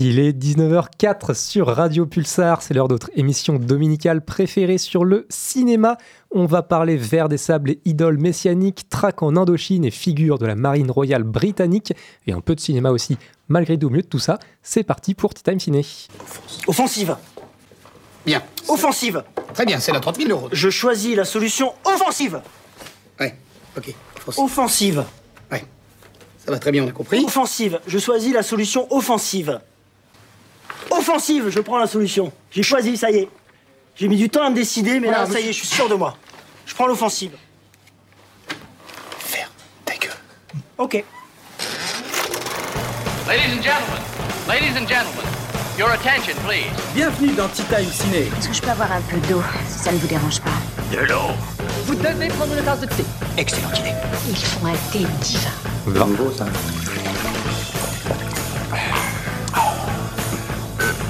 Il est 19h04 sur Radio Pulsar, c'est l'heure de notre émission dominicale préférée sur le cinéma. On va parler vers des sables et idoles messianiques, traque en Indochine et figures de la marine royale britannique, et un peu de cinéma aussi. Malgré tout, au milieu de tout ça, c'est parti pour Tea Time Ciné. Offensive Bien. Offensive Très bien, c'est la 30 000 euros. Je choisis la solution offensive Ouais, ok. Offensive. Offensive Ouais. Ça va très bien, on a compris. Offensive Je choisis la solution offensive Offensive Je prends la solution. J'ai choisi, ça y est. J'ai mis du temps à me décider, mais là, ça y est, je suis sûr de moi. Je prends l'offensive. Faire ta gueule. Ok. Ladies and gentlemen, ladies and gentlemen, your attention, please. Bienvenue dans Tea Time Ciné. Est-ce que je peux avoir un peu d'eau, si ça ne vous dérange pas? Vous devez prendre une tasse de thé. Excellente idée. Il faut un thé divin. Va.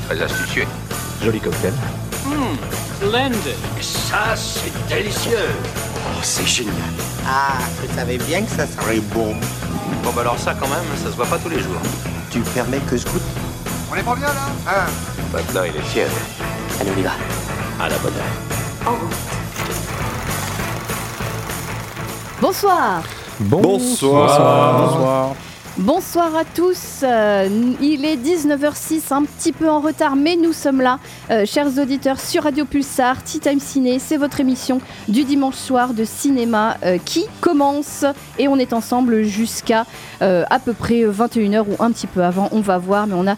Très astucieux. Joli cocktail. Splendid. Ça, c'est délicieux. Oh, c'est génial. Ah, je savais bien que ça serait bon. Bon, bah alors ça, quand même, ça se voit pas tous les jours. Tu permets que je goûte On est pas bien là Ah, Maintenant, il est tiède. allez, on y va. À la bonne heure. Bonsoir. Bonsoir. Bonsoir à tous. Euh, il est 19h06, un petit peu en retard, mais nous sommes là, euh, chers auditeurs, sur Radio Pulsar, Tea Time Ciné. C'est votre émission du dimanche soir de cinéma euh, qui commence. Et on est ensemble jusqu'à à peu près 21h ou un petit peu avant. On va voir, mais on a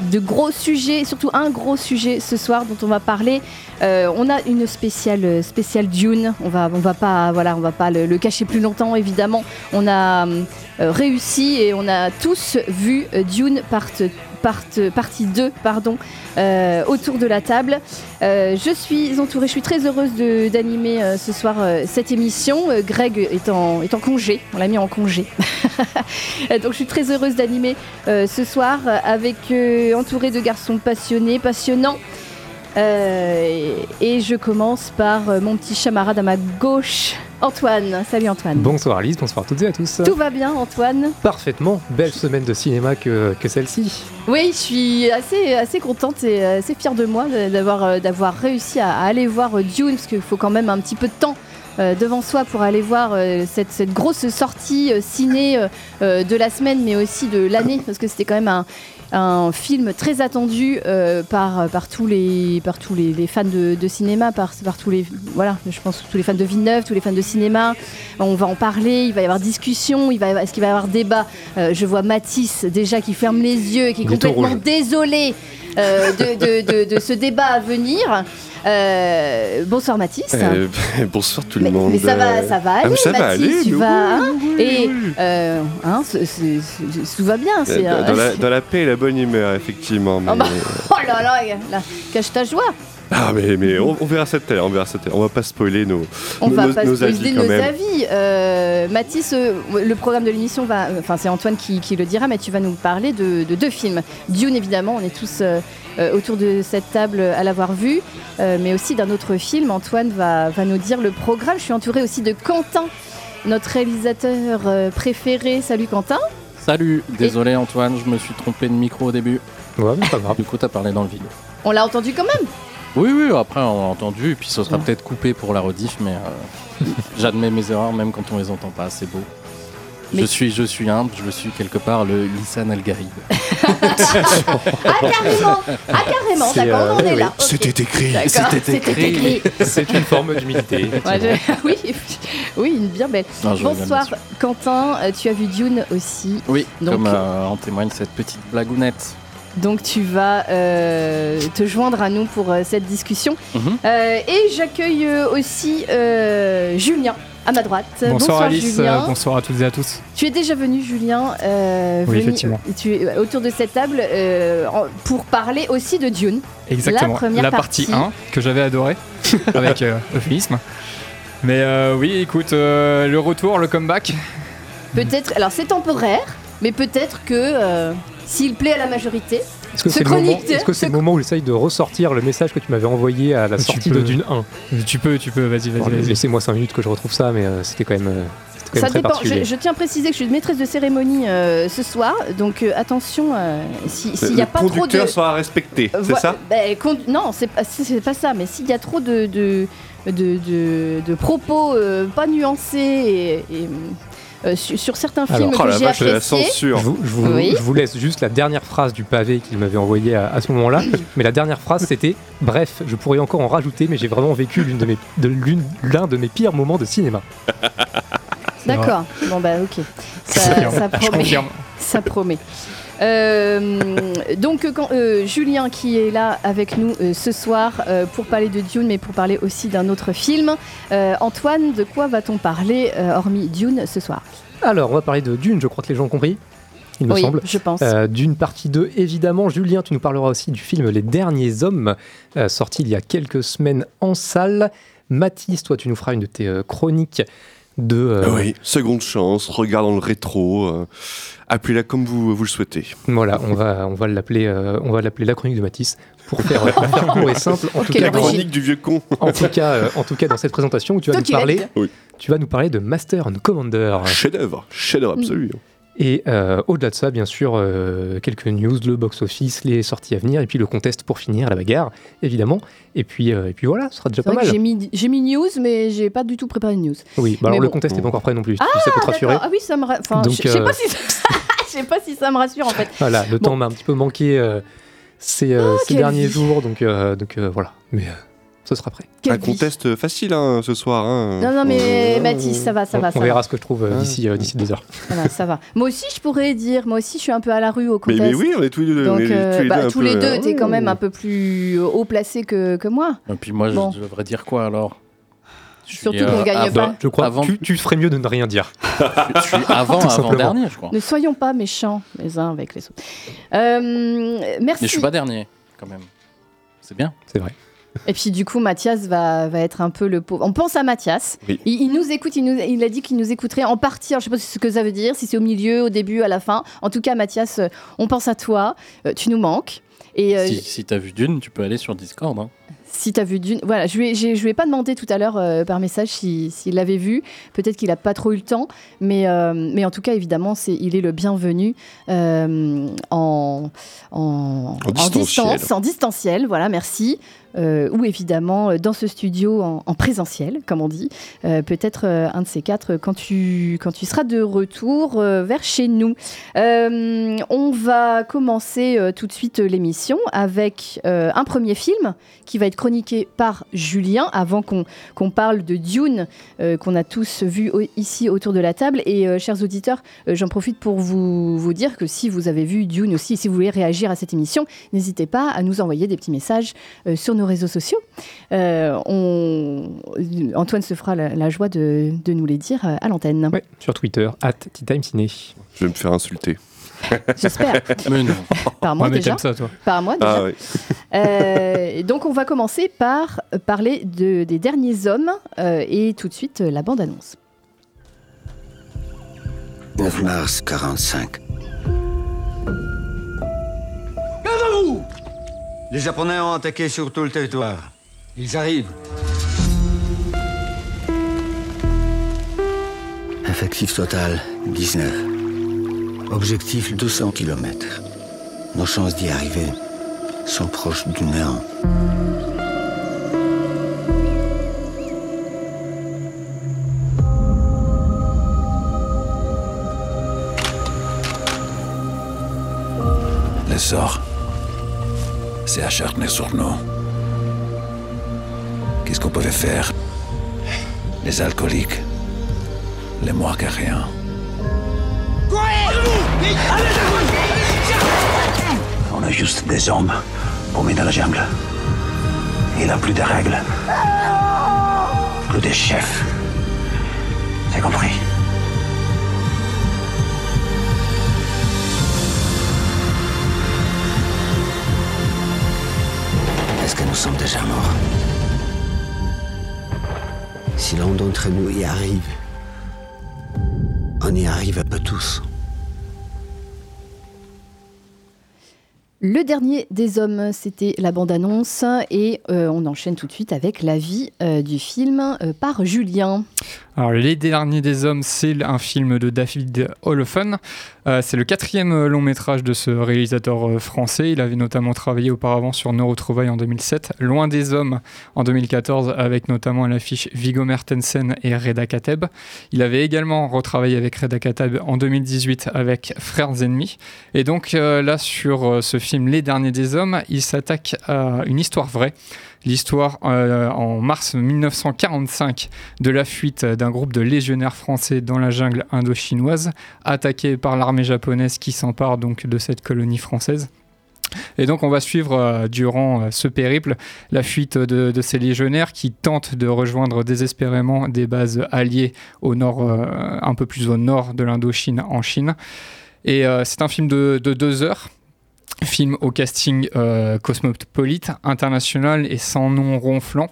de gros sujets, surtout un gros sujet ce soir dont on va parler. Euh, on a une spéciale, spéciale Dune. On va, va pas, le, cacher plus longtemps, évidemment. On a euh, réussi et on a tous vu euh, Dune part, part, partie 2, pardon, euh, autour de la table. Euh, je suis entourée, je suis très heureuse d'animer euh, ce soir cette émission. Greg est en, est en congé, on l'a mis en congé. Donc je suis très heureuse d'animer ce soir avec entourée de garçons passionnés, passionnants. Et, je commence par mon petit camarade à ma gauche, Antoine. Salut Antoine. Bonsoir Alice, bonsoir à toutes et à tous. Tout va bien Antoine? Parfaitement, belle semaine de cinéma que, que celle-ci. Oui, je suis assez, assez contente et assez fière de moi d'avoir euh, d'avoir réussi à, aller voir euh, Dune, parce qu'il faut quand même un petit peu de temps euh, devant soi pour aller voir cette, cette grosse sortie ciné de la semaine, mais aussi de l'année, parce que c'était quand même un, un film très attendu euh, par, par tous les, par tous les, les fans de, de cinéma, par, par tous les, voilà, je pense tous les fans de Villeneuve, tous les fans de cinéma. On va en parler, il va y avoir discussion, il va est-ce qu'il va y avoir débat? Euh, Je vois Mathis déjà qui ferme les yeux et qui est complètement désolé euh, de- de ce débat à venir. Euh, bonsoir Mathis. Euh, bonsoir tout le Mais, monde. mais ça va, ça va aller, Ah, mais ça va aller, tu vas, oui, hein, oui, et oui. euh, hein, tout va bien. C'est, dans, dans la, dans la paix et la bonne humeur, effectivement. Mais, Oh bah, oh là là, là, cache ta joie. ah, mais, mais on, on verra ça tout à l'heure. On verra ça. On va pas spoiler nos, On nos, va pas nos spoiler avis nos même. avis. Euh, Mathis, euh, le programme de l'émission va, enfin c'est Antoine qui, qui le dira, mais tu vas nous parler de, de deux films. Dune évidemment, on est tous euh, autour de cette table à l'avoir vu, euh, mais aussi d'un autre film. Antoine va, va nous dire le programme. Je suis entourée aussi de Quentin, notre réalisateur euh, préféré. Salut Quentin. Salut, désolé Antoine, je me suis trompé de micro au début. Ouais, mais pas grave. Du coup, t'as parlé dans le vide. On l'a entendu quand même. Oui, oui, après on l'a entendu, et puis ce sera peut-être coupé pour la rediff, mais euh, j'admets mes erreurs même quand on les entend pas, c'est beau. Mais- Je suis, je suis humble, je suis quelque part le Lissan Al Gharib. Ah carrément, ah carrément. D'accord, on en euh, est oui, là. C'était écrit. C'était écrit. C'est une forme d'humilité. Ouais, je- oui, oui, une bien belle. Non, Bonsoir. Quentin, euh, tu as vu Dune aussi. Oui, Donc- comme euh, en témoigne cette petite blagounette. Donc tu vas euh, te joindre à nous pour euh, cette discussion. Mhm. Euh, et j'accueille euh, aussi euh, Julien à ma droite. Bonsoir, Alice, Julien. euh, bonsoir à toutes et à tous. Tu es déjà venu Julien euh, Oui, venu- effectivement. Tu es euh, autour de cette table euh, pour parler aussi de Dune. Exactement. La première partie partie. 1 que j'avais adoré avec euh, euphémisme. Mais euh, oui, écoute, euh, le retour, le comeback. Peut-être, alors c'est temporaire, mais peut-être que euh, s'il plaît à la majorité, Est-ce que Ce c'est le, moment- chroniqueur, est-ce que c'est ce- le moment où il essaye de ressortir le message que tu m'avais envoyé à la sortie peux. de Dune 1 Tu peux, tu peux, vas-y, vas-y. Laissez-moi 5 minutes que je retrouve ça, mais euh, c'était quand même. euh, Ça dépend. Je, tiens à préciser que je suis maîtresse de cérémonie euh, ce soir, donc euh, attention, euh, si- s'il n'y a pas trop de. conducteur sera respecté, c'est ça? Ben, Non, c'est pas, ça, mais s'il y a trop de, de, de, de- de propos euh, pas nuancés et, et, euh, sur, sur certains films Alors, Oh que j'ai la censure. Je vous, je vous- Oui. je vous laisse juste la dernière phrase du pavé qu'il m'avait envoyé à, à ce moment-là. Mais la dernière phrase, c'était Bref, je pourrais encore en rajouter, mais j'ai vraiment vécu l'une de mes, de l'une- l'un de mes pires moments de cinéma. D'accord. Bon bah ok. Ça, promet. Ça promet. Euh, donc quand, euh, Julien qui est là avec nous euh, ce soir pour parler de Dune mais pour parler aussi d'un autre film. Antoine, de quoi va-t-on parler hormis Dune ce soir? Alors, on va parler de Dune, je crois que les gens ont compris. Il me Oui, semble. je pense. Dune partie 2, évidemment. Julien, tu nous parleras aussi du film Les Derniers Hommes, sorti il y a quelques semaines en salle. Mathis, toi, tu nous feras une de tes chroniques de. euh, Ah Oui, seconde chance, regarde dans le rétro, euh, appelez-la comme vous, vous le souhaitez. Voilà, on va, on va l'appeler, euh, on va l'appeler la chronique de Mathis pour faire, pour faire court et simple. En tout cas, La chronique du vieux con. en tout cas, euh, en tout cas, dans cette présentation où tu vas Toi nous parler. Oui. tu vas nous parler de Master and Commander. Chef-d'œuvre, chef-d'œuvre absolu. Et euh, au-delà de ça, bien sûr, euh, quelques news, le box-office, les sorties à venir, et puis le contest pour finir, la bagarre, évidemment. Et puis, euh, et puis voilà, ce sera déjà pas mal. j'ai mis, j'ai mis news mais j'ai pas du tout préparé de news. Oui, bah alors le contest n'est pas encore prêt non plus, si ça peut te rassurer. Ah oui, ça me. ra- Enfin, Donc, je sais pas si. ça- Je sais pas si ça me rassure en fait. Voilà, le Bon. temps m'a un petit peu manqué ces, Oh, ces derniers vie. jours, donc, donc voilà. Mais ce sera prêt. Quelle Un vie. contest facile hein, ce soir. Hein. Non, non, mais Euh, Mathis, ça va, ça on va, ça on va. verra ce que je trouve euh, Ah. d'ici euh, d'ici deux heures. Voilà, ça va. Moi aussi, je pourrais dire, moi aussi, je suis un peu à la rue au contest. mais oui, on est tous les deux. Donc, euh, tous les bah, deux, un tous peu, les deux, t'es quand même un peu plus haut placé que, que moi. Et puis moi, Bon. je devrais dire quoi alors? Je Surtout qu'on gagne avant- pas. Je crois avant- que tu, tu ferais mieux de ne rien dire. Je suis avant, avant dernier, je crois. Ne soyons pas méchants les uns avec les autres. Euh, merci. Mais je suis pas dernier, quand même. C'est bien. C'est vrai. Et puis du coup, Mathias va, va être un peu le pauvre. On pense à Mathias. Oui. Il, il nous écoute, il, nous, il a dit qu'il nous écouterait en partie. Alors, je sais pas ce que ça veut dire, si c'est au milieu, au début, à la fin. En tout cas, Mathias, euh, on pense à toi. Euh, tu nous manques. Et euh, Si, si t'as vu Dune, tu peux aller sur Discord. Hein. si tu as vu Dune, voilà, je lui ai, je lui ai pas demandé tout à l'heure euh, par message si- s'il l'avait vu. Peut-être qu'il a pas trop eu le temps, mais, euh, mais en tout cas, évidemment, c'est, il est le bienvenu euh, en, en, En distanciel. distance, en distanciel. Voilà, merci. Euh, ou évidemment euh, dans ce studio en, en présentiel, comme on dit. Euh, peut-être un de ces quatre quand tu, quand tu seras de retour vers chez nous. On va commencer tout de suite l'émission avec un premier film qui va être chroniqué par Julien avant qu'on qu'on parle de Dune qu'on a tous vu ici autour de la table. Et chers auditeurs, j'en profite pour vous, vous dire que si vous avez vu Dune aussi, si vous voulez réagir à cette émission, n'hésitez pas à nous envoyer des petits messages sur nos réseaux sociaux. Euh, on... Antoine se fera la, la joie de, de nous les dire euh, à l'antenne. Ouais, sur Twitter, at Ciné. Je vais me faire insulter. J'espère. Mais non. Par moi Ouais, mais déjà. ça, toi. Par moi déjà. Ah oui. Euh, donc on va commencer par parler de, des derniers hommes euh, et tout de suite la bande-annonce. 9 mars 45. Les Japonais ont attaqué sur tout le territoire. Ils arrivent. Effectif total 19. Objectif 200 km. Nos chances d'y arriver sont proches du néant. Le sort, c'est acharné sur nous. Qu'est-ce qu'on pouvait faire? Les alcooliques, les moins que rien. On a juste des hommes paumés dans la jungle. Il n'a plus de règles. Plus de chefs. C'est compris que nous sommes déjà morts Si l'un d'entre nous y arrive, on y arrive un peu tous. Le dernier des hommes, c'était la bande-annonce et euh, on enchaîne tout de suite avec l'avis euh, du film euh, par Julien. Alors, Les Derniers des Hommes, c'est un film de David Holofen. Euh, c'est le quatrième long métrage de ce réalisateur français. Il avait notamment travaillé auparavant sur Nos en 2007, Loin des Hommes en 2014, avec notamment à l'affiche Viggo Mortensen et Reda Kateb. Il avait également retravaillé avec Reda Kateb en 2018 avec Frères ennemis. Et donc là, sur ce film Les Derniers des Hommes, il s'attaque à une histoire vraie l'histoire euh, en mars 1945 de la fuite d'un groupe de légionnaires français dans la jungle indo-chinoise, attaqué par l'armée japonaise qui s'empare donc de cette colonie française. Et donc on va suivre euh, durant euh, ce périple la fuite de, ces légionnaires qui tentent de rejoindre désespérément des bases alliées au nord, un peu plus au nord de l'Indochine en Chine. Et c'est un film de deux heures film au casting euh, cosmopolite, international et sans nom ronflant.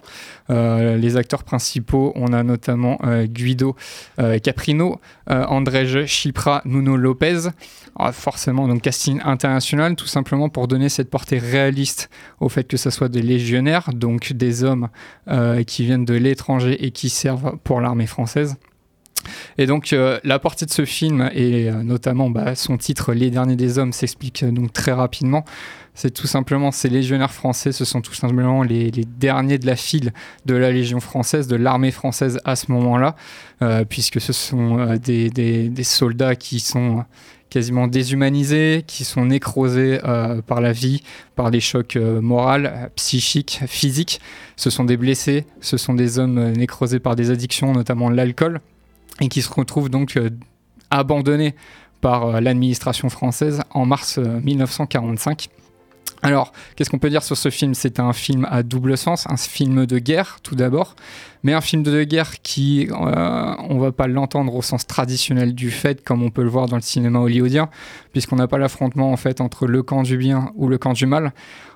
Euh, les acteurs principaux, on a notamment euh, Guido euh, Caprino, Andrzej Chipra, Nuno Lopez. Alors, forcément, donc casting international, tout simplement pour donner cette portée réaliste au fait que ce soit des légionnaires, donc des hommes qui viennent de l'étranger et qui servent pour l'armée française. Et donc euh, la portée de ce film et euh, notamment bah, son titre Les derniers des hommes s'explique euh, donc très rapidement. C'est tout simplement ces légionnaires français, ce sont tout simplement les, derniers de la file de la Légion française, de l'armée française à ce moment-là, puisque ce sont des, des- des soldats qui sont quasiment déshumanisés, qui sont nécrosés par la vie, par les chocs moraux, psychiques, physiques. Ce sont des blessés, ce sont des hommes nécrosés par des addictions, notamment l'alcool et qui se retrouve donc euh, abandonné par euh, l'administration française en mars euh, 1945. Alors, qu'est-ce qu'on peut dire sur ce film? C'est un film à double sens, un film de guerre tout d'abord, mais un film de guerre qui, euh, on va pas l'entendre au sens traditionnel du fait, comme on peut le voir dans le cinéma hollywoodien, puisqu'on n'a pas l'affrontement en fait entre le camp du bien ou le camp du mal.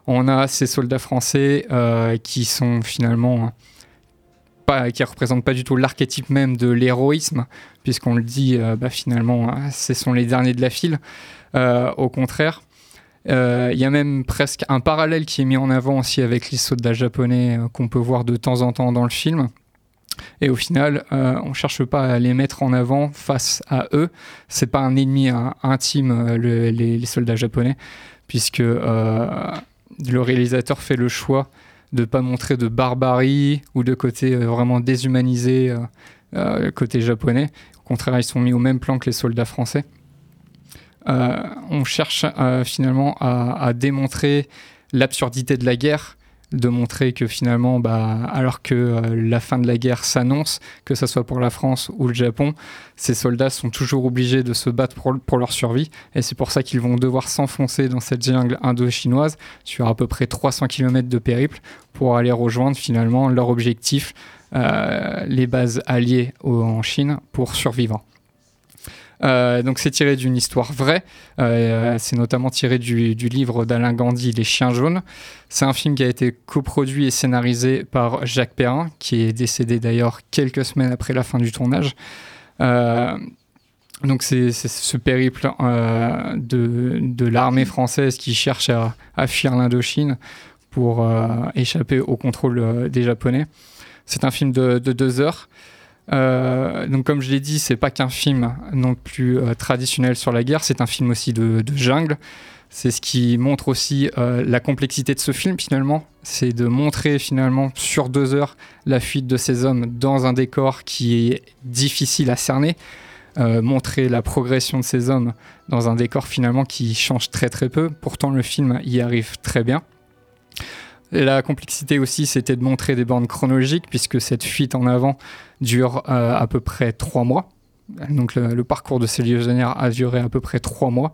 On a ces soldats français euh, qui sont finalement pas, qui représentent pas du tout l'archétype même de l'héroïsme, puisqu'on le dit, euh, bah, finalement, hein, ce sont les derniers de la file. Euh, au contraire, euh, il y a même presque un parallèle qui est mis en avant aussi avec les soldats japonais euh, qu'on peut voir de temps en temps dans le film. Et au final, euh, on cherche pas à les mettre en avant face à eux. C'est pas un ennemi hein, intime, euh, le- les, soldats japonais, puisque euh, le réalisateur fait le choix de pas montrer de barbarie ou de côté euh, vraiment déshumanisé euh, euh, côté japonais. Au contraire, ils sont mis au même plan que les soldats français. On cherche finalement à, à démontrer l'absurdité de la guerre, de montrer que finalement, bah, alors que euh, la fin de la guerre s'annonce, que ce soit pour la France ou le Japon, ces soldats sont toujours obligés de se battre pour, leur survie. Et c'est pour ça qu'ils vont devoir s'enfoncer dans cette jungle indo-chinoise sur à peu près 300 km de périple pour aller rejoindre finalement leur objectif, euh, les bases alliées en Chine pour survivre. Euh, donc c'est tiré d'une histoire vraie. Euh, c'est notamment tiré du, du livre d'Alain Gandhi, Les Chiens jaunes. C'est un film qui a été coproduit et scénarisé par Jacques Perrin, qui est décédé d'ailleurs quelques semaines après la fin du tournage. Euh, donc c'est ce périple de, de l'armée française qui cherche à, à fuir l'Indochine pour échapper au contrôle des Japonais. C'est un film de, de deux heures. Euh, donc comme je l'ai dit, c'est pas qu'un film non plus euh, traditionnel sur la guerre, c'est un film aussi de, jungle. C'est ce qui montre aussi euh, la complexité de ce film finalement, c'est de montrer finalement sur deux heures la fuite de ces hommes dans un décor qui est difficile à cerner, montrer la progression de ces hommes dans un décor finalement qui change très très peu. Pourtant le film y arrive très bien. La complexité aussi, c'était de montrer des bandes chronologiques, puisque cette fuite en avant dure euh, à peu près trois mois. Donc le, parcours de ces légionnaires a duré à peu près trois mois.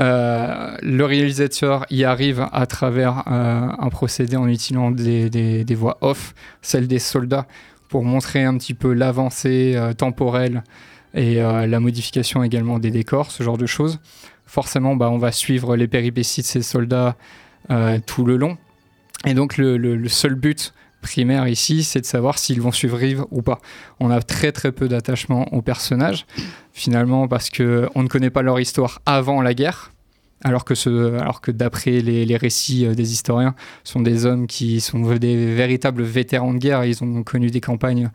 Euh, le réalisateur y arrive à travers euh, un procédé en utilisant des, voix off, celles des soldats, pour montrer un petit peu l'avancée temporelle et la modification également des décors, ce genre de choses. Forcément, bah, on va suivre les péripéties de ces soldats tout le long. Et donc le, seul but primaire ici, c'est de savoir s'ils vont survivre ou pas. On a très très peu d'attachement aux personnages, finalement, parce que on ne connaît pas leur histoire avant la guerre. alors que, d'après les, récits euh, des historiens, ce sont des hommes qui sont des véritables vétérans de guerre. Ils ont connu des campagnes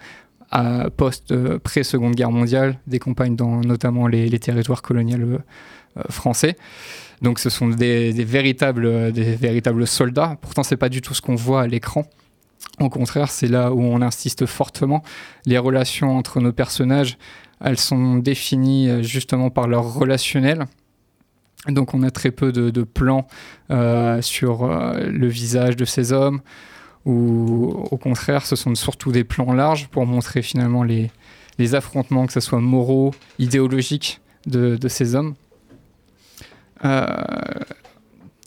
à post euh, pré-seconde guerre mondiale, des campagnes dans notamment les, les territoires coloniaux euh, français. Donc ce sont des, véritables, des véritables soldats. Pourtant, c'est pas du tout ce qu'on voit à l'écran. Au contraire, c'est là où on insiste fortement. Les relations entre nos personnages, elles sont définies euh, justement par leur relationnel. Donc on a très peu de, plans euh, sur euh, le visage de ces hommes, ou au contraire, ce sont surtout des plans larges pour montrer finalement les, affrontements, que ce soit moraux, idéologiques, de ces hommes. Euh,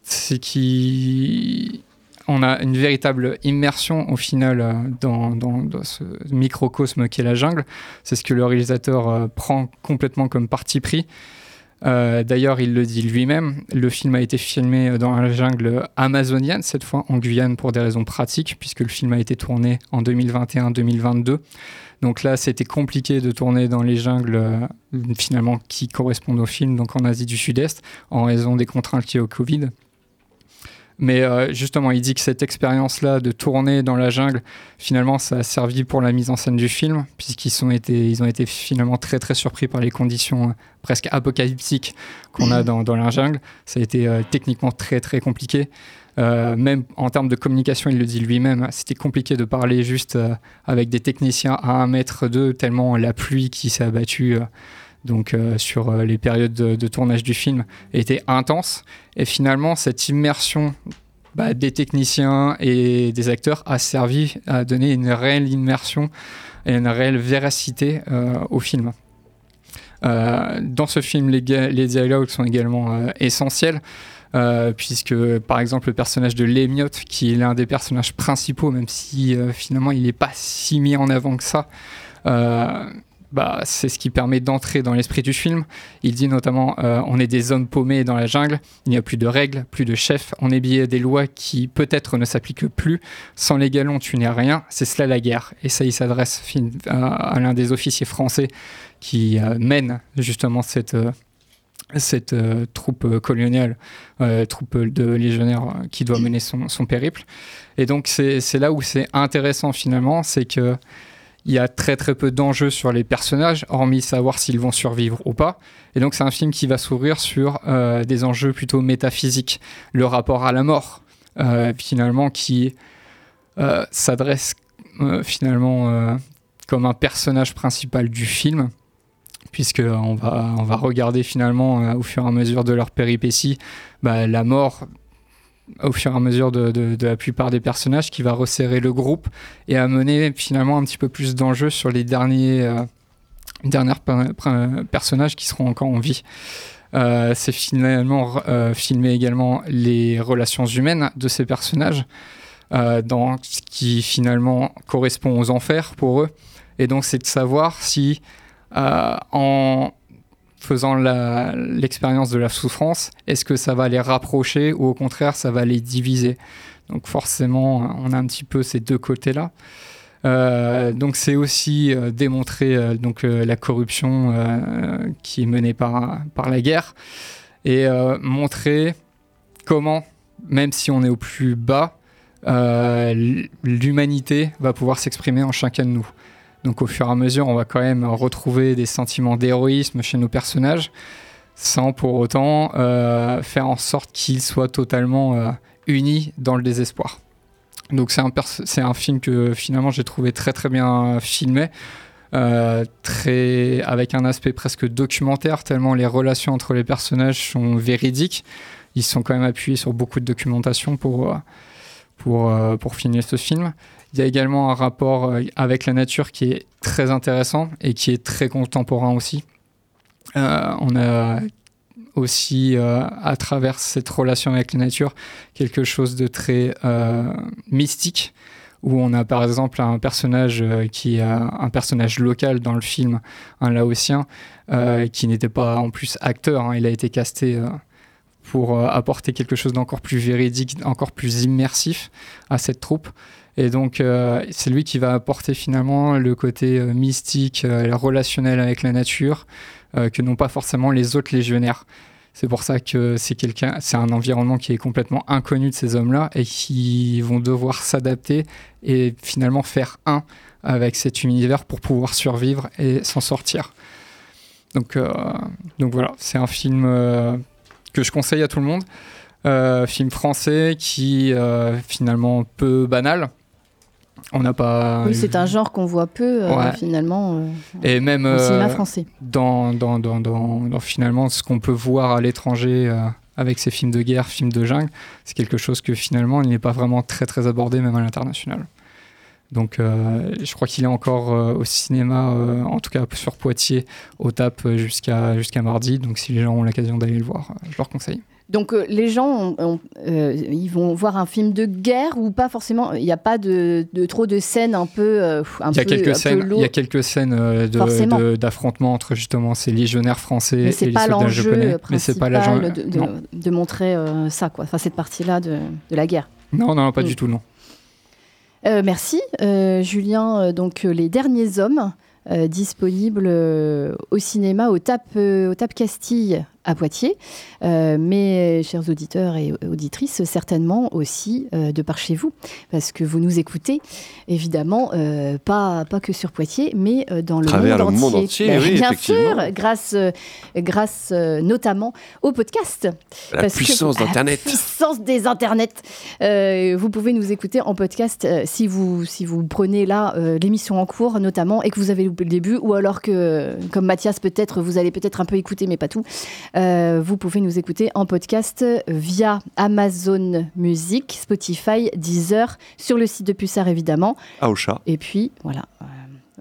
c'est qui on a une véritable immersion au final euh, dans, ce microcosme qu'est la jungle. C'est ce que le réalisateur euh, prend complètement comme parti pris. D'ailleurs, il le dit lui-même, le film a été filmé dans la jungle amazonienne, cette fois en Guyane pour des raisons pratiques, puisque le film a été tourné en 2021-2022. Donc là, c'était compliqué de tourner dans les jungles euh, finalement qui correspondent au film, donc en Asie du Sud-Est, en raison des contraintes liées au Covid. Mais euh, justement, il dit que cette expérience-là de tourner dans la jungle, finalement, ça a servi pour la mise en scène du film, puisqu'ils sont été, ils ont été finalement très très surpris par les conditions euh, presque apocalyptiques qu'on a dans, dans la jungle. Ça a été euh, techniquement très très compliqué. Euh, même en termes de communication, il le dit lui-même, c'était compliqué de parler juste euh, avec des techniciens à un mètre d'eux, tellement la pluie qui s'est abattue. euh, donc sur les périodes de, tournage du film était intense et finalement cette immersion bah, des techniciens et des acteurs a servi à donner une réelle immersion et une réelle véracité au film. Dans ce film, les, dialogues sont également essentiels. Euh, puisque par exemple le personnage de Lémiotte, qui est l'un des personnages principaux, même si euh, finalement il n'est pas si mis en avant que ça, euh, bah, c'est ce qui permet d'entrer dans l'esprit du film. Il dit notamment on est des hommes paumés dans la jungle, il n'y a plus de règles, plus de chefs, on est billet des lois qui peut-être ne s'appliquent plus. Sans les galons, tu n'es rien, c'est cela la guerre. Et ça, il s'adresse à, l'un des officiers français qui mène justement cette. Cette euh, troupe euh, coloniale, euh, troupe de légionnaires qui doit mener son, périple. Et donc c'est là où c'est intéressant finalement, c'est que il y a très très peu d'enjeux sur les personnages, hormis savoir s'ils vont survivre ou pas. Et donc c'est un film qui va s'ouvrir sur des enjeux plutôt métaphysiques, le rapport à la mort, finalement, qui s'adresse finalement comme un personnage principal du film, puisque on va, on va regarder finalement euh, au fur et à mesure de leur péripéties bah, la mort au fur et à mesure de, la plupart des personnages qui va resserrer le groupe et amener finalement un petit peu plus d'enjeux sur les derniers euh, personnages qui seront encore en vie. Euh, c'est finalement euh, filmer également les relations humaines de ces personnages dans ce qui finalement correspond aux enfers pour eux. Et donc c'est de savoir si en faisant l'expérience de la souffrance, est-ce que ça va les rapprocher ou au contraire ça va les diviser? Donc forcément, on a un petit peu ces deux côtés-là. Euh, donc c'est aussi euh, démontrer euh, donc euh, la corruption euh, qui est menée par, par la guerre et euh, montrer comment, même si on est au plus bas, euh, l'humanité va pouvoir s'exprimer en chacun de nous. Donc au fur et à mesure, on va quand même retrouver des sentiments d'héroïsme chez nos personnages, sans pour autant euh, faire en sorte qu'ils soient totalement euh, unis dans le désespoir. Donc c'est un, film que finalement j'ai trouvé très très bien filmé, euh, très, avec un aspect presque documentaire, tellement les relations entre les personnages sont véridiques. Ils sont quand même appuyés sur beaucoup de documentation pour, pour, pour filmer ce film. Il y a également un rapport euh, avec la nature qui est très intéressant et qui est très contemporain aussi. Euh, on a aussi, euh, à travers cette relation avec la nature, quelque chose de très mystique, où on a par exemple un personnage qui est un personnage local dans le film, un Laotien, qui n'était pas en plus acteur, hein, il a été casté pour apporter quelque chose d'encore plus véridique, encore plus immersif à cette troupe. Et donc, euh, c'est lui qui va apporter finalement le côté euh, mystique, euh, relationnel avec la nature, euh, que n'ont pas forcément les autres légionnaires. C'est pour ça que c'est quelqu'un, c'est un environnement qui est complètement inconnu de ces hommes-là et qui vont devoir s'adapter et finalement faire un avec cet univers pour pouvoir survivre et s'en sortir. Donc, donc voilà, c'est un film que je conseille à tout le monde. Film français qui euh, finalement peu banal. On n'a pas. Oui, c'est un genre qu'on voit peu euh, Ouais. finalement euh, Et même au cinéma euh, français. dans, dans, dans, finalement ce qu'on peut voir à l'étranger euh, avec ces films de guerre, films de jungle, c'est quelque chose que finalement il n'est pas vraiment très très abordé même à l'international. Donc je crois qu'il est encore au cinéma, en tout cas sur Poitiers, au TAP jusqu'à jusqu'à mardi. Donc si les gens ont l'occasion d'aller le voir, je leur conseille. Donc euh, les gens, ont- ont, euh, ils vont voir un film de guerre ou pas forcément. Il n'y a pas de, de trop de scènes un peu, euh, un Il y a peu, un peu quelques scènes, il y a quelques scènes d'affrontements entre justement ces légionnaires français Mais et les pas soldats l'enjeu japonais. Mais c'est pas gen- de, de- montrer ça, quoi. Enfin, cette partie-là de, de la guerre. non, non, pas Mm. du tout, non. Merci, Julien. donc, les derniers hommes disponibles au cinéma au TAP, au TAP Castille à Poitiers, Euh, mais chers auditeurs et auditrices, certainement aussi euh, de par chez vous, parce que vous nous écoutez, évidemment, euh, pas, pas que sur Poitiers, mais euh, dans le Travers monde le entier. monde entier, Ben, oui, bien sûr, grâce, euh, grâce euh, notamment au podcast. La Parce puissance la d'Internet. puissance des internets. Euh, vous pouvez nous écouter en podcast euh, si vous si vous prenez là euh, l'émission en cours notamment et que vous avez loupé le début ou alors que comme Mathias peut-être vous allez peut-être un peu écouter mais pas tout. Euh, vous pouvez nous écouter en podcast via Amazon Music, Spotify, Deezer, sur le site de Pulsar évidemment. Au chat. Et puis voilà.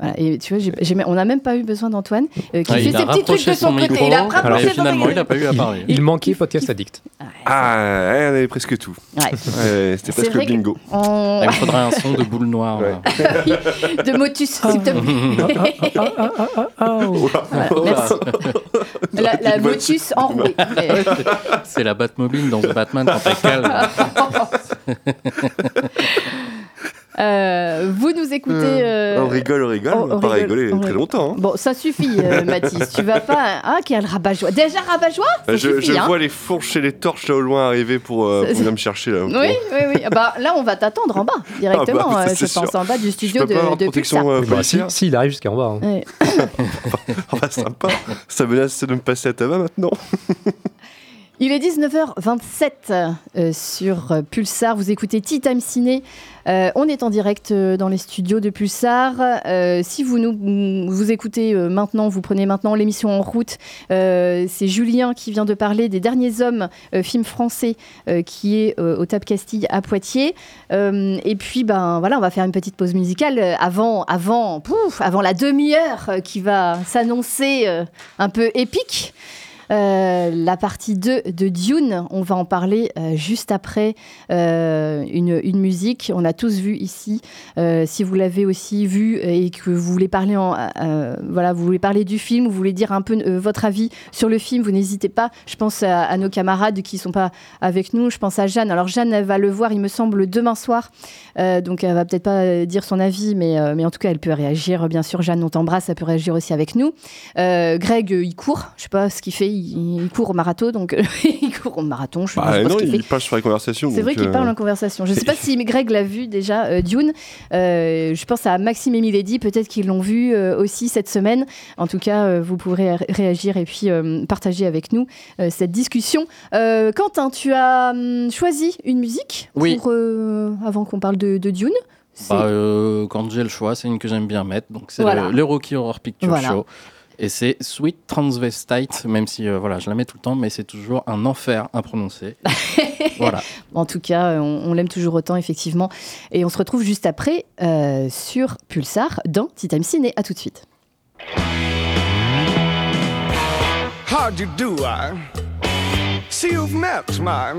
Voilà. Et tu vois, on n'a même pas eu besoin d'Antoine euh, qui Ah, fait il a ses petits trucs rapproché de son, son côté. micro, il a alors finalement, il a pas eu à parler. Il manquait Podcast Addict. Ah, ouais, on avait presque tout. Ouais. Ouais, C'était C'est presque vrai le bingo. on- Ah, il me faudrait un son de boule noire. là. de motus, s'il te plaît. La, la motus enrouée. C'est la Batmobile dans Batman quand elle calme. Euh, vous nous écoutez. euh, on rigole, on rigole, on- on pas rigole, on très rigole. longtemps. hein. Bon, ça suffit, euh, Mathis. Tu vas pas. Ah, quel rabat-joie. Déjà rabat-joie Ça je suffit, je hein. vois les fourches et les torches là au loin arriver pour, euh, pour venir me chercher là. Oui, oui, oui. Ah Bah, là, on va t'attendre en bas, directement, Ah bah, euh, c'est je pense, sûr. en bas du Je studio peux de, pas avoir de protection euh, Bah, si, il arrive jusqu'en bas. hein. Ouais. Ah bah, sympa. Ça menace de me passer à tabac maintenant. Il est 19h27 euh, sur euh, Pulsar. Vous écoutez Tea Time Ciné. Euh, on est en direct dans les studios de Pulsar. Si vous nous vous écoutez maintenant, vous prenez maintenant l'émission en route. C'est Julien qui vient de parler des derniers hommes, film français qui est au Tap Castille à Poitiers. Et puis ben voilà, on va faire une petite pause musicale avant avant avant la demi-heure qui va s'annoncer un peu épique. Euh, la partie 2 de Dune, on va en parler euh, juste après euh, une, musique. On a tous vu ici. Si vous l'avez aussi vu et que vous voulez parler voilà, vous voulez parler du film, vous voulez dire un peu votre avis sur le film, vous n'hésitez pas. Je pense à, nos camarades qui sont pas avec nous. Je pense à Jeanne. Alors Jeanne, elle va le voir, il me semble, demain soir. Donc elle va peut-être pas dire son avis, mais, en tout cas, elle peut réagir. Bien sûr, Jeanne, on t'embrasse. Elle peut réagir aussi avec nous. Greg, il court. Je sais pas ce qu'il fait. Il court au marathon, donc il court au marathon. Je sais Bah, non, il passe sur la conversation. C'est vrai qu'il euh, parle en conversation. Je ne sais pas si Greg l'a vu déjà, euh, Dune. Euh, je pense à Maxime et Milady, peut-être qu'ils l'ont vu euh, aussi cette semaine. En tout cas, euh, vous pourrez ré- réagir et puis euh, partager avec nous euh, cette discussion. Euh, Quentin, tu as hum, choisi une musique Oui. pour, euh, avant qu'on parle de, de Dune? Bah, euh, quand j'ai le choix, c'est une que j'aime bien mettre. Donc, c'est Voilà. le, le Rocky Horror Picture Voilà. Show. Et c'est Sweet Transvestite, même si euh, voilà, je la mets tout le temps, mais c'est toujours un enfer à prononcer. voilà. En tout cas, on, on l'aime toujours autant, effectivement. Et on se retrouve juste après euh, sur Pulsar dans Tea Time Ciné. À tout de suite. How'd you do, I? See, you've met my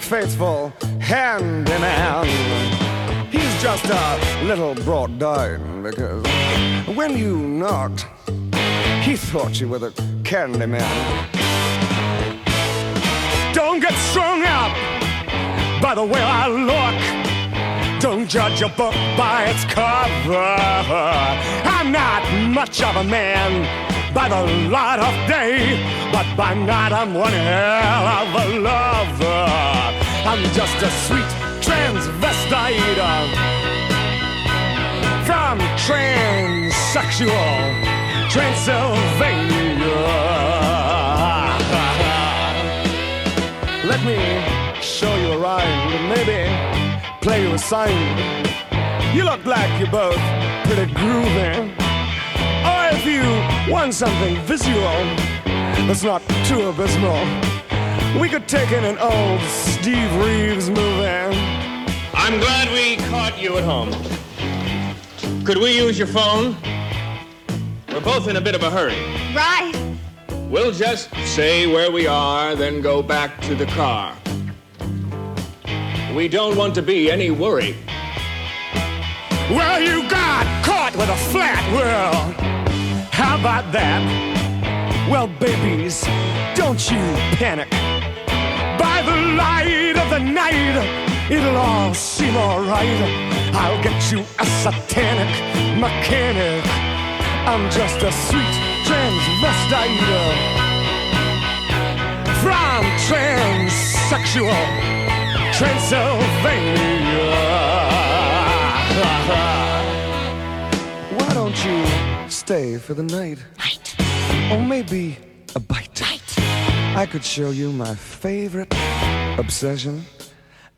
faithful hand in hand. He's just a little brought down because when you knocked, he thought you were the candy man. Don't get strung up by the way I look. Don't judge a book by its cover. I'm not much of a man, by the light of day, but by night I'm one hell of a lover. I'm just a sweet transvestite uh, from transsexual Transylvania. Let me show you a rhyme, maybe play you a sign. You look like you're both pretty groovy. Or if you want something visual that's not too abysmal, we could take in an old Steve Reeves movie. I'm glad we caught you at home. Could we use your phone? We're both in a bit of a hurry. Right. We'll just say where we are, then go back to the car. We don't want to be any worry. Well, you got caught with a flat world. How about that? Well, babies, don't you panic. By the light of the night, it'll all seem alright. I'll get you a satanic mechanic. I'm just a sweet transvestite from transsexual Transylvania. Why don't you stay for the night? Night. Or maybe a bite. Night. I could show you my favorite obsession.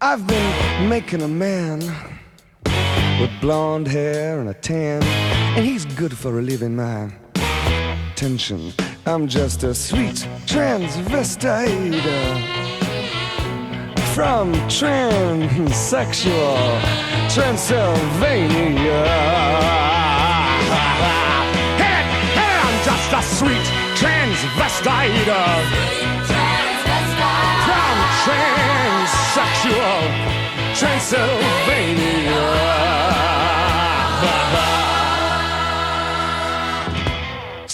I've been making a man with blonde hair and a tan, he's good for relieving my tension. I'm just a sweet transvestite uh, from transsexual Transylvania. Hey, hey, I'm just a sweet transvestite uh, from transsexual Transylvania.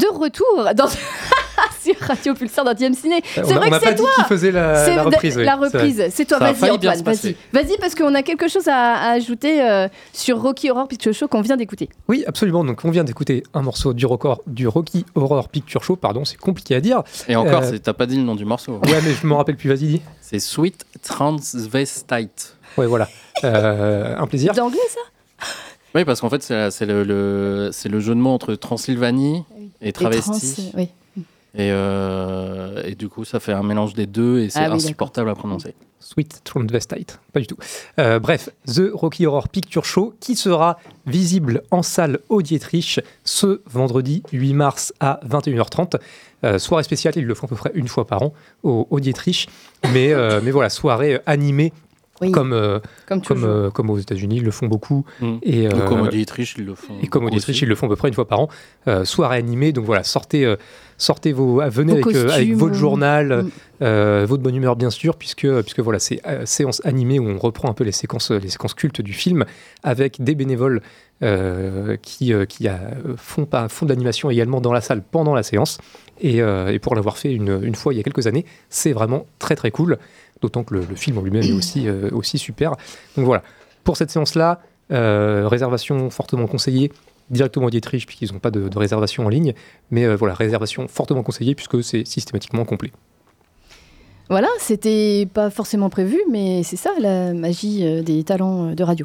De retour dans... sur Radio Pulsar dans TM Ciné. Euh, C'est vrai on que c'est toi. qui faisait la- C'est la reprise, oui, La reprise, c'est toi. Vas-y Antoine, vas-y. Vas-y parce qu'on a quelque chose à, à ajouter euh, sur Rocky Horror Picture Show qu'on vient d'écouter. Oui, absolument. Donc, on vient d'écouter un morceau du, record, du Rocky Horror Picture Show. Pardon, c'est compliqué à dire. Et encore, Euh, t'as pas dit le nom du morceau. Ouais, mais je me rappelle plus. Vas-y, dis. C'est Sweet Transvestite. Ouais, voilà. Euh, un plaisir. D'anglais ça? Oui, parce qu'en fait, c'est le, le- c'est le jeu de mots entre Transylvanie et travesti. trans, oui. Et, euh, et du coup, ça fait un mélange des deux et c'est Ah oui, insupportable à prononcer. Sweet Transvestite, pas du tout. Euh, bref, The Rocky Horror Picture Show qui sera visible en salle au Dietrich ce vendredi 8 mars à 21h30. Euh, soirée spéciale, ils le font à peu près une fois par an au, au Dietrich. Mais, euh, mais voilà, soirée animée Oui. comme, euh, Comme comme, euh, comme aux États-Unis, ils le font beaucoup. Mm. Et, comme euh, au Dietrich, ils le font. et comme au aussi. Dietrich, ils le font à peu près une fois par an. Euh, soirée animée, donc voilà, sortez, euh, sortez vos, ah, venez Vos avec, euh, votre journal, Mm. euh, votre bonne humeur bien sûr, puisque, puisque voilà, c'est euh, séance animée où on reprend un peu les séquences, les séquences cultes du film avec des bénévoles euh, qui, euh, qui a- font, pas, font de l'animation également dans la salle pendant la séance. Et, euh, et pour l'avoir fait une, une fois il y a quelques années, c'est vraiment très très cool. D'autant que le, le film en lui-même est aussi, euh, aussi super. Donc voilà, pour cette séance-là, euh, réservation fortement conseillée directement au Dietrich, puisqu'ils n'ont pas de, de réservation en ligne. Mais euh, voilà, réservation fortement conseillée, puisque c'est systématiquement complet. Voilà, c'était pas forcément prévu, mais c'est ça la magie des talents de radio.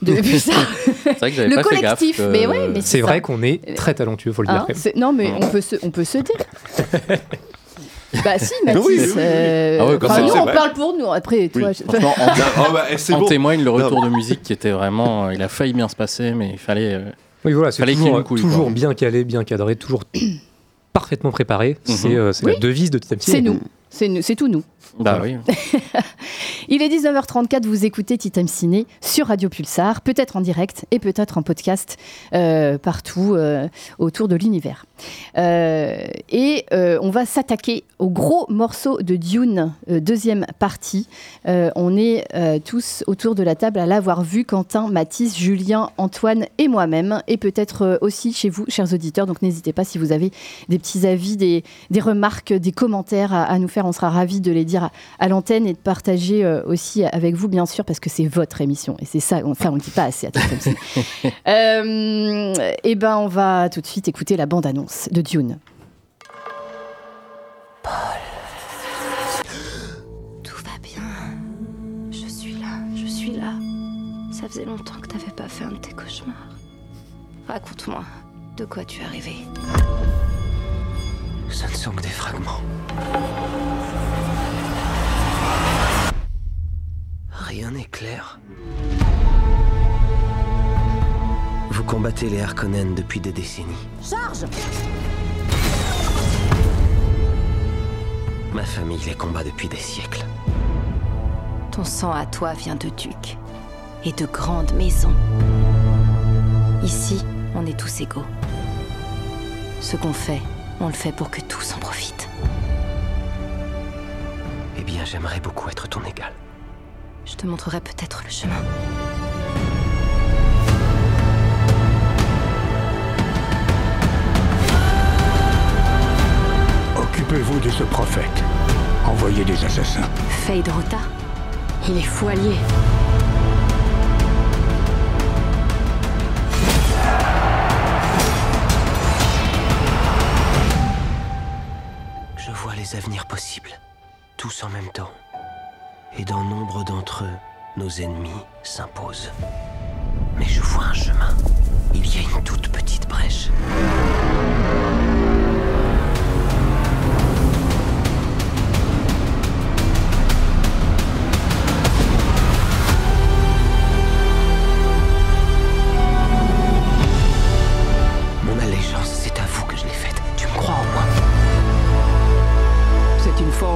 De Pulsar. C'est vrai que j'avais Le pas fait gaffe. collectif, que- mais ouais, mais C'est ça. vrai qu'on est très talentueux, faut le dire. Hein, non, mais on peut se, on peut se dire. bah si, Mathis. Oui, oui, euh, Ah ouais, enfin, nous, on vrai. parle pour nous. Après, toi, Oui, je- franchement, en, Ah bah, bon. témoigne le retour Non. de musique qui était vraiment. euh, il a failli bien se passer, mais il fallait. euh, Oui, voilà, c'est toujours, toujours quoi. bien calé, bien cadré, toujours parfaitement préparé. C'est euh, c'est Oui. la devise de c'est nous. C'est nous, c'est tout nous. Bah Voilà. oui. Il est 19h34, vous écoutez Time Ciné sur Radio Pulsar, peut-être en direct et peut-être en podcast euh, partout euh, autour de l'univers. Euh, et on va s'attaquer au gros morceau de Dune, deuxième partie. On est tous autour de la table à l'avoir vu, Quentin, Mathis, Julien, Antoine et moi-même, et peut-être aussi chez vous, chers auditeurs. Donc n'hésitez pas si vous avez des petits avis, des, des remarques, des commentaires à, à nous faire. On sera ravis de les dire à, à l'antenne et de partager euh, aussi avec vous, bien sûr, parce que c'est votre émission. Et c'est ça, on- ça on ne dit pas assez à Time Ciné. Euh, et ben, on va tout de suite écouter la bande-annonce de Dune. Tout va bien. Je suis là, je suis là. Ça faisait longtemps que t'avais pas fait un de tes cauchemars. Raconte-moi, de quoi tu es arrivé Ce ne sont que des fragments. Rien n'est clair. Vous combattez les Harkonnen depuis des décennies. Charge Ma famille les combat depuis des siècles. Ton sang à toi vient de ducs et de grandes maisons. Ici, on est tous égaux. Ce qu'on fait, on le fait pour que tous en profitent. Eh bien, j'aimerais beaucoup être ton égal. Je te montrerai peut-être le chemin. Occupez-vous de ce prophète. Envoyez des assassins. Fade Rota, il est fou allié. Je vois les avenirs possibles, tous en même temps. Et dans nombre d'entre eux, nos ennemis s'imposent. Mais je vois un chemin. Il y a une toute petite brèche.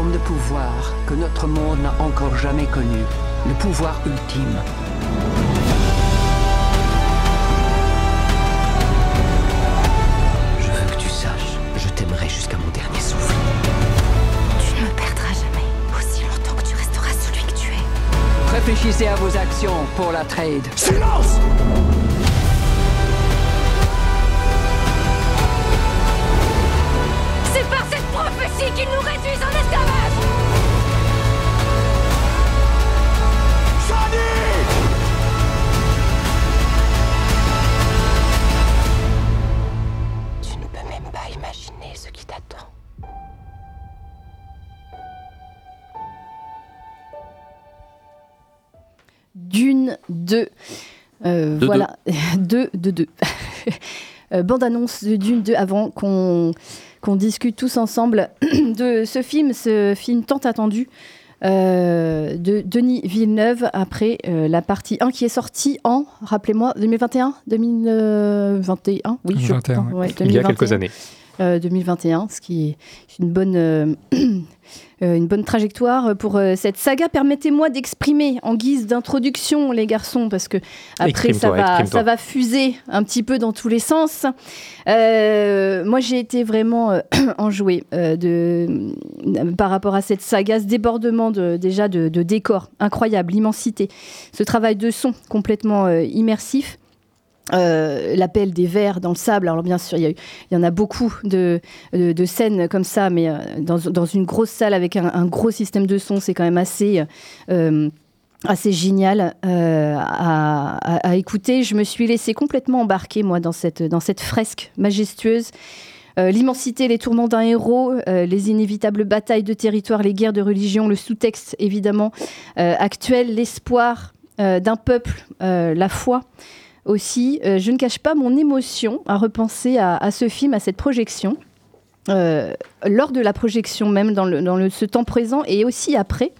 Forme de pouvoir que notre monde n'a encore jamais connue. Le pouvoir ultime. Je veux que tu saches, je t'aimerai jusqu'à mon dernier souffle. Tu ne me perdras jamais, aussi longtemps que tu resteras celui que tu es. Réfléchissez à vos actions pour la trade. Silence C'est par cette prophétie qu'ils nous réduisent en esclavage 2. Euh, De voilà, 2 de 2. Bande-annonce de Dune 2 avant qu'on qu'on discute tous ensemble de ce film, ce film tant attendu euh, de Denis Villeneuve après euh, la partie 1 qui est sortie en, rappelez-moi, 2021 2021 Oui, je 21, crois, ouais. ouais, Il y a 2021. quelques années. Euh, 2021, ce qui est une bonne, euh, euh, une bonne trajectoire pour euh, cette saga. Permettez-moi d'exprimer en guise d'introduction, les garçons, parce que après ça va, ça va fuser un petit peu dans tous les sens. Euh, moi, j'ai été vraiment euh, enjouée euh, de, par rapport à cette saga, ce débordement de, déjà de, de décors incroyable, l'immensité, ce travail de son complètement euh, immersif. Euh, l'appel des vers dans le sable. Alors bien sûr, il y, en a beaucoup de, scènes comme ça, mais euh, dans, une grosse salle avec un, gros système de son, c'est quand même assez... euh, assez génial euh, à, écouter. Je me suis laissée complètement embarquer, moi, dans cette, dans cette fresque majestueuse. L'immensité, les tourments d'un héros, les inévitables batailles de territoire, les guerres de religion, le sous-texte évidemment actuel, l'espoir d'un peuple, la foi aussi. Euh, je ne cache pas mon émotion à repenser à, ce film, à cette projection. Euh, lors de la projection même, dans, le, dans le- ce temps présent et aussi après.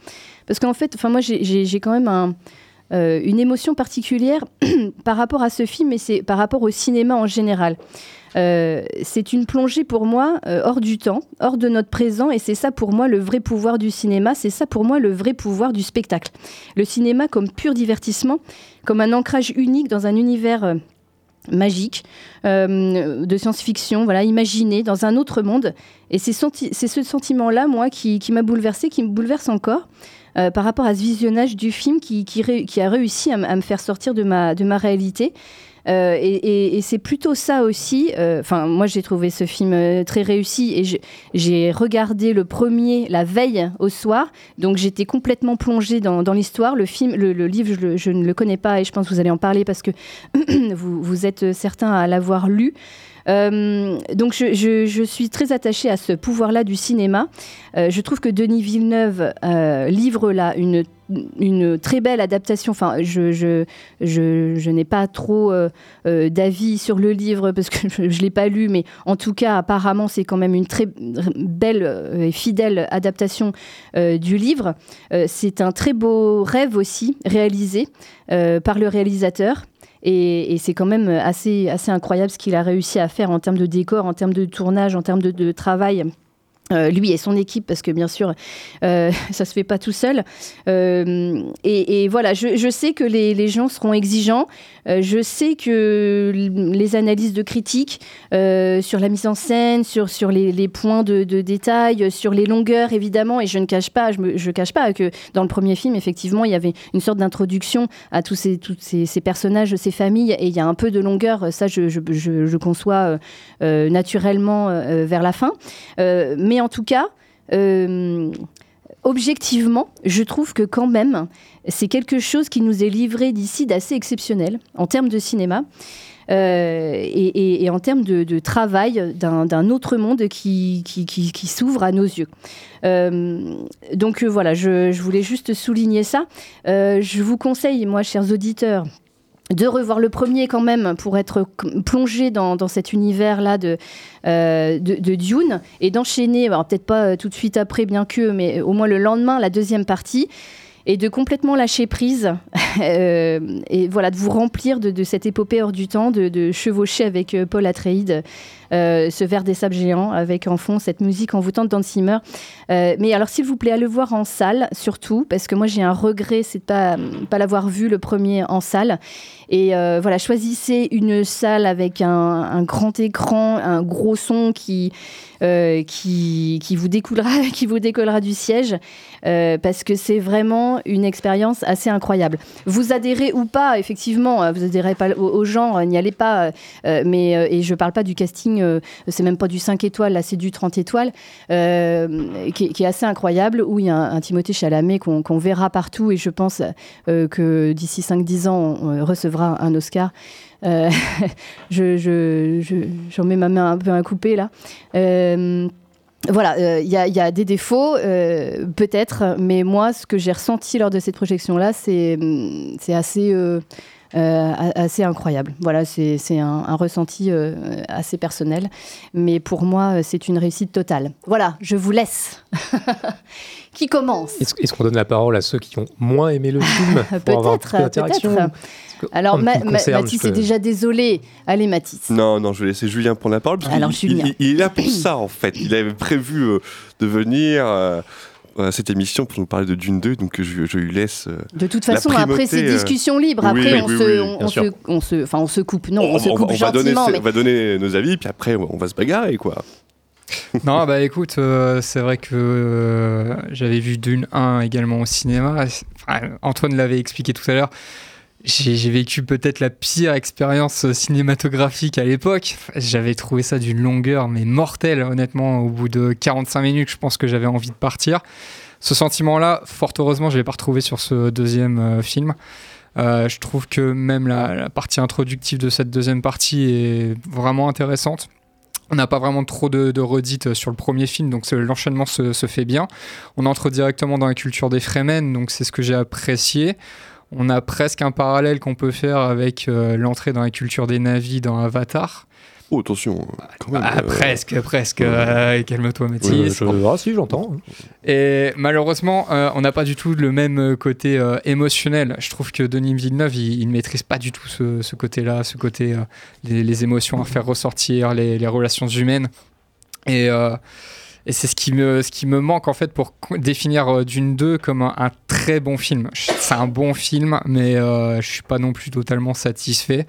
Parce qu'en fait, moi j'ai- quand même un, euh, une émotion particulière par rapport à ce film et par rapport au cinéma en général. Euh, c'est une plongée pour moi euh, hors du temps, hors de notre présent, et c'est ça pour moi le vrai pouvoir du cinéma, c'est ça pour moi le vrai pouvoir du spectacle. Le cinéma comme pur divertissement, comme un ancrage unique dans un univers euh, magique de science-fiction, voilà, imaginé dans un autre monde. Et c'est ce sentiment-là, moi, qui, m'a bouleversé, qui me bouleverse encore. par rapport à ce visionnage du film qui, a réussi à, me faire sortir de ma réalité. Euh, et c'est plutôt ça aussi. euh, Enfin, moi, j'ai trouvé ce film euh, très réussi et j'ai regardé le premier la veille au soir. Donc, j'étais complètement plongée dans, l'histoire. Le film, le, livre, je, ne le connais pas et je pense que vous allez en parler parce que vous, êtes certains à l'avoir lu. Euh, donc je, suis très attachée à ce pouvoir-là du cinéma. Euh, je trouve que Denis Villeneuve euh, livre là une, très belle adaptation. Enfin, je, je, n'ai pas trop d'avis sur le livre parce que je ne l'ai pas lu, mais en tout cas, apparemment, c'est quand même une très belle et fidèle adaptation du livre. C'est un très beau rêve aussi réalisé par le réalisateur. Et, c'est quand même assez, assez incroyable ce qu'il a réussi à faire en termes de décor, en termes de tournage, en termes de travail. Euh, lui et son équipe, parce que bien sûr, euh, ça se fait pas tout seul. Euh, et, voilà, je, sais que les, gens seront exigeants. Je sais que les analyses de critiques sur la mise en scène, sur, les, points de, détail, sur les longueurs, évidemment, et je ne cache pas, je, me, cache pas que dans le premier film, effectivement, il y avait une sorte d'introduction à tous ces, personnages, ces familles, et il y a un peu de longueur. Ça, je, je, conçois naturellement vers la fin. Euh, mais en tout cas, euh, objectivement, je trouve que quand même, c'est quelque chose qui nous est livré d'ici d'assez exceptionnel en termes de cinéma. euh, et, en termes de, travail d'un autre monde qui, s'ouvre à nos yeux. Euh, donc voilà, je, voulais juste souligner ça. Je vous conseille, moi, chers auditeurs, de revoir le premier quand même pour être plongé dans, cet univers-là de, euh, Dune et d'enchaîner, peut-être pas euh, tout de suite après, bien que, mais au moins le lendemain, la deuxième partie. Et de complètement lâcher prise, euh, et voilà, de vous remplir de, cette épopée hors du temps, de, de chevaucher avec Paul Atreides euh, ce verre des sables géants, avec en fond cette musique envoûtante d'Hans Zimmer. Euh, mais alors, s'il vous plaît, allez le voir en salle, surtout, parce que moi j'ai un regret, c'est de pas, pas l'avoir vu le premier en salle. Et euh, voilà, choisissez une salle avec un, grand écran, un gros son qui, euh, qui, qui, vous découlera, qui vous décollera du siège, parce que c'est vraiment une expérience assez incroyable. Vous adhérez ou pas, effectivement, euh, vous adhérez pas au, au genre, n'y allez pas, mais, et je parle pas du casting, euh, c'est même pas du 5 étoiles, là c'est du 30 étoiles, euh, qui, est- assez incroyable, où il y a un, Timothée Chalamet qu'on verra partout, et je pense euh, que d'ici 5-10 ans, on recevra un Oscar. Je, je, mets ma main un peu à couper là. Voilà, il y, a- des défauts, peut-être, mais moi, ce que j'ai ressenti lors de cette projection-là, c'est, assez, assez incroyable. Voilà, c'est, c'est un, un ressenti euh, assez personnel, mais pour moi, euh, c'est une réussite totale. Voilà, je vous laisse. Qui commence? Est-ce qu'on donne la parole à ceux qui ont moins aimé le film Peut-être, Alors, Ma- Ma- concerne, Mathis est déjà désolé. Allez, Mathis. Non, non, je vais laisser Julien prendre la parole. Parce Alors, qu'il- Julien. il, il est là pour ça, en fait. Il avait prévu euh, de venir euh, à cette émission pour nous parler de Dune 2, donc je, je lui laisse. euh, De toute la façon, après, c'est euh, discussion libre. Après, oui, on, oui, se, oui, on, se, on se, enfin, on se coupe. Non, on, se coupe va donner, gentiment. ses- mais... on va donner nos avis, puis après, on va se bagarrer, quoi. non, bah écoute, euh, c'est vrai que euh, j'avais vu Dune 1 également au cinéma. Enfin, Antoine l'avait expliqué tout à l'heure. J'ai vécu peut-être la pire expérience cinématographique à l'époque. J'avais trouvé ça d'une longueur, mais mortelle, honnêtement. Au bout de 45 minutes, je pense que j'avais envie de partir. Ce sentiment-là, fort heureusement, je ne l'ai pas retrouvé sur ce deuxième euh, film. Euh, je trouve que même la, partie introductive de cette deuxième partie est vraiment intéressante. On n'a pas vraiment trop de, redites sur le premier film, donc l'enchaînement se, se fait bien. On entre directement dans la culture des Fremen, donc c'est ce que j'ai apprécié. On a presque un parallèle qu'on peut faire avec euh, l'entrée dans la culture des Navis dans Avatar. Oh, attention, quand même. Ah, euh, presque, presque. euh, Calme-toi, Mathis. Ouais, je- Ah si, j'entends. Et malheureusement, euh, on n'a pas du tout le même côté euh, émotionnel. Je trouve que Denis Villeneuve, il, ne maîtrise pas du tout ce, ce côté-là, ce côté, euh, les, les émotions à faire ressortir, les, les relations humaines. Et, euh, et c'est ce qui, me, ce qui me manque en fait pour définir euh, Dune 2 comme un, très bon film. C'est un bon film, mais euh, je suis pas non plus totalement satisfait.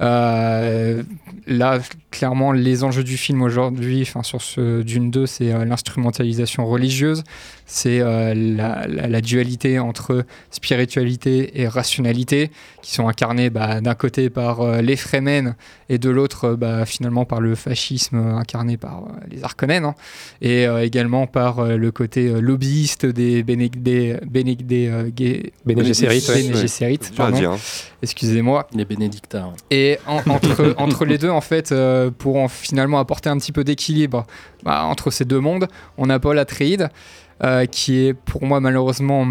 Euh, là, clairement, les enjeux du film aujourd'hui, enfin sur ce Dune 2, c'est euh, l'instrumentalisation religieuse, c'est euh, la, la- la dualité entre spiritualité et rationalité, qui sont incarnées bah, d'un côté par les Fremen et de l'autre, bah, finalement, par le fascisme incarné par les Harkonnen, hein, et également par le côté lobbyiste des Bene, des, Bene- des, Bene Gesserit, ouais. Bene Gesserit, à pardon. dire, hein. Excusez-moi. Les bénédictins. Et en- entre, entre les deux, en fait, euh, pour en finalement apporter un petit peu d'équilibre bah, entre ces deux mondes, on a Paul Atreides, euh, qui est pour moi malheureusement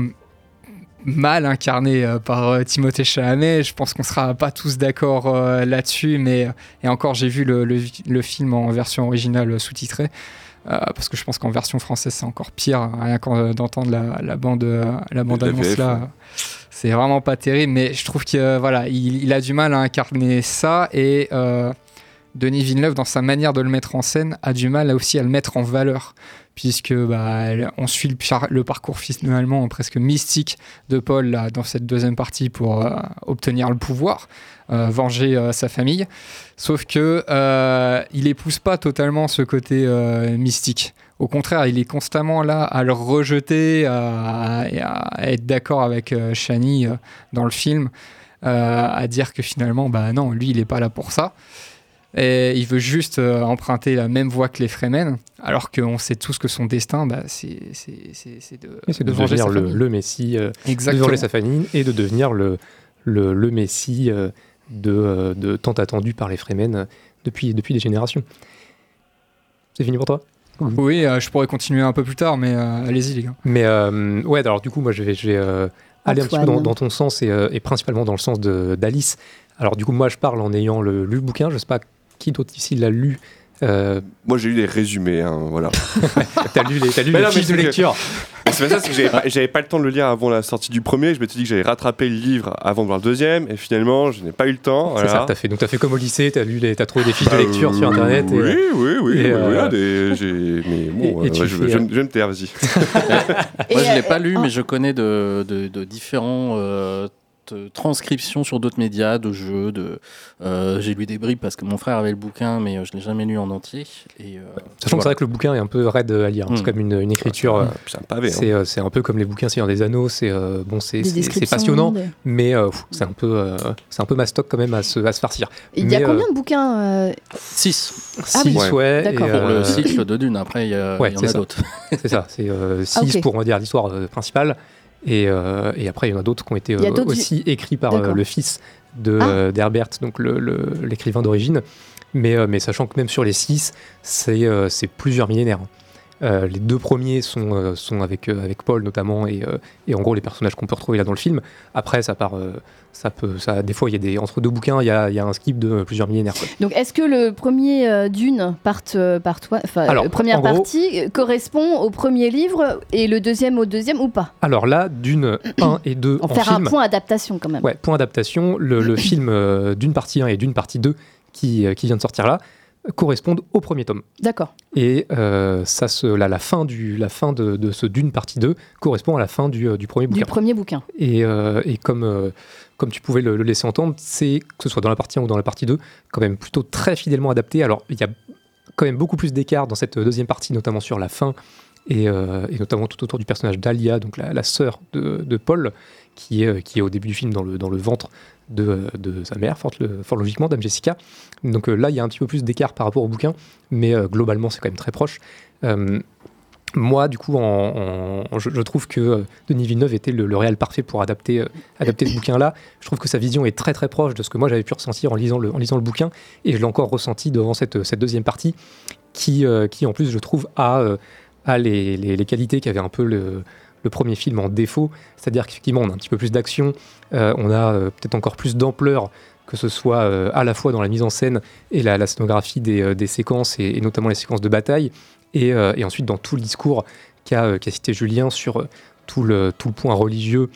mal incarné euh, par euh, Timothée Chalamet. Je pense qu'on sera pas tous d'accord euh, là-dessus, mais et encore, j'ai vu le, le- le film en version originale sous-titrée. euh, parce que je pense qu'en version française c'est encore pire, hein, rien qu'en- d'entendre la, la bande, euh, la bande annonce VF, là, ouais. C'est vraiment pas terrible, mais je trouve qu'il voilà, il, a du mal à incarner ça et euh, Denis Villeneuve, dans sa manière de le mettre en scène, a du mal aussi à le mettre en valeur, puisque bah, on suit le, par- le parcours finalement presque mystique de Paul dans cette deuxième partie pour euh, obtenir le pouvoir, euh, venger euh, sa famille. Sauf que euh, il épouse pas totalement ce côté euh, mystique. Au contraire, il est constamment là à le rejeter, à, être d'accord avec euh, Shani euh, dans le film, euh, à dire que finalement, bah non, lui, il n'est pas là pour ça. Et il veut juste emprunter la même voie que les Fremen, alors qu'on sait tous que son destin, bah, c'est de, devenir le, Messie, euh, de venger sa famille et de devenir le, le, le Messie euh, de, de tant attendu par les Fremen depuis, depuis des générations. C'est fini pour toi? Oui, euh, je pourrais continuer un peu plus tard, mais euh, allez-y les gars. Mais euh, ouais, alors du coup, moi, je vais, je vais euh, aller un petit peu dans, dans ton sens et, euh, et principalement dans le sens de- d'Alice. Alors du coup, moi, je parle en ayant le, lu le bouquin. Je sais pas qui d'autre ici l'a lu. Euh, Moi, j'ai eu les résumés, hein, voilà. T'as lu les, t'as lu Mais les non, mais fiches de que- lecture. C'est pas ça, c'est que j'avais pas, j'avais pas le temps de le lire avant la sortie du premier. Je m'étais dit que j'allais rattraper le livre avant de voir le deuxième, et finalement, je n'ai pas eu le temps. C'est voilà. ça, t'as fait. Donc t'as fait comme au lycée, t'as lu les, t'as trouvé des fiches Bah, de lecture sur euh, internet. et- Oui, oui, oui. et, oui, euh, oui, là, des- j'ai- mais bon, et- et euh, tu ouais, je, fais, je- euh, me taire, vas-y. Moi, je l'ai pas euh, lu, mais je connais de, de- de différents euh, t- transcriptions sur d'autres médias, de jeux. De, euh, j'ai lu des bribes parce que mon frère avait le bouquin, mais euh, je l'ai jamais lu en entier. Et, euh, Sachant que c'est vrai que le bouquin est un peu raide à lire. hein. C'est Mm. comme une, une écriture. Ouais, euh, c'est un pavé, hein. C'est euh, c'est un peu comme les bouquins Seigneur des Anneaux. C'est euh, bon, c'est Des c'est- c'est descriptions, passionnant, mais euh, pff, c'est un peu euh, c'est un peu mastoc quand même à se, à se farcir. Il y a combien euh, de bouquins euh, 6. Ah oui. six, ouais, D'accord. et, Pour euh, le cycle de Dune, après, il y, a- Ouais, y en c'est a ça. d'autres. C'est ça, c'est 6 Ah, pour on va dire l'histoire euh, principale. Et, euh, et après, il y en a d'autres qui ont été euh, aussi écrits par euh, le fils Ah. d'Herbert, donc le- le- l'écrivain d'origine. Mais, mais sachant que même sur les 6, c'est, euh, c'est plusieurs millénaires. Euh, les deux premiers sont, euh, sont avec, euh, avec Paul notamment, et, et en gros les personnages qu'on peut retrouver là dans le film. Après, ça part, ça peut, ça, des fois, il y a des, entre deux bouquins, il y a, y a un skip de plusieurs millénaires. quoi. Donc, est-ce que le premier Dune, part, part Alors, première gros- partie, correspond au premier livre et le deuxième au deuxième ou pas? Alors là, d'une 1 et 2 En en faire un film, point adaptation quand même. Ouais, point adaptation, le, le film d'une partie 1 et d'une partie 2 qui, qui vient de sortir là correspondent au premier tome. D'accord. Et euh, ça se, la, la fin, du, la fin de, de ce d'une partie 2 correspond à la fin du, euh, du premier Du bouquin. premier bouquin. Et, euh, et comme, euh, comme tu pouvais le, le laisser entendre, c'est, que ce soit dans la partie 1 ou dans la partie 2, quand même plutôt très fidèlement adapté. Alors, il y a quand même beaucoup plus d'écart dans cette deuxième partie, notamment sur la fin, et, et notamment tout autour du personnage d'Alia, donc la, la sœur de, de Paul, qui est, qui est au début du film dans le, dans le ventre de, sa mère, fort, logiquement, Dame Jessica. Donc euh, là, il y a un petit peu plus d'écart par rapport au bouquin, mais euh, globalement, c'est quand même très proche. Euh, moi, du coup, je, trouve que Denis Villeneuve était le, réel parfait pour adapter, adapter ce bouquin-là. Je trouve que sa vision est très très proche de ce que moi j'avais pu ressentir en lisant le, bouquin, et je l'ai encore ressenti devant cette, deuxième partie, qui, en plus, je trouve, a, a les, les- les qualités qu'avait un peu le, le premier film en défaut, c'est-à-dire qu'effectivement on a un petit peu plus d'action, euh, on a euh, peut-être encore plus d'ampleur, que ce soit euh, à la fois dans la mise en scène et la, la scénographie des, des séquences, et, et notamment les séquences de bataille, et, et ensuite dans tout le discours qu'a cité Julien sur tout le, tout le point religieux,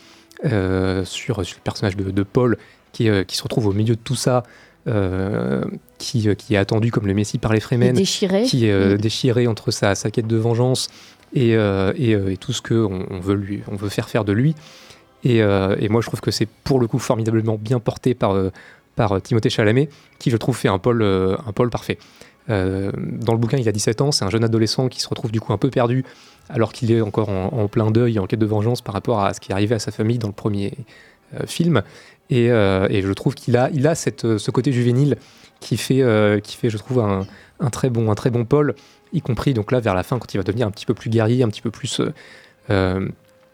sur, sur le personnage de, de Paul, qui, qui se retrouve au milieu de tout ça. euh, qui, qui est attendu comme le Messie par les Fremen, déchiré. qui est euh, Mm. déchiré entre sa, sa quête de vengeance et, euh, euh, et tout ce qu'on on veut, veut faire faire de lui. Et, euh, et moi, je trouve que c'est pour le coup formidablement bien porté par, par Timothée Chalamet, qui, je trouve, fait un euh, un Paul parfait. Dans le bouquin, il a 17 ans, c'est un jeune adolescent qui se retrouve du coup un peu perdu, alors qu'il est encore en, en plein deuil, en quête de vengeance par rapport à ce qui est arrivé à sa famille dans le premier film. Et, et je trouve qu'il a, il a cette, ce côté juvénile qui fait, qui fait je trouve, un, un très bon, un très bon Paul, y compris donc là vers la fin quand il va devenir un petit peu plus guerrier, un petit peu plus euh, euh,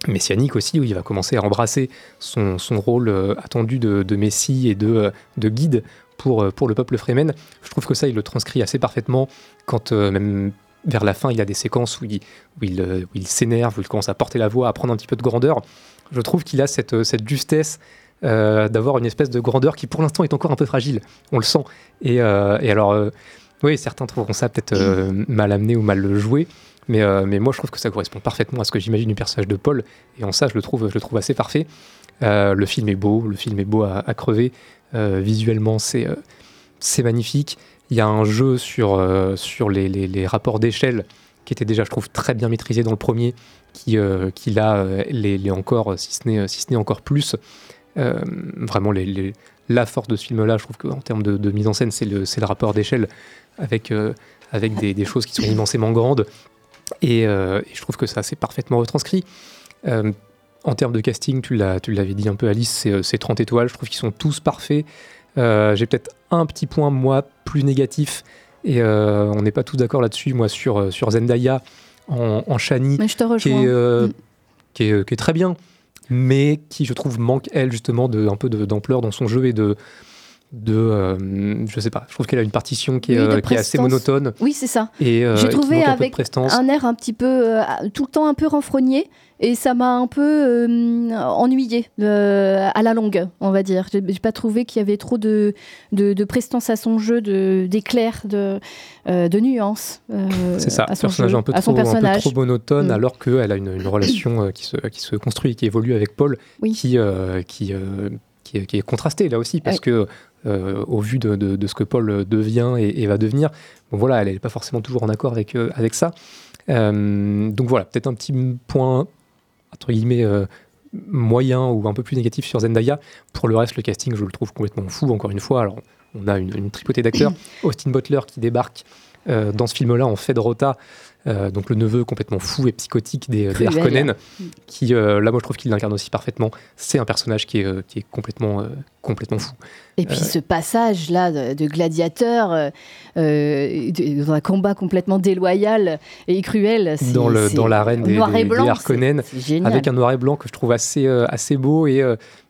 messianique aussi, où il va commencer à embrasser son, son rôle euh, attendu de, de messie et de, euh, de guide pour, pour le peuple Fremen. Je trouve que ça, il le transcrit assez parfaitement quand même vers la fin, il a des séquences où il, où il, où il s'énerve, où il commence à porter la voix, à prendre un petit peu de grandeur. Je trouve qu'il a cette, cette justesse d'avoir une espèce de grandeur qui pour l'instant est encore un peu fragile. On le sent. Et, et alors, oui, certains trouveront ça peut-être euh, mal amené ou mal joué. Mais, euh, mais moi, je trouve que ça correspond parfaitement à ce que j'imagine du personnage de Paul. Et en ça, je le trouve, je le trouve assez parfait. Euh, le film est beau, le film est beau à, crever. Visuellement, c'est c'est magnifique. Il y a un jeu sur, sur les, les- rapports d'échelle qui était déjà, je trouve, très bien maîtrisé dans le premier, qui, qui là, les, les encore, si ce n'est si encore plus. Vraiment, la force de ce film-là, je trouve qu'en termes de, mise en scène, c'est le, c'est le rapport d'échelle avec, euh, avec des, des choses qui sont immensément grandes. Et, euh, et je trouve que ça, c'est parfaitement retranscrit. Euh, en termes de casting, tu l'as- tu l'avais dit un peu, Alice, c'est, euh, c'est 30 étoiles. Je trouve qu'ils sont tous parfaits. J'ai peut-être un petit point, moi, plus négatif. Et on n'est pas tous d'accord là-dessus, moi, sur, sur Zendaya en, en Shani, Mais je te qui rejoins. est, euh, Mm. qui, est, qui est très bien, mais qui, je trouve, manque, elle, justement, de, un peu d'ampleur dans son jeu et de. De euh, je sais pas, je trouve qu'elle a une partition qui est, Oui, euh, qui est assez monotone. Oui, c'est ça. Et, euh, J'ai trouvé avec un air un petit peu, euh, tout le temps un peu renfrogné, et ça m'a un peu ennuyé à la longue, on va dire. J'ai pas trouvé qu'il y avait trop de, de, de prestance à son jeu, de- d'éclairs, de, de nuances. C'est ça, à son personnage jeu, un peu, à son trop, un peu trop monotone, Mm. alors qu'elle a une, une relation qui, se, qui se construit et qui évolue avec Paul, Oui. qui, qui, qui, est- qui est contrastée là aussi, parce que euh, au vu de, de- de ce que Paul devient et, et va devenir, bon voilà, elle n'est pas forcément toujours en accord avec, euh, avec ça. Euh, donc voilà, peut-être un petit point, entre guillemets, euh, moyen ou un peu plus négatif sur Zendaya. Pour le reste, le casting, je le trouve complètement fou, encore une fois. Alors, on a une, une tripotée d'acteurs. Austin Butler qui débarque euh, dans ce film-là en fait de Rota, euh, donc le neveu complètement fou et psychotique des, des. Harkonnen, qui, euh, là, moi, je trouve qu'il l'incarne aussi parfaitement. C'est un personnage qui est, euh, qui est complètement, complètement fou. Et puis ce passage-là de, de gladiateur, de- dans un combat complètement déloyal et cruel, c'est- dans le dans l'arène des, des- blanc, des Harkonnen, avec un noir et blanc que je trouve assez assez beau et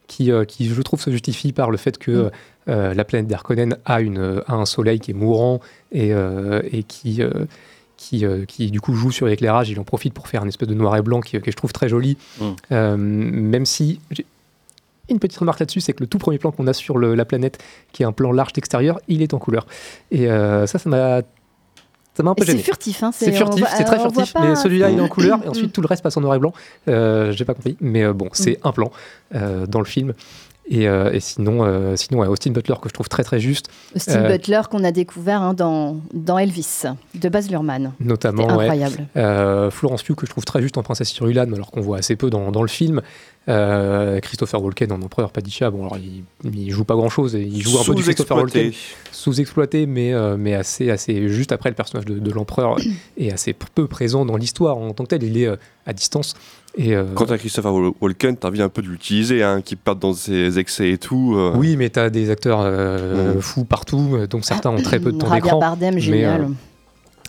qui qui je trouve se justifie par le fait que Mm. la planète d'Harkonnen a une a un soleil qui est mourant et qui, qui, euh, qui du coup joue sur l'éclairage. Il en profite pour faire une espèce de noir et blanc qui, que je trouve très joli. Mm. Euh, même si une petite remarque là-dessus, c'est que le tout premier plan qu'on a sur le- la planète, qui est un plan large d'extérieur, il est en couleur. Et euh, ça, ça m'a ça m'a un peu Et c'est furtif, hein, C'est furtif, c'est très furtif, mais celui-là il est en couleur et Mm. ensuite tout le reste passe en noir et blanc. Euh, J'ai pas compris, mais euh, bon, c'est Mm. un plan euh, dans le film. Et, euh, et sinon, euh, sinon ouais, Austin Butler que je trouve très très juste. Austin Euh, Butler qu'on a découvert hein, dans, dans Elvis de Baz Luhrmann. Notamment, ouais. incroyable. Euh, Florence Pugh que je trouve très juste en Princesse Irulan, alors qu'on voit assez peu dans, dans le film. Euh, Christopher Walken en Empereur Padisha, bon alors il, il joue pas grand chose, il joue un peu du Christopher Sous-exploité. Walken, sous-exploité, mais, euh, mais assez, assez juste après le personnage de, de l'empereur est assez peu présent dans l'histoire en tant que tel, il est euh, à distance. Et, euh, Quant à Christopher Wal- Walken, t'as envie un peu de l'utiliser, hein, qui part dans ses excès et tout. euh. Oui, mais t'as des acteurs euh, fous partout, euh, donc certains ont très peu de temps Javier d'écran. Bardem, mais, génial. euh,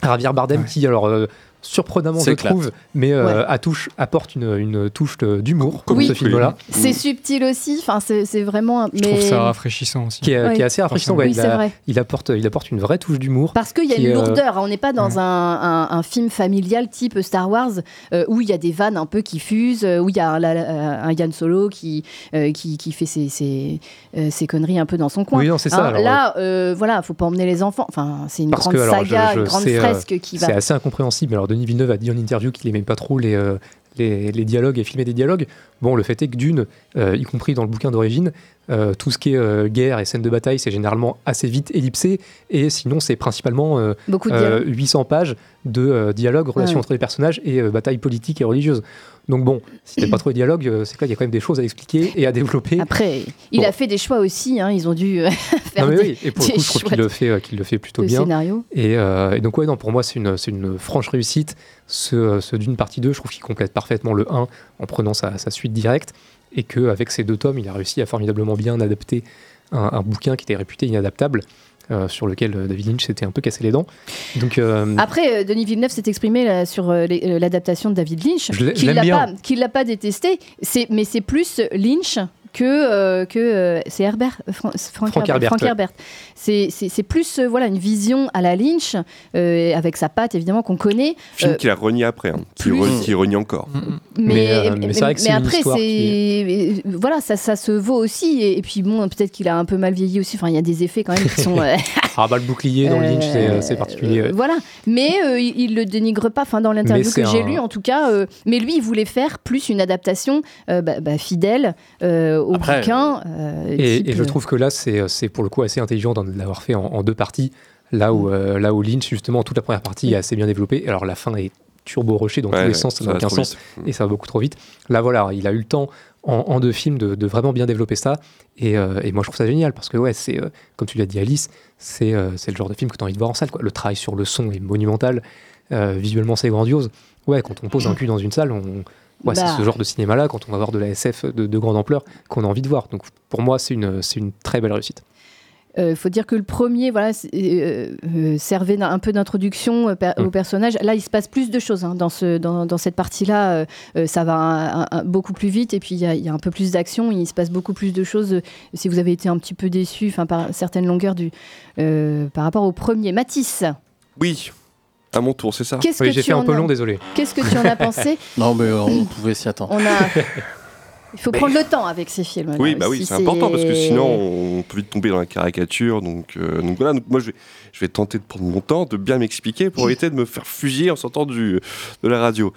Javier Bardem qui, alors, euh, surprenamment, je trouve, mais euh, Ouais. à touche, apporte une, une touche d'humour, comme Oui. ce film-là. C'est subtil aussi, enfin, c'est c'est vraiment. Je mais... trouve ça rafraîchissant aussi. Qui est, Ouais. qui est assez rafraîchissant. ouais, Oui, il, c'est a- vrai. il apporte, il apporte une vraie touche d'humour. Parce qu'il y a une est, euh, lourdeur, on n'est pas dans un, un- un film familial type Star Wars euh, où il y a des vannes un peu qui fusent, où il y a un, un Yann Solo qui, euh, qui, qui fait ses, ses, ses conneries un peu dans son coin. Oui, non, c'est ça, Hein, alors, là, euh, voilà, faut pas emmener les enfants. Enfin, c'est une Parce grande que, alors, saga, je- je une grande euh, fresque qui va. C'est assez incompréhensible. Alors, Denis Villeneuve a dit en interview qu'il aimait pas trop les, euh, les, les dialogues et filmer des dialogues. Bon, le fait est que d'une, euh, y compris dans le bouquin d'origine, euh, tout ce qui est euh, guerre et scène de bataille, c'est généralement assez vite ellipsé. Et sinon, c'est principalement euh, Beaucoup de euh, dialogues. 800 pages de dialogue, relations Ouais. entre les personnages et bataille politique et religieuse. Donc bon, si t'as pas trop de dialogue, c'est qu'il y a quand même des choses à expliquer et à développer. Après, il Bon. a fait des choix aussi. hein, ils ont dû faire Non mais des, oui, et pour le coup, je trouve qu'il le fait, qu'il le fait plutôt bien. scénario. Et, et donc ouais, non, pour moi, c'est une, franche réussite. Ce, ce d'une partie 2, je trouve qu'il complète parfaitement le 1 en prenant sa, sa suite directe, et qu'avec ces deux tomes, il a réussi à formidablement bien adapter un, un bouquin qui était réputé inadaptable, euh, sur lequel euh, David Lynch s'était un peu cassé les dents. Donc euh, Après, Denis Villeneuve s'est exprimé là, sur l'adaptation de David Lynch, qu'il bien. pas, l'a pas détesté. Mais c'est plus Lynch que euh, que euh, c'est Herbert, euh, Fran- Frank, Frank Herbert. Herbert, Frank ouais. Herbert. C'est, c'est, c'est plus euh, voilà une vision à la Lynch euh, avec sa patte évidemment qu'on connaît. Film Euh, qu'il a renié après, hein, qui, re- qui renie encore. mais, Mais, euh, mais c'est vrai que c'est une après, c'est voilà, ça, ça se vaut aussi. Et, et puis bon, peut-être qu'il a un peu mal vieilli aussi. Enfin, il y a des effets quand même qui sont. euh, ah bah le bouclier dans le Lynch, c'est, euh, c'est particulier. ouais. voilà, mais euh, il, il le dénigre pas. Enfin, dans l'interview Mais que j'ai un- lue, en tout cas. euh, mais lui, il voulait faire plus une adaptation euh, bah, bah, fidèle euh, au Après, bouquin. euh, Et, type, et je euh, trouve que là, c'est pour le coup assez intelligent l'avoir fait en, en deux parties. Là où, euh, là où Lynch, justement, toute la première partie est assez bien développée. Alors la fin est turbo rushée dans Ouais, tous les ouais, sens, ça n'a aucun sens. vite. Et ça va beaucoup trop vite. Là, voilà, il a eu le temps en, en deux films de, de vraiment bien développer ça. Et, euh, et moi, je trouve ça génial parce que, ouais, c'est, euh, comme tu l'as dit, Alice, c'est euh, le genre de film que tu as envie de voir en salle. Quoi. Le travail sur le son est monumental. Euh, visuellement, c'est grandiose. Ouais, quand on pose un cul dans une salle, on. Ouais, Bah. c'est ce genre de cinéma-là, quand on va voir de la SF de, de grande ampleur, qu'on a envie de voir. Donc pour moi, c'est une, c'est une très belle réussite. Il faut dire que le premier voilà, euh, euh, servait un peu d'introduction euh, per- Mm. au personnage. Là, il se passe plus de choses hein, dans, ce, dans, dans cette partie-là. euh, euh, ça va un- un- un- beaucoup plus vite et puis il y, a- il y a un peu plus d'action. Il se passe beaucoup plus de choses. euh, Si vous avez été un petit peu déçu enfin, par certaines longueurs du, euh, par rapport au premier. Matisse, Oui, à mon tour, c'est ça Qu'est-ce Oui, que j'ai fait un peu long, désolé. qu'est-ce que tu en as pensé Non, mais euh, on pouvait s'y attendre. on a... Il faut prendre le temps avec ces films. Oui, bah oui, c'est important parce que sinon on peut vite tomber dans la caricature. Donc, euh, donc voilà, donc moi je vais, je vais tenter de prendre mon temps, de bien m'expliquer pour éviter de me faire fusiller en sortant du, de la radio.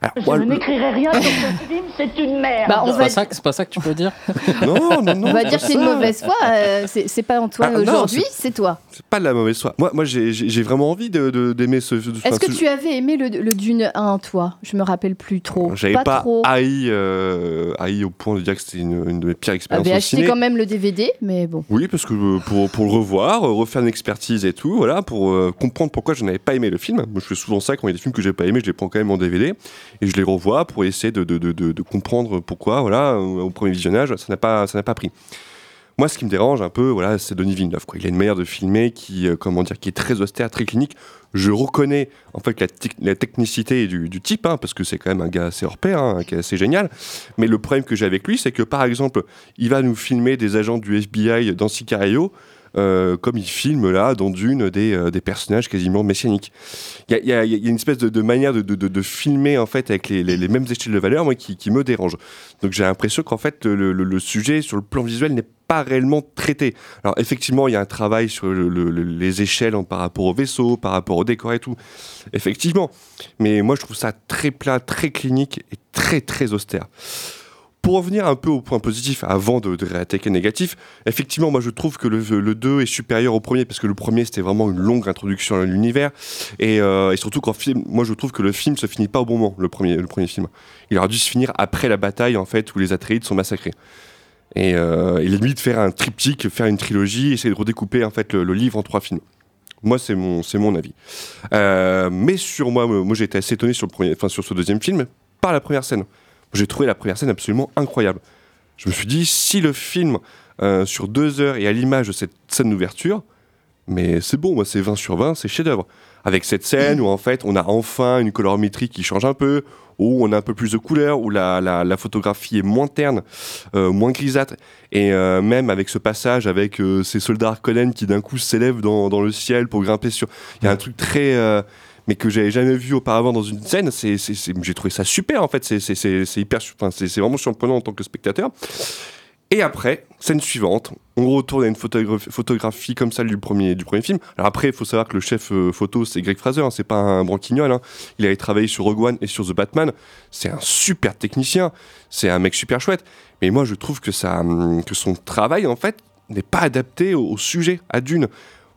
Alors, Je moi, n'écrirai rien sur ce film, c'est une merde. Bah, C'est va- pas, ça que- c'est pas ça que tu peux dire non, non, non. On va dire que c'est une mauvaise foi. euh, c'est c'est pas Antoine Ah, non, aujourd'hui, c'est- c'est toi. C'est pas de la mauvaise foi. Moi, moi j'ai j'ai- j'ai vraiment envie d'aimer de, d'aimer ce. ce- Est-ce que ce- tu avais aimé le, le Dune 1, toi? Je me rappelle plus trop. J'avais pas, pas, trop. haï, euh, haï au point de dire que c'était une, une de mes pires expériences J'avais acheté ciné. quand même le DVD, mais bon. Oui, parce que euh, pour, pour le revoir, refaire une expertise tout, voilà, pour euh, comprendre pourquoi je n'avais pas aimé le film. Moi, je fais souvent ça quand il y a des films que j'ai pas aimé, je les prends quand même en DVD et je les revois pour essayer de, comprendre pourquoi, voilà, euh, au premier visionnage, ça n'a pas, pas pris. Moi, ce qui me dérange un peu, voilà, c'est Denis Villeneuve. Quoi. Il a une manière de filmer qui, euh, comment dire, qui est très austère, très clinique. Je reconnais en fait la, technicité du, du type, hein, parce que c'est quand même un gars assez hors pair, hein, qui est assez génial. Mais le problème que j'ai avec lui, c'est que par exemple, il va nous filmer des agents du FBI dans Sicario. Euh, comme il filme là dans Dune des, euh, des personnages quasiment messianiques. Il y a, une espèce de, manière de, de- filmer en fait avec les, les- mêmes échelles de valeur moi, qui, qui me dérange. Donc j'ai l'impression qu'en fait le, le- sujet sur le plan visuel n'est pas réellement traité. Alors effectivement il y a un travail sur le- le- le- les échelles hein, par rapport au vaisseau, par rapport au décor et tout. Effectivement. Mais moi je trouve ça très plat, très clinique et très très austère. Pour revenir un peu au point positif avant de, de réattaquer négatif, effectivement, moi je trouve que le, le 2 est supérieur au premier parce que le premier c'était vraiment une longue introduction à l'univers et, euh, surtout film, moi je trouve que le film se finit pas au bon moment, le premier, le premier film. Il aurait dû se finir après la bataille en fait où les Atreides sont massacrés. Et euh, il est limite faire un triptyque, faire une trilogie, essayer de redécouper en fait le, le livre en trois films. Moi, c'est mon, mon avis. Euh, mais sur moi, moi j'ai été assez étonné sur, le premier, sur ce deuxième film par la première scène. J'ai trouvé la première scène absolument incroyable. Je me suis dit, si le film, euh, sur deux heures et à l'image de cette scène d'ouverture, mais c'est bon, c'est 20 sur 20, c'est chef-d'œuvre. avec cette scène où en fait on a enfin une colorimétrie qui change un peu, où on a un peu plus de couleurs, où la, la, photographie est moins terne, euh, moins grisâtre, et euh, même avec ce passage avec ces soldats Harkonnen qui d'un coup s'élèvent dans, dans le ciel pour grimper sur... Il y a un truc très... mais que j'avais jamais vu auparavant dans une scène, j'ai trouvé ça super en fait, c'est, hyper, c'est, vraiment surprenant en tant que spectateur. Et après, scène suivante, on retourne à une photographie, comme celle du premier, du premier film. Alors après, il faut savoir que le chef euh, photo, c'est Greg Fraser, hein, c'est pas un branquignol. hein. Il avait travaillé sur Rogue One et sur The Batman. C'est un super technicien, c'est un mec super chouette. Mais moi, je trouve que, ça, hum, que son travail, en fait, n'est pas adapté au sujet, à Dune.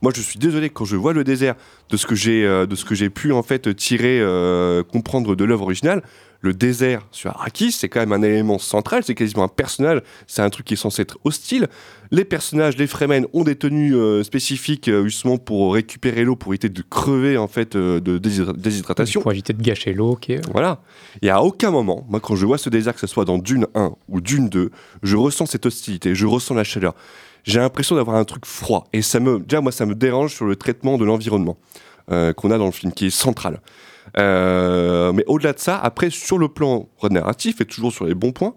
Moi, je suis désolé quand je vois le désert de ce que j'ai, euh, de ce que j'ai pu en fait tirer, euh, comprendre de l'œuvre originale. Le désert sur Arrakis, c'est quand même un élément central. C'est quasiment un personnage. C'est un truc qui est censé être hostile. Les personnages, les Fremen, ont des tenues euh, spécifiques justement pour récupérer l'eau, pour éviter de crever en fait de déshydra- déshydratation. Pour éviter de gâcher l'eau. est- Voilà. Et à aucun moment, moi, quand je vois ce désert, que ce soit dans Dune 1 ou Dune 2, je ressens cette hostilité, je ressens la chaleur. J'ai l'impression d'avoir un truc froid. Et ça me, déjà, moi, ça me dérange sur le traitement de l'environnement euh, qu'on a dans le film, qui est central. Euh, mais au-delà de ça, après, sur le plan narratif et toujours sur les bons points,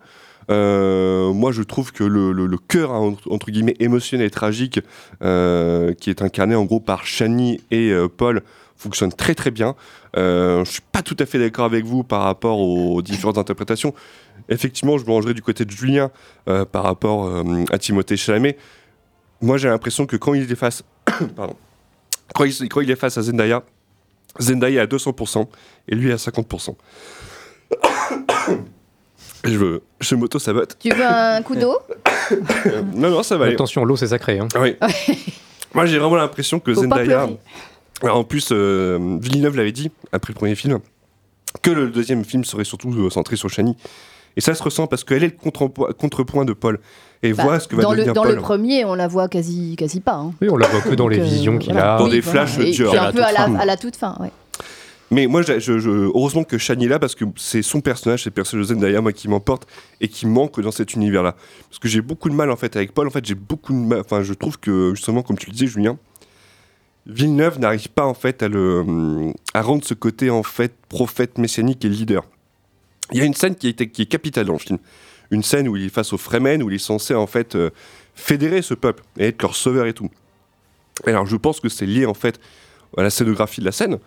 euh, moi, je trouve que le, cœur, hein, entre, guillemets, émotionnel et tragique, qui est incarné en gros par Shani et Paul, fonctionne très très bien. Euh, je suis pas tout à fait d'accord avec vous par rapport aux différentes interprétations. Effectivement, je me rangerai du côté de Julien euh, par rapport euh, à Timothée Chalamet. Moi, j'ai l'impression que quand il est face, pardon, quand il, quand il est face à Zendaya, Zendaya est à 200% et lui à 50%. je veux, je m'auto-sabote. Tu veux un coup d'eau? Non, non, ça va aller. Attention, l'eau c'est sacré. hein. Oui. Moi, j'ai vraiment l'impression que Faut pas Zendaya. Alors, en plus, euh, Villeneuve l'avait dit après le premier film que le deuxième film serait surtout euh, centré sur Shani. Et ça se ressent parce qu'elle est le contrepoint de Paul et Bah, voit ce que va dans le, devenir dans Paul. le premier, on la voit quasi, quasi pas. hein. Oui, on la voit que dans les euh, visions qu'il voilà. a. Dans des voilà. flashs la un peu à la, fin. à la toute fin, ouais. Mais moi, je, je- je- heureusement que Shani est là parce que c'est son personnage, c'est le personnage de Zendaya, moi, qui m'emporte et qui manque dans cet univers-là. Parce que j'ai beaucoup de mal en fait avec Paul. En fait, j'ai beaucoup de mal. Enfin, je trouve que justement, comme tu le disais, Julien, Villeneuve n'arrive pas en fait à le rendre ce côté en fait prophète messianique et leader. Il y a une scène qui est, capitale dans le film. Une scène où il est face aux Fremen, où il est censé en fait euh, fédérer ce peuple et être leur sauveur et tout. Et alors, je pense que c'est lié en fait à la scénographie de la scène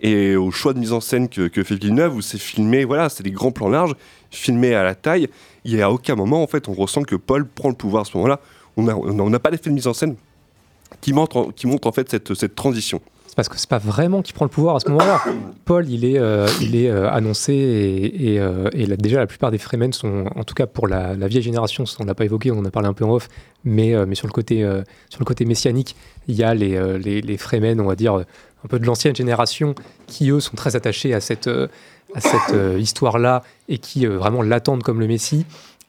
et au choix de mise en scène que, fait Villeneuve où c'est filmé, voilà, c'est des grands plans larges, filmés à la taille. A à aucun moment, en fait, on ressent que Paul prend le pouvoir à ce moment-là. On n'a n'a pas d'effet de mise en scène qui montre, en- qui montre en fait cette, cette transition. C'est parce que c'est pas vraiment qui prend le pouvoir à ce moment-là. Paul, il est, euh, il est euh, annoncé et, et, euh, et déjà la plupart des Fremen sont, en tout cas pour la, la vieille génération, on l'a pas évoqué, on en a parlé un peu en off, mais, euh, mais sur, le côté, sur le côté messianique, il y a les, les, les Fremen, on va dire, un peu de l'ancienne génération, qui eux sont très attachés à cette, à cette histoire-là et qui vraiment l'attendent comme le Messie.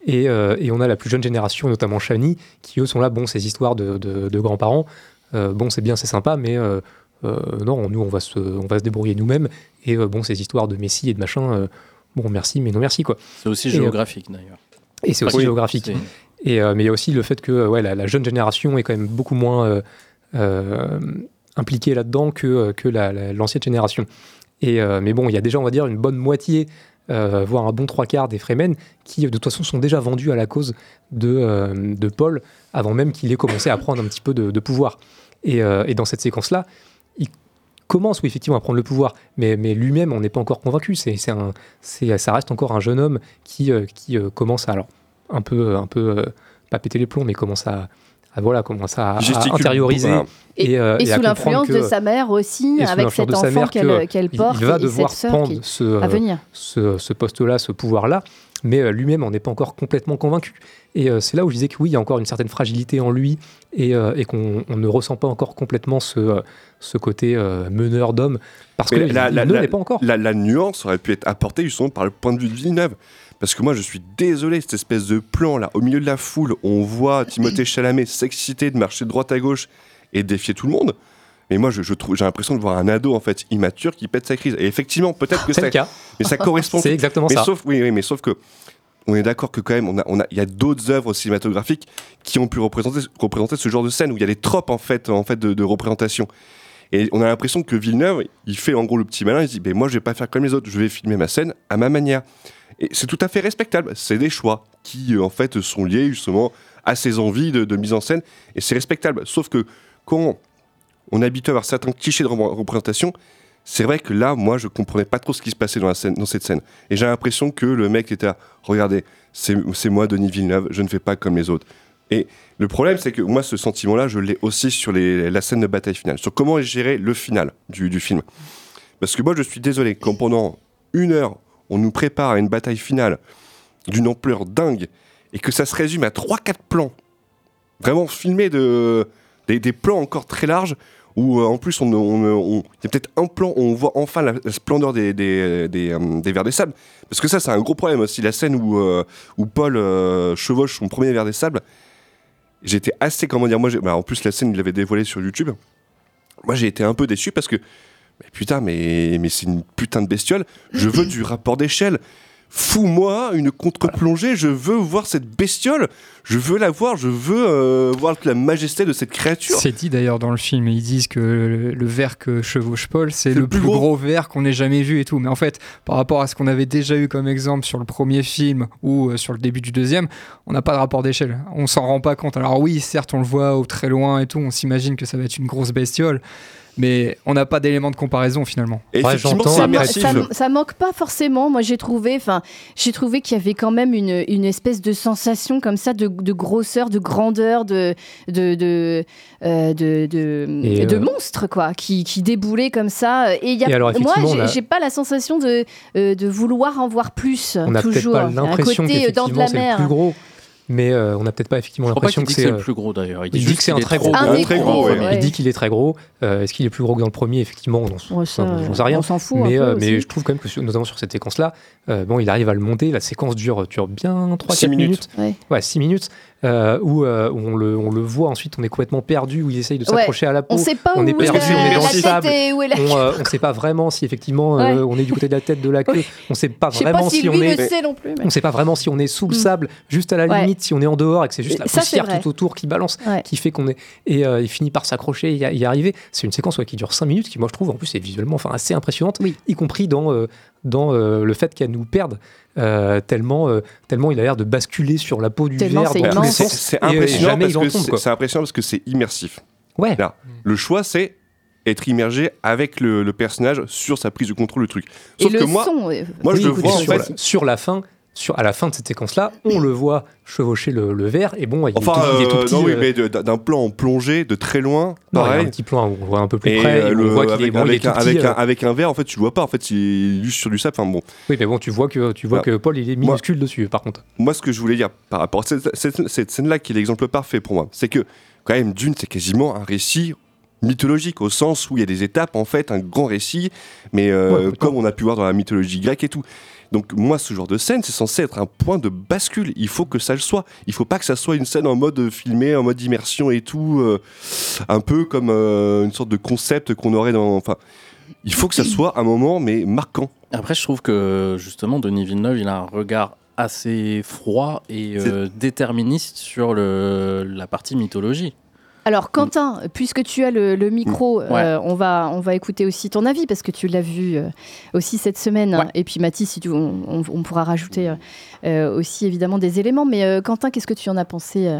Et, euh, et on a la plus jeune génération, notamment Shani, qui eux sont là, bon, ces histoires de, de- de grands-parents, euh, bon, c'est bien, c'est sympa, mais euh, non, nous, on va se, on va se débrouiller nous-mêmes. Et bon, ces histoires de Messie et de machin, bon, merci, mais non merci, quoi. C'est aussi Et, géographique d'ailleurs. Et c'est aussi Oui, géographique. Et, mais il y a aussi le fait que ouais, la, la jeune génération est quand même beaucoup moins impliquée là-dedans que, que la- la- l'ancienne génération. Et, mais bon, il y a déjà, on va dire, une bonne moitié, euh, voire un bon trois quarts des Fremen qui, de toute façon, sont déjà vendus à la cause de, euh, de Paul avant même qu'il ait commencé à prendre un petit peu de, pouvoir. Et, euh, et dans cette séquence-là, il commence, oui, effectivement, à prendre le pouvoir, mais, mais lui-même, on n'est pas encore convaincu. C'est, c'est un, c'est, ça reste encore un jeune homme qui, euh, qui commence à, alors, un peu, un peu pas péter les plombs, mais commence à, à, voilà, commence à, à intérioriser. Et, euh, et à sous l'influence de sa mère aussi, avec cet enfant qu'elle porte il va et devoir prendre qui- ce, euh, ce, ce poste-là, ce pouvoir-là, mais euh, lui-même on n'est pas encore complètement convaincu. Et euh, c'est là où je disais que oui, il y a encore une certaine fragilité en lui et, euh, et qu'on on ne ressent pas encore complètement ce, euh, ce côté euh, meneur d'homme, parce que il- la, il ne la- pas encore. La, la nuance aurait pu être apportée justement par le point de vue de Villeneuve. Parce que moi, je suis désolé, cette espèce de plan là, au milieu de la foule, on voit Timothée Chalamet s'exciter de marcher de droite à gauche et défier tout le monde. Mais moi, je, je trouve, j'ai l'impression de voir un ado en fait immature qui pète sa crise. Et effectivement, peut-être que C'est ça, le cas. mais ça correspond. C'est exactement mais ça. Sauf, oui, oui, mais sauf que on est d'accord que quand même, on a, on a, il y a d'autres œuvres cinématographiques qui ont pu représenter, représenter ce genre de scène où il y a des tropes en fait, en fait de, de représentation. Et on a l'impression que Villeneuve, il fait en gros le petit malin, il dit, ben moi je vais pas faire comme les autres, je vais filmer ma scène à ma manière. Et c'est tout à fait respectable, c'est des choix qui euh, en fait sont liés justement à ses envies de, mise en scène, et c'est respectable. Sauf que quand on est habitué à avoir certains clichés de représentation, c'est vrai que là, moi, je comprenais pas trop ce qui se passait dans, la scène, dans cette scène. Et j'ai l'impression que le mec était là, regardez, c'est moi, Denis Villeneuve, je ne fais pas comme les autres. Et le problème, c'est que moi, ce sentiment-là, je l'ai aussi sur la scène de bataille finale, sur comment géré le final du, du film. Parce que moi, je suis désolé, quand pendant une heure, on nous prépare à une bataille finale d'une ampleur dingue, et que ça se résume à 3-4 plans, vraiment filmés de, des, plans encore très larges, où euh, en plus, on, on- il y a peut-être un plan où on voit enfin la, splendeur des, des, des, euh, des vers des sables. Parce que ça, c'est un gros problème aussi. La scène où, euh, où Paul chevauche son premier vers des sables, j'étais assez, comment dire, moi, bah, en plus, la scène, il l'avait dévoilée sur YouTube. Moi, j'ai été un peu déçu parce que, mais putain, mais, mais c'est une putain de bestiole. Je veux du rapport d'échelle. Fous-moi une contre-plongée, je veux voir cette bestiole, je veux la voir, je veux euh, voir la majesté de cette créature. C'est dit d'ailleurs dans le film, ils disent que le, le ver que chevauche Paul, c'est le, plus gros, ver qu'on ait jamais vu et tout. Mais en fait, par rapport à ce qu'on avait déjà eu comme exemple sur le premier film ou euh, sur le début du deuxième, on n'a pas de rapport d'échelle. On s'en rend pas compte. Alors oui, certes, on le voit au très loin et tout, on s'imagine que ça va être une grosse bestiole, mais on n'a pas d'élément de comparaison finalement. ça, ma- ça, ça manque pas forcément. Moi, j'ai trouvé, enfin, j'ai trouvé qu'il y avait quand même une, une espèce de sensation comme ça de, de grosseur, de grandeur, de de de euh, de, de, Et, de euh, monstre quoi, qui, qui déboulait comme ça. Et il y a, Et alors, moi, j'ai on a- j'ai pas la sensation de euh, de vouloir en voir plus. On n'a peut-être toujours. pas l'impression côté dans de qu'effectivement la c'est le mer. plus gros, mais euh, on n'a peut-être pas effectivement l'impression que dit que c'est. c'est le euh, plus gros, d'ailleurs. Il Il dit que c'est un qu'il est très gros. gros. Très gros, ouais. ouais. Il dit qu'il est très gros. Euh, Est-ce qu'il est plus gros que dans le premier? Effectivement, on s- Ouais, ça, enfin, euh, j'en sais rien. on s'en fout un Mais, peu euh, aussi. mais je trouve quand même que sur- notamment sur cette séquence-là, euh, bon, il arrive à le monter. La séquence dure, dure bien 3-4 Six minutes. minutes. Ouais. 6 minutes. Euh, où, euh, où on, le, on le voit ensuite, on est complètement perdu, où il essaye de Ouais. s'accrocher à la peau. On sait pas on est où perdu, la- on est dans la le tête sable. et où est la on, euh, queue. on sait pas vraiment si effectivement euh, Ouais. on est du côté de la tête, de la queue. On sait pas vraiment si on est. sait non plus, mais- On sait pas vraiment si on est sous le Mm. sable, juste à la Ouais. limite, si on est en dehors et que c'est juste la Ça, poussière tout autour qui balance, qui fait qu'on est. Et euh, il finit par s'accrocher et y, arriver. C'est une séquence qui dure 5 minutes, qui moi je trouve en plus est visuellement enfin, assez impressionnante, y compris dans, euh, dans euh, le fait qu'elle nous perde. euh, tellement, euh, tellement il a l'air de basculer sur la peau du Tellement verre c'est dans tous les immense. C'est sens. c'est et, impressionnant, impressionnant parce que c'est immersif. Ouais. Là, le choix, c'est être immergé avec le, le personnage sur sa prise de contrôle du truc. Et Sauf le que moi, son, moi je le vois en sur, fait. la, sur la fin, sur, à la fin de cette séquence-là, on le voit chevaucher le, le verre et bon, il, Enfin, est, tout, il est tout euh, petit. non, oui, euh, mais d'un plan en plongée de très loin, non, il y a pareil. un petit plan où on voit un peu plus Et près, euh, et on le- voit qu'il est, avec, bon, il est avec tout un, petit, avec, un, avec un verre, en fait, tu le vois pas. En fait, il est juste sur du sable. Enfin bon. Oui, mais bon, tu vois que, tu vois Voilà. que Paul, il est Moi- minuscule dessus, par contre. Moi, ce que je voulais dire par rapport à cette, cette- cette scène-là, qui est l'exemple parfait pour moi, c'est que quand même, Dune, c'est quasiment un récit mythologique au sens où il y a des étapes, en fait, un grand récit, mais euh, comme on a pu voir dans la mythologie grecque et tout. Donc moi, ce genre de scène, c'est censé être un point de bascule. Il faut que ça le soit. Il faut pas que ça soit une scène en mode filmé, en mode immersion et tout, euh, un peu comme euh, une sorte de concept qu'on aurait dans. Enfin, il faut que ça soit un moment, mais marquant. Après, je trouve que justement, Denis Villeneuve, il a un regard assez froid et euh, déterministe sur le, la partie mythologie. Alors Quentin, puisque tu as le, le micro, Ouais. euh, on, va, on va écouter aussi ton avis parce que tu l'as vu euh, aussi cette semaine. hein. Et puis Mathis, si tu, on, on- on pourra rajouter euh, aussi évidemment des éléments. Mais Quentin, qu'est-ce que tu en as pensé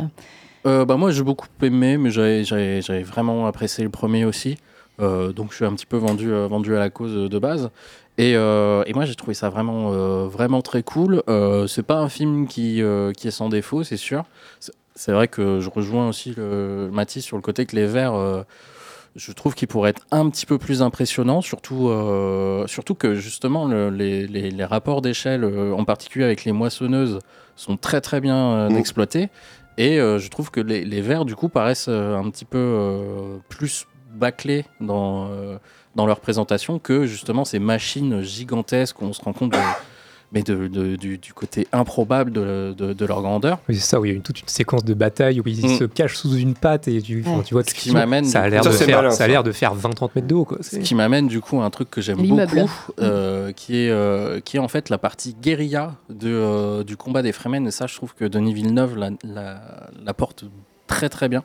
bah moi j'ai beaucoup aimé, mais j'avais- vraiment apprécié le premier aussi. Donc je suis un petit peu vendu, vendu à la cause de base. Et, euh, et moi j'ai trouvé ça vraiment, euh, vraiment très cool. Euh, c'est pas un film qui, qui est sans défaut, c'est sûr. C'est- vrai que je rejoins aussi le, Mathis sur le côté que les verts, euh, je trouve qu'ils pourraient être un petit peu plus impressionnants, surtout, euh, surtout que justement le- les, les- les rapports d'échelle, euh, en particulier avec les moissonneuses, sont très très bien euh, exploités. Et je trouve que les, les verts, du coup, paraissent un petit peu plus bâclés dans, dans leur présentation que justement ces machines gigantesques où on se rend compte de- mais de, de- du, du côté improbable de, de- de leur grandeur. Oui, c'est ça, où il y a une, toute une séquence de bataille où il Mm. se cache sous une patte et tu, vois Ce qui m'amène, ça a l'air de, faire- malin, ça a ça. l'air de faire 20-30 mètres de haut. Quoi. Ce qui m'amène du coup à un truc que j'aime beaucoup, euh, qui, est, euh, qui est en fait la partie guérilla de, euh, du combat des Fremen. Et ça, je trouve que Denis Villeneuve la, la, la porte très très bien.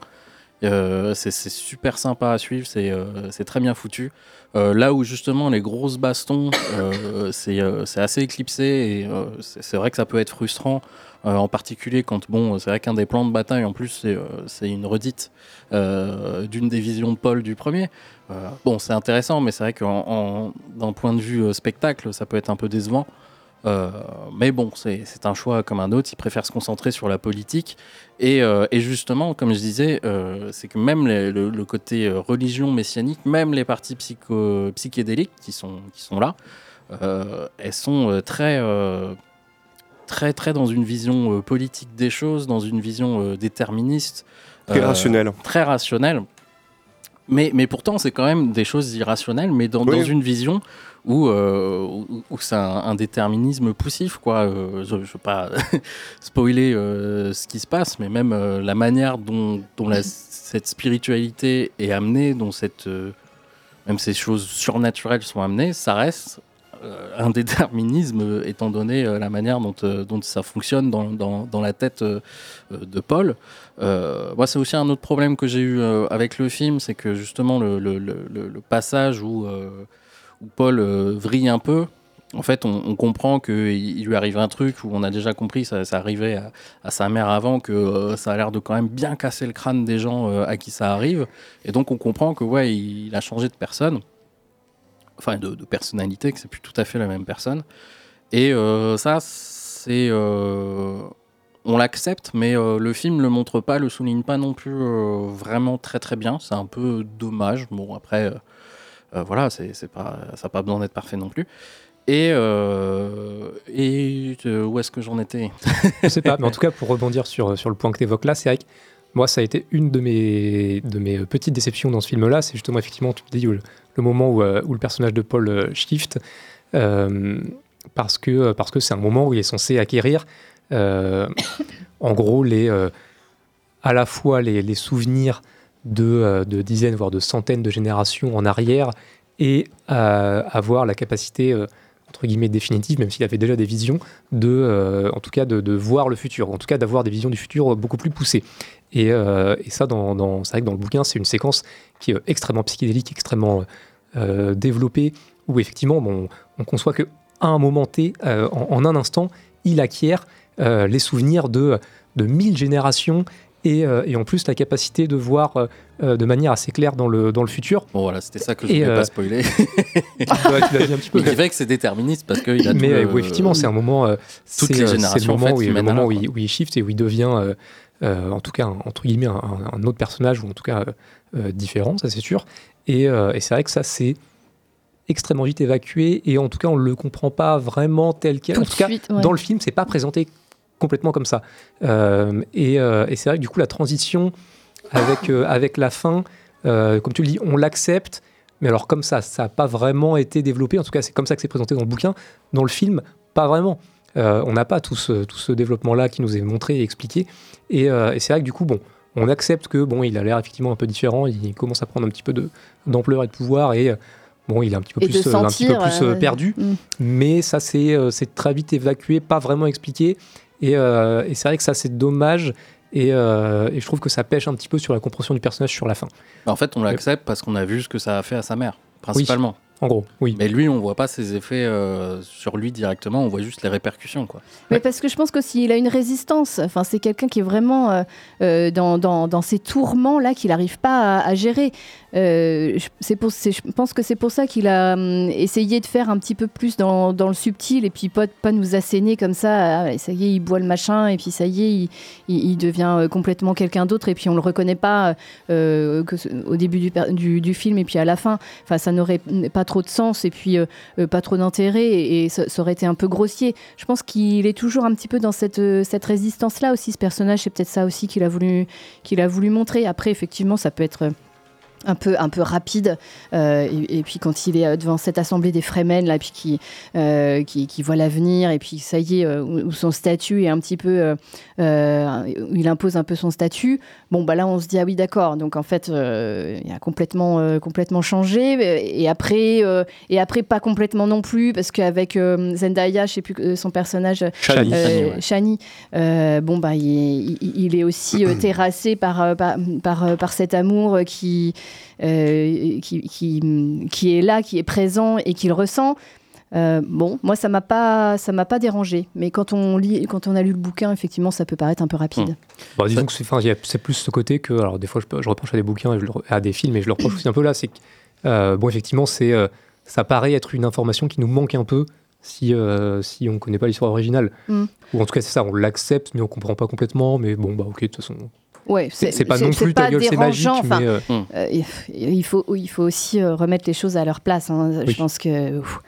Euh, c'est super sympa à suivre, c'est euh, c'est très bien foutu. Euh, là où justement les grosses bastons, euh, c'est euh, c'est assez éclipsé et c'est vrai que ça peut être frustrant, en particulier quand, bon, c'est vrai qu'un des plans de bataille en plus c'est une redite d'une des visions de Paul du premier. Bon, c'est intéressant, mais c'est vrai qu'en en- d'un point de vue spectacle, ça peut être un peu décevant. Euh, mais bon, c'est un choix comme un autre. Il préfère se concentrer sur la politique. Et, euh, et justement, comme je disais, euh, c'est que même les- le, le côté religion messianique, même les parties psycho, psychédéliques qui sont, qui sont là, elles sont très, très, très dans une vision politique des choses, dans une vision déterministe. Très rationnelle. Très rationnelle. Mais, mais pourtant, c'est quand même des choses irrationnelles, mais dans, Oui. dans une vision où, euh, où, c'est un, déterminisme poussif. Quoi. Euh, je ne veux pas spoiler euh, ce qui se passe, mais même euh, la manière dont, cette spiritualité est amenée, dont même ces choses surnaturelles sont amenées, ça reste un déterminisme, étant donné la manière dont, ça fonctionne dans, la tête de Paul. Moi, c'est aussi un autre problème que j'ai eu avec le film, c'est que justement le, passage où, où Paul euh, vrille un peu, en fait, on, on comprend qu'il il lui arrive un truc où on a déjà compris, ça, ça arrivait à, sa mère avant, que euh, ça a l'air de quand même bien casser le crâne des gens euh, à qui ça arrive. Et donc, on comprend que ouais, il, a changé de personne, enfin de, de personnalité, que c'est plus tout à fait la même personne. Et ça, c'est. on l'accepte, mais le film le montre pas, le souligne pas non plus vraiment très très bien. C'est un peu dommage. Bon, après, voilà, c'est pas, ça n'a pas besoin d'être parfait non plus. Et, euh, et euh, où est-ce que j'en étais? Je sais pas, mais en tout cas, pour rebondir sur, sur le point que tu évoques là, c'est vrai que moi, ça a été une de mes, de mes petites déceptions dans ce film-là. C'est justement, effectivement, tu dis, le, moment où, euh, où le personnage de Paul euh, shift, euh, parce que parce que c'est un moment où il est censé acquérir, euh, en gros, les, euh, à la fois les, les souvenirs de, euh, de dizaines, voire de centaines de générations en arrière, et euh, avoir la capacité euh, entre guillemets définitive, même s'il avait déjà des visions, de, en tout cas de, voir le futur, en tout cas d'avoir des visions du futur beaucoup plus poussées. Et, ça, c'est vrai que dans le bouquin, c'est une séquence qui est extrêmement psychédélique, extrêmement développée, où effectivement, on conçoit que à un moment T, en, un instant, il acquiert les souvenirs de mille générations et, euh, et en plus la capacité de voir euh, euh, de manière assez claire dans le, dans le futur. Bon voilà, c'était ça que je Et, voulais euh, pas spoiler. Ouais, tu l'as dit un petit peu. Mais fait que c'est déterministe parce qu'il a tout Mais le- euh, oui, effectivement, c'est un moment. euh, Toutes c'est, les c'est générations, le moment, en fait, où, le moment là, où, il, où il shift et où il devient, euh, euh, en tout cas, un- entre guillemets, un, un autre personnage ou en tout cas différent, ça c'est sûr. Et, euh, et c'est vrai que ça c'est extrêmement vite évacué et en tout cas on le comprend pas vraiment tel quel. Tout En tout cas, suite, ouais. dans le film, c'est pas présenté complètement comme ça. Euh, et euh, et c'est vrai que du coup la transition avec euh, avec la fin, comme tu le dis, on l'accepte. Mais alors comme ça, ça n'a pas vraiment été développé. En tout cas, c'est comme ça que c'est présenté dans le bouquin. Dans le film, pas vraiment. On n'a pas tout ce, tout ce développement-là qui nous est montré et expliqué. Et, et c'est vrai que du coup, bon, on accepte que bon, il a l'air effectivement un peu différent. Il commence à prendre un petit peu d'ampleur et de pouvoir. Et bon, il est un petit peu Et plus, un petit peu plus euh, perdu. mm. Mais ça, c'est c'est très vite évacué, pas vraiment expliqué. Et, euh, et c'est vrai que ça, c'est dommage. Et, euh, et je trouve que ça pêche un petit peu sur la compréhension du personnage sur la fin. En fait, on l'accepte parce qu'on a vu ce que ça a fait à sa mère, principalement. En gros, oui. Mais lui, on voit pas ses effets euh, sur lui directement, on voit juste les répercussions, quoi. Mais parce que je pense qu'aussi il a une résistance. Enfin, c'est quelqu'un qui est vraiment euh, euh, dans, dans, dans ces tourments là qu'il n'arrive pas à, à gérer. Euh, je- c'est pour, c'est- je pense que c'est pour ça qu'il a hum, essayé de faire un petit peu plus dans, dans le subtil et puis pas, pas nous asséner comme ça. Ah, ça y est, il boit le machin et puis ça y est, il, il- il devient complètement quelqu'un d'autre et puis on le reconnaît pas euh, que au début du, du, du film et puis à la fin. Enfin, ça n'aurait pas trop de sens et puis euh, euh, pas trop d'intérêt et, ça, aurait été un peu grossier. Je pense qu'il est toujours un petit peu dans cette, euh, cette résistance-là aussi, ce personnage. C'est peut-être ça aussi qu'il a, voulu, qu'il a voulu montrer. Après, effectivement, ça peut être un peu, un peu rapide. Euh, et, et puis quand il est euh, devant cette assemblée des Fremen, là, puis qui, euh, qui, qui voit l'avenir, et puis ça y est, euh, où, où son statut est un petit peu, où il impose un peu son statut. Bon, bah là, on se dit ah oui, d'accord. Donc en fait, il a complètement, complètement changé. Et après, et après pas complètement non plus, parce qu'avec Zendaya, je sais plus son personnage, Shani. Shani, ouais. Shani, bon bah il, est- il- il est aussi terrassé par, par, par, par cet amour qui, qui, qui, qui est là, qui est présent et qu'il ressent. Euh, bon, moi ça m'a pas ça m'a pas dérangé, mais quand on lit quand on a lu le bouquin, effectivement, ça peut paraître un peu rapide. Bon, disons que c'est enfin, plus ce côté que, alors des fois je, reproche à des bouquins, et je le à des films, et je le reproche aussi un peu là, c'est que, euh, bon, effectivement, c'est, euh, ça paraît être une information qui nous manque un peu si, euh, si on ne connaît pas l'histoire originale. Mm. Ou en tout cas, c'est ça, on l'accepte, mais on comprend pas complètement, mais bon, bah ok, de toute façon. Ouais, C'est- c'est pas non plus ta gueule, c'est magique, enfin, mais, euh, euh, il- il, faut, il faut aussi remettre les choses à leur place. hein. Oui. Je pense que ouf,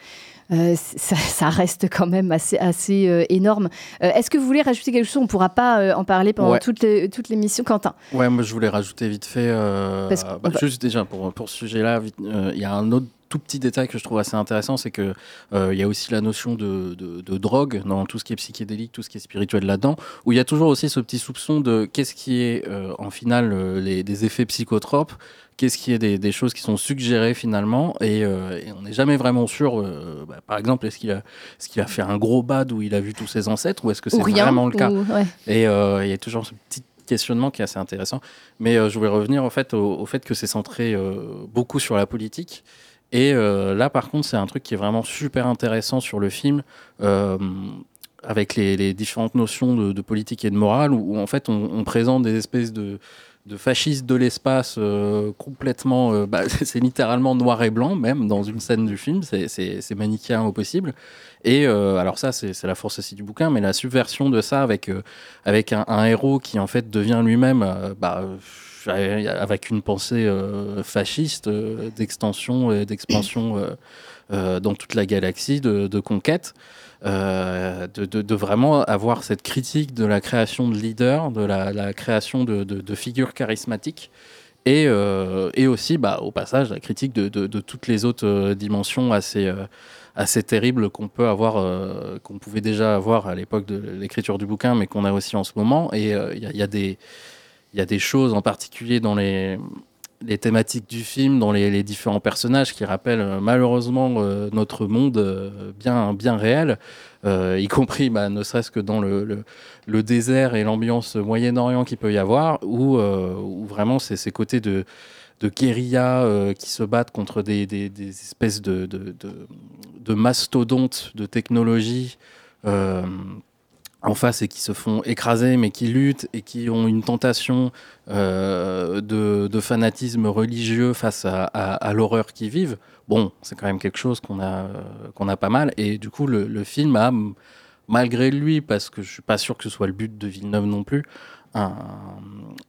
euh, ça, ça reste quand même assez, assez euh, énorme. Euh, Est-ce que vous voulez rajouter quelque chose? On ne pourra pas euh, en parler pendant Ouais. toute, les- toute l'émission. Quentin Ouais, moi je voulais rajouter vite fait, euh, Parce que- bah, juste déjà pour, pour ce sujet-là, euh, il y a un autre tout petit détail que je trouve assez intéressant, c'est que euh, il y a aussi la notion de, de- de drogue dans tout ce qui est psychédélique, tout ce qui est spirituel là-dedans, où il y a toujours aussi ce petit soupçon de qu'est-ce qui est euh, en finale euh, les, des effets psychotropes, qu'est-ce qui est des, des choses qui sont suggérées finalement, et, euh, et on n'est jamais vraiment sûr. bah, par exemple, est-ce qu'il a, est qu'il a fait un gros bad où il a vu tous ses ancêtres, ou est-ce que c'est vraiment le cas ou- ouais. et il y a toujours ce petit questionnement qui est assez intéressant. Mais je voulais revenir en fait, au, au fait que c'est centré beaucoup sur la politique. Et euh, là, par contre, c'est un truc qui est vraiment super intéressant sur le film, euh, avec les, différentes notions de, politique et de morale, où, en fait on, présente des espèces de, de fascistes de l'espace euh, complètement. bah, c'est littéralement noir et blanc, même dans une scène du film, c'est- manichéen au possible. Et alors, ça, c'est la force aussi du bouquin, mais la subversion de ça avec, avec un, héros qui en fait devient lui-même. bah, avec une pensée euh, fasciste euh, d'extension et d'expansion euh, euh, dans toute la galaxie, de, conquête, euh, de, vraiment avoir cette critique de la création de leaders, de la, création de, figures charismatiques. Et, euh, aussi, bah, au passage, la critique de, toutes les autres euh, dimensions assez, euh, terribles qu'on peut avoir, euh, qu'on pouvait déjà avoir à l'époque de l'écriture du bouquin, mais qu'on a aussi en ce moment. Et euh, il y a des, il y a des choses en particulier dans les, les thématiques du film, dans les, différents personnages qui rappellent euh, malheureusement euh, notre monde euh, bien, bien réel, y compris bah, ne serait-ce que dans le, le, désert et l'ambiance Moyen-Orient qu'il peut y avoir, où, vraiment c'est ces côtés de, de guérilla qui se battent contre des, des- espèces de, de, mastodontes de technologie. En face et qui se font écraser, mais qui luttent et qui ont une tentation euh, de, fanatisme religieux face à, l'horreur qu'ils vivent. Bon, c'est quand même quelque chose qu'on a, pas mal. Et du coup, le, le film a, malgré lui, parce que je suis pas sûr que ce soit le but de Villeneuve non plus, un,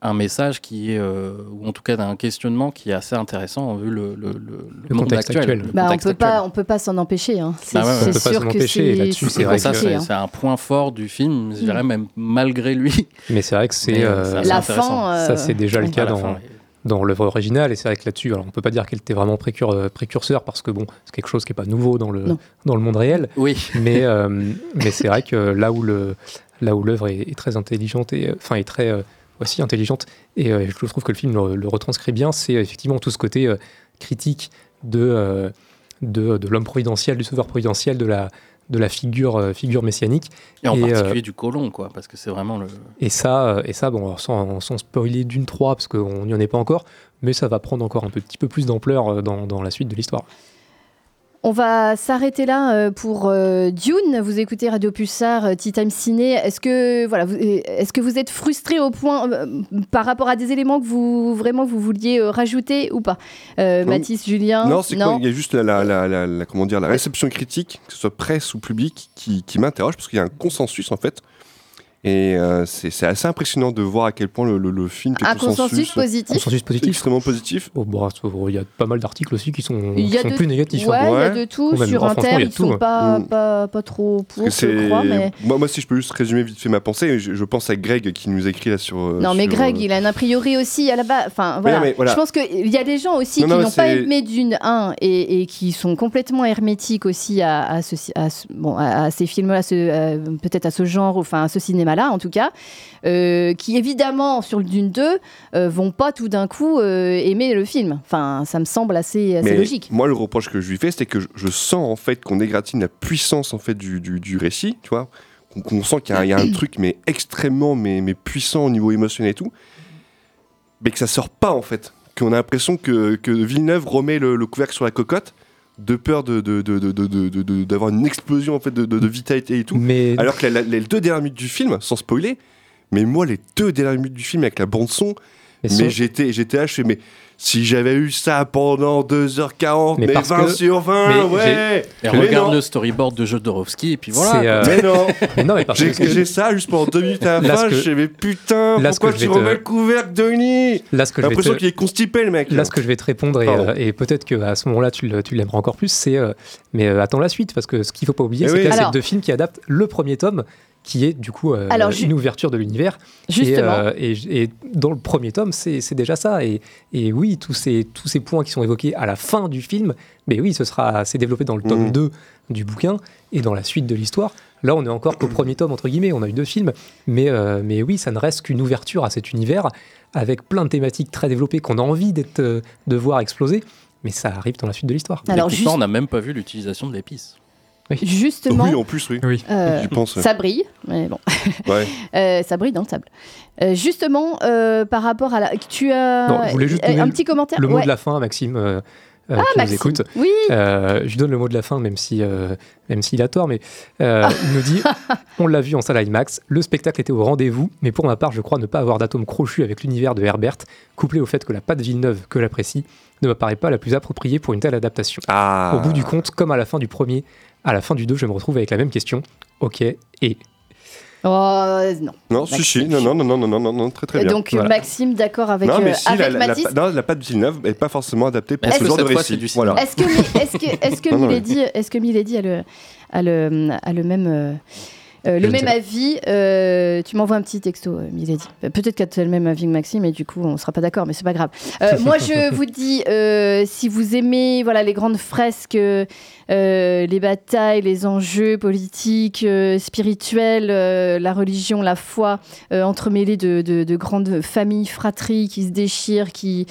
un message qui est, euh, ou en tout cas d'un questionnement qui est assez intéressant vu le, le, le- le monde contexte actuel. actuel. le Bah, on peut actuel. pas, on peut pas s'en empêcher. hein. C'est Bah ouais, ouais. c'est On peut pas sûr s'en que empêcher, et c'est là-dessus, c'est c'est vrai Ça, c'est hein. c'est un point fort du film, je dirais Mm. même malgré lui. Mais c'est vrai que c'est. Euh, euh, La fin, euh, Ça, c'est déjà le cas dans, fin, dans l'œuvre originale. Et c'est vrai que là-dessus, alors on peut pas dire qu'elle était vraiment précur- précurseur parce que bon, c'est quelque chose qui est pas nouveau dans le, Non. dans le monde réel. Oui. Mais, euh, mais c'est vrai que là où le là où l'œuvre est, est très intelligente et euh, enfin est très euh, aussi intelligente et euh, je trouve que le film le, le retranscrit bien, c'est effectivement tout ce côté critique de, de de l'homme providentiel, du sauveur providentiel, de la de la figure euh, figure messianique. Et en particulier du colon, quoi, parce que c'est vraiment le. et ça, et ça bon, sans, sans spoiler d'une 3, parce qu'on n'y en est pas encore, mais ça va prendre encore un petit peu plus d'ampleur dans, dans la suite de l'histoire. On va s'arrêter là euh, pour euh, Dune. Vous écoutez Radio Pulsar, euh, Tea Time Ciné. Est-ce que voilà, vous, est-ce que vous êtes frustré au point par rapport à des éléments que vous vraiment vous vouliez rajouter ou pas? Euh, Mathis, Julien Non, c'est quoi? Il y a juste la, la, la, la- la- comment dire, la réception critique, que ce soit presse ou public, qui, qui m'interroge, parce qu'il y a un consensus, en fait. Et euh, c'est c'est assez impressionnant de voir à quel point le, le- le film fait Un consensus positif Consensus positif. Extrêmement positif. Oh, bon, il y a pas mal d'articles aussi qui sont, Il y a qui sont de- plus négatifs. Ouais, hein. il y a de tout. Même- Sur oh, Inter, ils tout, sont hein. pas, Mm. pas, pas trop pour, je crois. Mais... moi, moi, si je peux juste résumer vite fait ma pensée, je, je pense à Greg qui nous écrit là sur. euh, Non, mais sur, Greg, euh, il a un a priori aussi à la base. Enfin, voilà. non, mais voilà. Je pense qu'il y a des gens aussi Non, qui non, n'ont pas aimé Dune 1 et, et qui sont complètement hermétiques aussi à, à ce, à ce- bon, à, à ces films-là, ce, euh, peut-être à ce genre, enfin à ce cinéma-là en tout cas, euh, qui évidemment sur le Dune 2 euh, vont pas tout d'un coup euh, aimer le film. Enfin, ça me semble assez, logique. Moi, le reproche que je lui fais, c'est que je, je sens en fait qu'on égratigne la puissance en fait du, du, du récit, tu vois. Qu'on sent qu'il y, a- il y a un truc mais extrêmement mais, mais puissant au niveau émotionnel et tout, mais que ça sort pas en fait. Qu'on a l'impression que, que Villeneuve remet le, le couvercle sur la cocotte de peur de, d'avoir une explosion en fait de, vitalité et tout. Mais Alors que la- la- les deux dernières minutes du film, sans spoiler, mais moi les deux dernières minutes du film avec la bande son, Mais mais, j'étais j'étais là, je fais mais si j'avais eu ça pendant 2h40, Mais mais, parce 20 que- sur 20, mais ouais. Et Mais regarde non. le storyboard de Jodorowsky et puis voilà. Euh, Mais non. mais non, mais parce J'ai que- j'ai ça juste pendant deux minutes à la Là, fin, que- je fais mais putain, là, pourquoi tu vais te- remets le couvercle, Denis? J'ai l'impression te- qu'il est constipé le mec. Là, ce que je vais te répondre, et, euh, et peut-être qu'à ce moment-là, tu l'aimeras encore plus, c'est. euh, mais euh, attends la suite, parce que ce qu'il faut pas oublier, c'est oui. que là, c'est Alors- deux films qui adaptent le premier tome, qui est du coup euh, Alors, une ouverture de l'univers. Justement. Et, euh, et, et dans le premier tome, c'est déjà ça. Et, et oui, tous ces, tous ces points qui sont évoqués à la fin du film, mais oui, ce sera c'est développé dans le tome Mm. 2 du bouquin et dans la suite de l'histoire. Là, on est encore qu'au premier tome, entre guillemets, on a eu deux films, mais, euh, mais oui, ça ne reste qu'une ouverture à cet univers avec plein de thématiques très développées qu'on a envie d'être, euh, de voir exploser, mais ça arrive dans la suite de l'histoire. Alors, juste- on n'a même pas vu l'utilisation de l'épice. Justement, Oui, en plus, oui. Oui. euh, pense. ouais. ça brille. Mais bon. Ouais. Euh, ça brille dans le sable. Euh, justement, euh, par rapport à la. Tu as Non, je voulais juste euh, un le- petit commentaire Le mot Ouais. de la fin, Maxime, euh, Ah, qui Maxime. nous écoute. Oui. Euh, je lui donne le mot de la fin, même si, euh, même s'il a tort, mais euh, il nous dit on l'a vu en salle IMAX, le spectacle était au rendez-vous, mais pour ma part, je crois ne pas avoir d'atome crochu avec l'univers de Herbert, couplé au fait que la patte Villeneuve que j'apprécie ne me paraît pas la plus appropriée pour une telle adaptation. Ah. Au bout du compte, comme à la fin du premier, à la fin du deux, je me retrouve avec la même question. Ok, et Oh, non. Non, si, si, non, non, non, non, non, non, non, très très bien. Donc, Voilà. Maxime, d'accord avec, non, mais euh, avec la, la, la, Mathis non, la patte Villeneuve n'est pas forcément adaptée pour ce genre de récit. du Voilà. Est-ce que, est-ce que, que Non, non, Milady, est-ce que Milady a le, a le, a le même, euh, euh, le ne même avis euh, Tu m'envoies un petit texto, euh, Milady. Euh, Peut-être que tu as le même avis que Maxime et du coup, on sera pas d'accord, mais c'est pas grave. Moi, je vous dis, si vous aimez voilà, les grandes fresques, les batailles, les enjeux politiques, spirituels, la religion, la foi, entremêlés de, de- de grandes familles, fratries qui se déchirent, qui,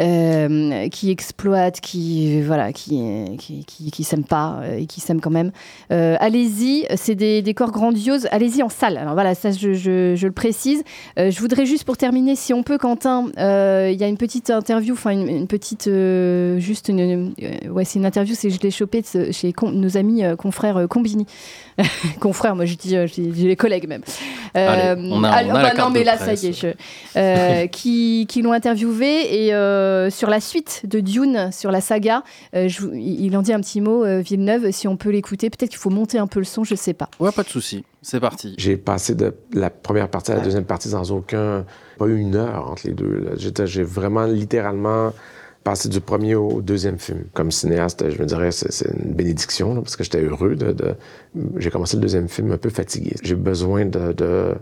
euh, qui exploitent, qui voilà, qui qui, qui, s'aiment pas euh, et qui s'aiment quand même. Euh, allez-y, c'est des décors grandioses. Allez-y en salle. Alors voilà, ça je, le précise. Je voudrais juste pour terminer, si on peut, Quentin, il y a une petite interview, enfin une, petite, juste une, ouais, c'est une interview, c'est je l'ai chopé de ce- chez nos amis confrères Combini, confrères, moi je dis, euh, je dis- j'ai les collègues même. Allez, on a- ah, on a bah la non, mais là presse. ça y est, je- euh, qui, qui l'ont interviewé et euh, sur la suite de Dune, sur la saga, euh, je il en dit un petit mot, euh, Villeneuve, si on peut l'écouter. Peut-être qu'il faut monter un peu le son, je sais pas. Ouais, pas de souci. C'est parti. J'ai passé de la première partie à la deuxième partie sans aucun. pas eu une heure entre les deux. J'ai vraiment littéralement passé du premier au deuxième film. Comme cinéaste, je me dirais c'est une bénédiction parce que j'étais heureux de. J'ai commencé le deuxième film un peu fatigué. J'ai besoin de, de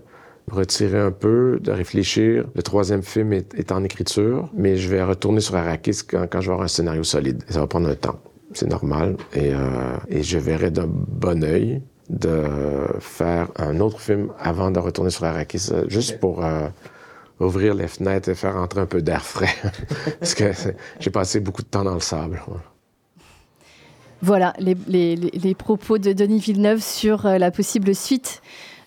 me retirer un peu, de réfléchir. Le troisième film est, en écriture, mais je vais retourner sur Arrakis quand, je vais avoir un scénario solide. Ça va prendre un temps. C'est normal. Et, euh, et je verrai d'un bon œil de faire un autre film avant de retourner sur Arrakis, euh, juste pour euh, ouvrir les fenêtres et faire entrer un peu d'air frais. Parce que j'ai passé beaucoup de temps dans le sable. Voilà les propos de Denis Villeneuve sur euh, la possible suite.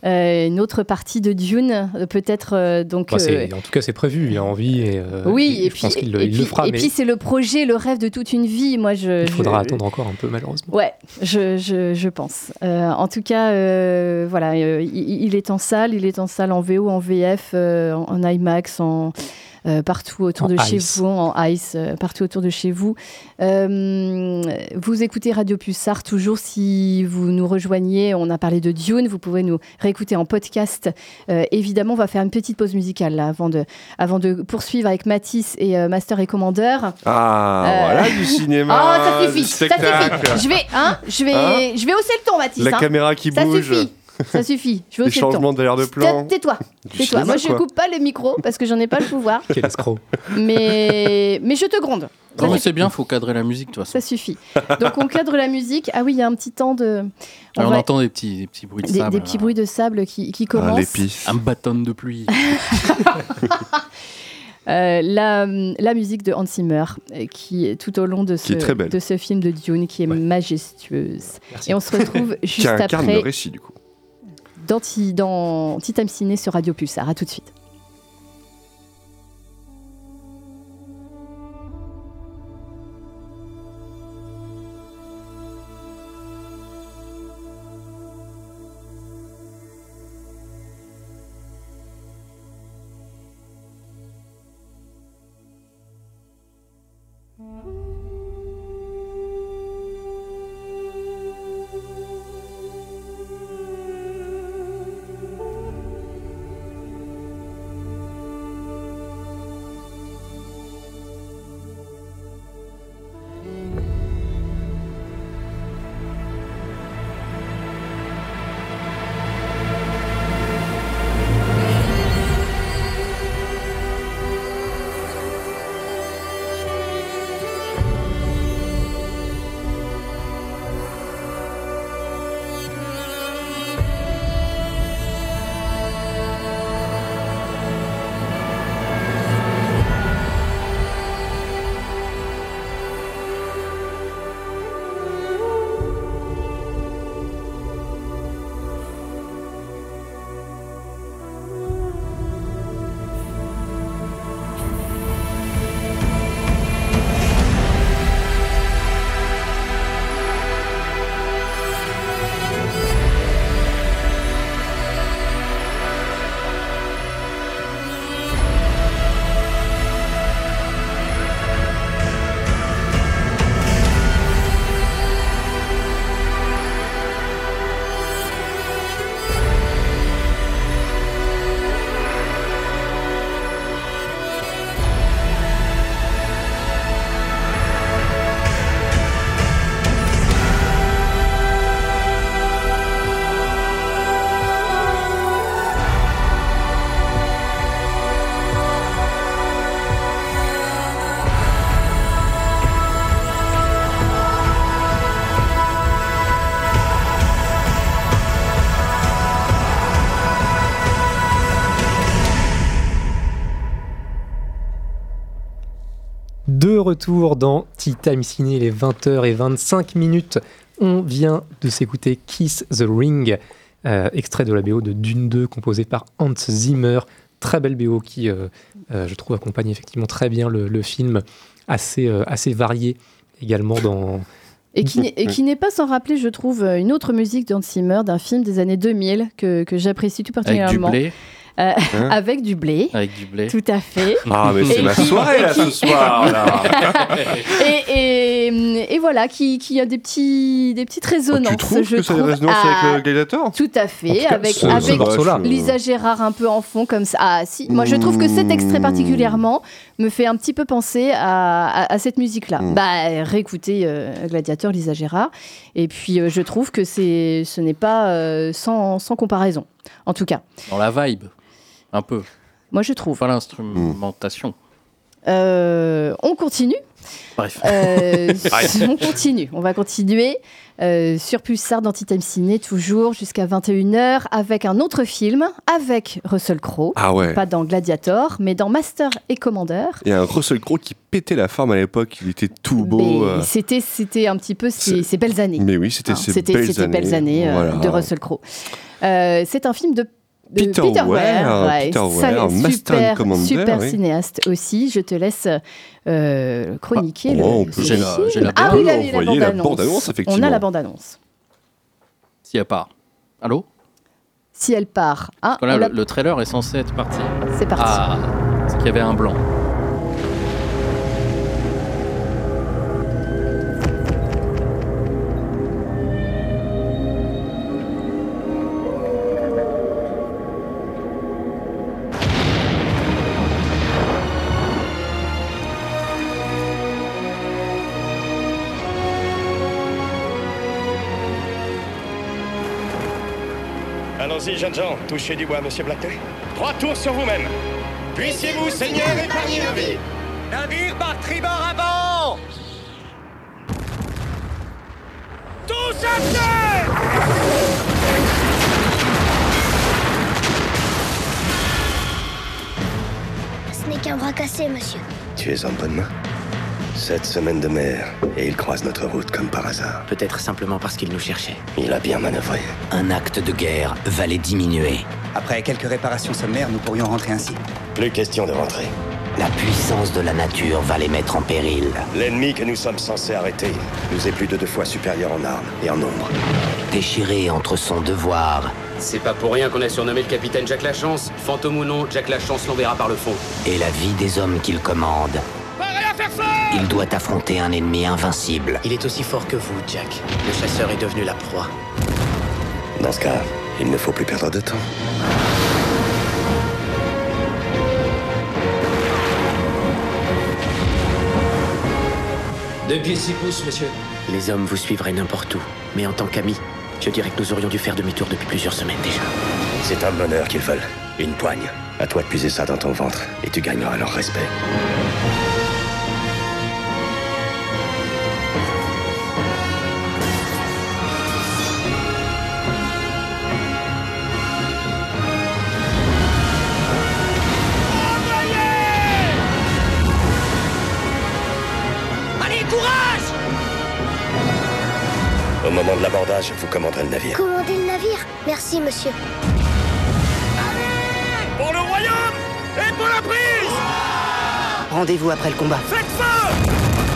Euh, une autre partie de Dune, euh, peut-être euh, donc. Bah, en tout cas, c'est prévu, il a envie et, oui, et et je puis, pense qu'il le, puis- fera, et mais puis c'est le projet, le rêve de toute une vie. Moi, je. il faudra je- attendre encore un peu, malheureusement. Ouais, je, je, je pense. En tout cas, voilà, il, il est en salle, il est en salle en VO, en VF, en, en IMAX, en, partout autour En de chez vous, en ice, partout autour de chez vous. Vous écoutez Radio Pulsar toujours si vous nous rejoignez. On a parlé de Dune, vous pouvez nous réécouter en podcast. Euh, évidemment, on va faire une petite pause musicale là, avant, de, avant de poursuivre avec Matisse et euh, Master et Commander. Ah, Euh. voilà du cinéma. Oh, ça suffit, ça suffit. Je vais, hein, je vais, Hein je vais hausser le ton, Mathis. La hein. caméra qui ça bouge. Suffit. Ça suffit. Je Les le ton. changements d'air de plan. Tais- Tais-toi. Moi, je coupe pas les micros parce que j'en ai pas le pouvoir. Quel escroc. Mais, mais je te gronde. Ça Non, mais c'est bien, faut cadrer la musique, façon. Ça suffit. Donc on cadre la musique. Ah oui, il y a un petit temps de. Ah, on va- entend des petits, des petits bruits de des, sable. des petits là. bruits de sable qui, qui Ah, commencent. l'épice. Un bâton de pluie. Euh, la, la musique de Hans Zimmer, euh, qui est tout au long de ce, Qui de ce film de Dune, qui est majestueuse. Merci. Et on se retrouve Qui juste incarne après le récit, du coup. Dans, dans Ciné sur Radio Pulsar. À tout de suite. Retour dans Tea Time Ciné, les 20h25 minutes. On vient de s'écouter Kiss the Ring, euh, extrait de la BO de Dune 2, composé par Hans Zimmer. Très belle BO qui, euh, euh, je trouve, accompagne effectivement très bien le, le film, assez, euh, assez varié également dans. Et qui n'est- et pas sans rappeler, je trouve, une autre musique d'Hans Zimmer d'un film des années 2000 que, que j'apprécie tout Avec du particulièrement. blé. Euh, Hein avec du blé. Avec du blé. Tout à fait. Ah, mais c'est qui- soirée, là, ce soir, là. et, et, et voilà, qui, qui a des, petits, des petites résonances. Tu trouves je que ça a des résonances avec le Gladiator? Tout à fait, tout cas, avec, ce- ce avec. Lisa Gérard un peu en fond comme ça. Ah si, moi je trouve que cet extrait particulièrement me fait un petit peu penser à, à- à cette musique-là. Mm. Bah réécoutez euh, Gladiateur, Lisa Gérard. Et puis euh, je trouve que c'est, ce n'est pas euh, sans, sans comparaison, en tout cas. Dans la vibe. Un peu. Moi je trouve. Pas l'instrumentation. Euh, on continue. Bref. Euh, on continue, on va continuer euh, sur Pulsar Time Ciné, toujours jusqu'à 21h, avec un autre film, avec Russell Crowe. Ah ouais. Pas dans Gladiator, mais dans Master et Commander. Il y a un Russell Crowe qui pétait la forme à l'époque, il était tout beau. Mais euh, c'était, c'était un petit peu ses, ses belles années. Mais oui, c'était Hein, ses belles c'était années. belles années euh, Voilà. de Russell Crowe. Euh, c'est un film de de Peter Ware, Weir, ouais, Peter ça- Weir, Master super, and Commander, super oui. cinéaste aussi. Je te laisse euh, chroniquer Ah, le, oh, on peut- ce J'ai la- film. j'ai la ah bande- oui, la bande-annonce. On a la bande-annonce. Si elle part. Allô? Si elle part. Ah, Parce que là, on l'a- le, le trailer est censé être parti. c'est parti. Ah. c'est qu'il y avait un blanc. Allons-y, jeunes gens, touchez du bois, monsieur Blackney. Trois tours sur vous-même. Puissiez-vous, Seigneur, épargner nos vies. Navire par tribord avant Tous à terre Ce n'est qu'un bras cassé, monsieur. Tu es en bonne main Sept semaines de mer, et il croise notre route comme par hasard. Peut-être simplement parce qu'il nous cherchait. Il a bien manœuvré. Un acte de guerre va les diminuer. Après quelques réparations sommaires, nous pourrions rentrer ainsi. Plus question de rentrer. La puissance de la nature va les mettre en péril. L'ennemi que nous sommes censés arrêter nous est plus de deux fois supérieur en armes et en nombre. Déchiré entre son devoir C'est pas pour rien qu'on a surnommé le capitaine Jack Lachance. Fantôme ou non, Jack Lachance l'enverra par le fond. et la vie des hommes qu'il commande, il doit affronter un ennemi invincible. Il est aussi fort que vous, Jack. Le chasseur est devenu la proie. Dans ce cas, il ne faut plus perdre de temps. Deux pieds six pouces, monsieur. Les hommes vous suivraient n'importe où. Mais en tant qu'amis, je dirais que nous aurions dû faire demi-tour depuis plusieurs semaines déjà. C'est un bonheur qu'ils veulent. Une poigne. À toi de puiser ça dans ton ventre, et tu gagneras leur respect. L'abordage, vous commanderez le navire. Commandez le navire Merci, monsieur. Pour le royaume Et pour la prise Rendez-vous après le combat. Faites feu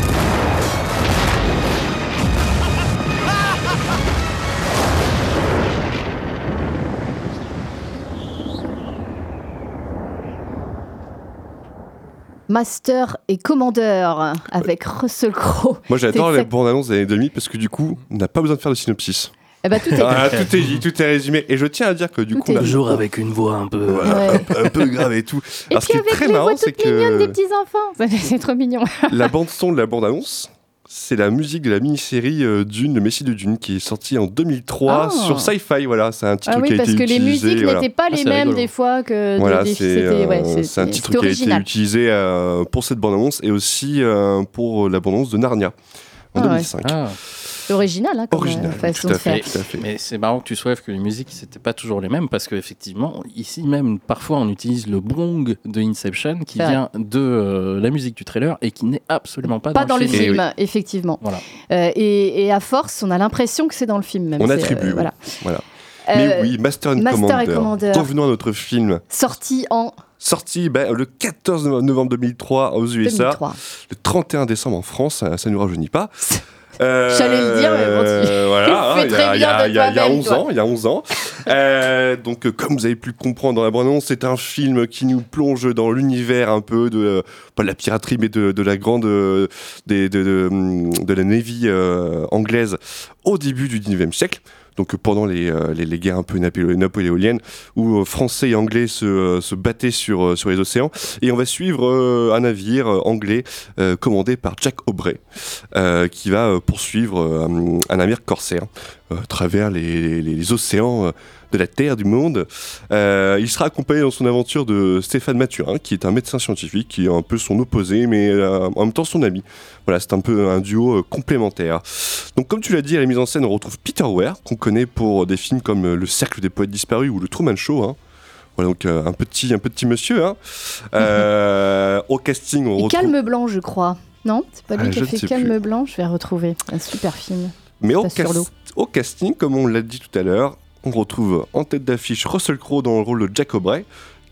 Master et commandeur avec Russell Crowe. Moi j'adore C'est les exact- bandes annonces des années 2000 parce que du coup, on n'a pas besoin de faire de synopsis. Eh ben, tout est Ah, tout est dit, tout est résumé. Et je tiens à dire que du Tout coup, a- dit. Toujours avec une voix un peu. Voilà, Ouais. un, un peu grave et tout. Et Alors, ce puis qui est avec très les marrant, voix c'est toutes mignonnes des que petits enfants. C'est trop mignon. la bande son de la bande annonce, c'est la musique de la mini-série euh, Dune, le Messie de Dune, qui est sortie en 2003 Ah. sur Sci-Fi. Voilà, c'est un titre Ah qui oui, a parce été que les utilisé. musiques voilà. n'étaient pas Ah, les mêmes rigolo. des fois que Voilà, c'est c'était- ouais, euh, c'est- c'est un titre c'était qui a été utilisé euh, pour cette bande-annonce et aussi euh, pour la bande-annonce de Narnia en Ah ouais. 2005. C'est original, hein, comme Original, façon tout à de faire. fait, tout à fait. Mais c'est marrant que tu soulèves que les musiques, c'était pas toujours les mêmes, parce qu'effectivement, ici même, parfois, on utilise le bong de Inception, qui vient de euh, la musique du trailer et qui n'est absolument pas, Pas dans le film. film, effectivement. Voilà. Euh, et, et à force, on a l'impression que c'est dans le film. Même. On attribue. euh, oui. voilà. voilà. Euh, Mais oui, Master and, Master Commander. et Commander. Revenons à notre film. Sorti en Sorti ben, le 14 novembre 2003 aux USA, 2003. le 31 décembre en France, ça, ça nous rajeunit pas. Euh, J'allais le dire, mais bon, tu- voilà, tu hein, il y a- très il y a- il y a- il y a toi-même, 11 toi. ans, il y a 11 ans. Euh, donc, euh, comme vous avez pu le comprendre dans la bande-annonce, c'est un film qui nous plonge dans l'univers un peu de, euh, pas de la piraterie, mais de, de la grande, euh, de, de, hum, de la Navy euh, anglaise au début du 19e siècle. Donc pendant les, euh, les, les guerres un peu napolé- napoléoniennes, où euh, Français et Anglais se, euh, se battaient sur, sur les océans. Et on va suivre un navire anglais commandé par Jack Aubrey, qui va poursuivre un navire corsaire à travers les, les- océans de la Terre, du monde. Euh, il sera accompagné dans son aventure de Stéphane Mathurin, qui est un médecin scientifique, qui est un peu son opposé, mais euh, en même temps son ami. Voilà, c'est un peu un duo euh, complémentaire. Donc, comme tu l'as dit, à la mise en scène, on retrouve Peter Weir, qu'on connaît pour des films comme Le Cercle des Poètes Disparus ou Le Truman Show. hein. Voilà, donc euh, un, petit, un petit monsieur. hein. Euh, au casting, on Et retrouve. Calme Blanc, je crois. Non C'est pas lui Ah, qui a fait Calme plus. Blanc Je vais retrouver. Un super film. Mais cas- au casting, comme on l'a dit tout à l'heure, on retrouve en tête d'affiche Russell Crowe dans le rôle de Jack Aubrey,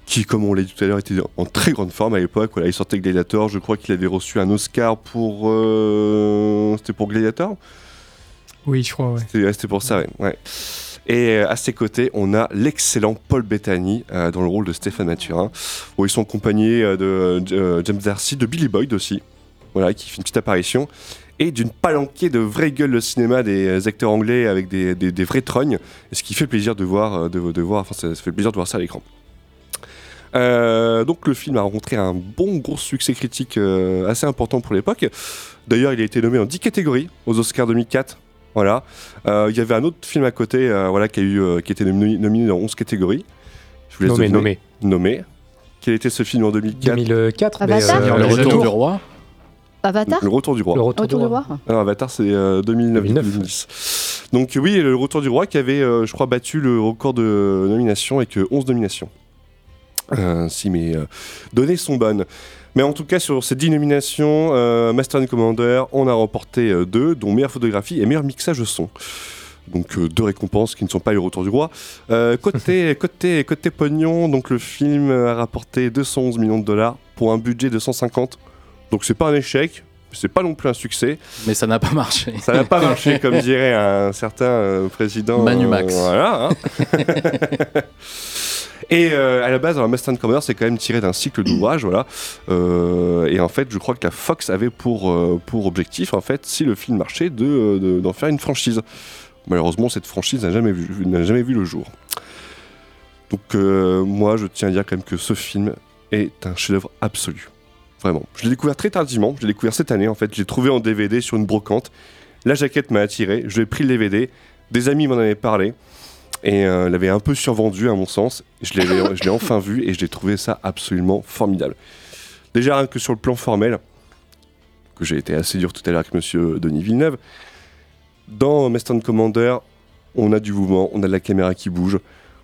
qui, comme on l'a dit tout à l'heure, était en très grande forme à l'époque. Voilà, il sortait Gladiator. Je crois qu'il avait reçu un Oscar pour. euh, C'était pour Gladiator? Oui, je crois, ouais. C'était ouais, c'était pour ça, ouais. ouais. Et euh, à ses côtés, on a l'excellent Paul Bettany euh, dans le rôle de Stéphane Mathurin, où ils sont accompagnés de James Darcy, de Billy Boyd aussi, voilà, qui fait une petite apparition, et d'une palanquée de vraies gueules de cinéma des euh, acteurs anglais avec des, des- des vrais trognes, ce qui fait plaisir de voir, euh, de, de voir, enfin, ça, ça fait plaisir de voir ça à l'écran. Euh, donc le film a rencontré un bon gros succès critique euh, assez important pour l'époque. D'ailleurs, il a été nommé en 10 catégories aux Oscars 2004. Voilà. Euh, Il y avait un autre film à côté, euh, voilà, qui a eu, euh, qui était nomi- nominé dans 11 catégories. Je vous laisse Nommé, deviner. Nommé. Quel était ce film en 2004 2004, mais, Avatar? euh, Le retour. du roi. Avatar Le Retour du Roi. Le retour, Retour du du roi. roi Alors, Avatar, c'est euh, 2009-2010. Donc oui, le Retour du Roi qui avait, euh, je crois, battu le record de nominations avec euh, 11 nominations. Euh, si mes euh, données sont bonnes. Mais en tout cas, sur ces 10 nominations, euh, Master and Commander, on a remporté euh, deux, dont meilleure photographie et meilleur mixage son. Donc euh, deux récompenses qui ne sont pas le retour du roi. Euh, côté, côté, côté pognon, donc le film a rapporté 211 millions de dollars pour un budget de 150. Donc c'est pas un échec, c'est pas non plus un succès. Mais ça n'a pas marché. Ça n'a pas marché, comme dirait un certain euh, président. Manu euh, Max. voilà. hein. et euh, à la base, alors, Master and Commander, c'est quand même tiré d'un cycle d'ouvrages, voilà. Euh, et en fait, je crois que la Fox avait pour, euh, pour objectif, en fait, si le film marchait, de, de- d'en faire une franchise. Malheureusement, cette franchise n'a jamais vu, jamais vu le jour. Donc, moi, je tiens à dire quand même que ce film est un chef-d'œuvre absolu. Je l'ai découvert très tardivement. Je l'ai découvert cette année, en fait. Je trouvé en DVD sur une brocante. La jaquette m'a attiré. Je l'ai pris le DVD. Des amis m'en avaient parlé. Et euh, l'avaient un peu survendu, à mon sens. Je l'ai, enfin vu et je l'ai trouvé ça absolument formidable. Déjà, rien que sur le plan formel, que j'ai été assez dur tout à l'heure avec monsieur Denis Villeneuve, dans Master and Commander, on a du mouvement, on a de la caméra qui bouge,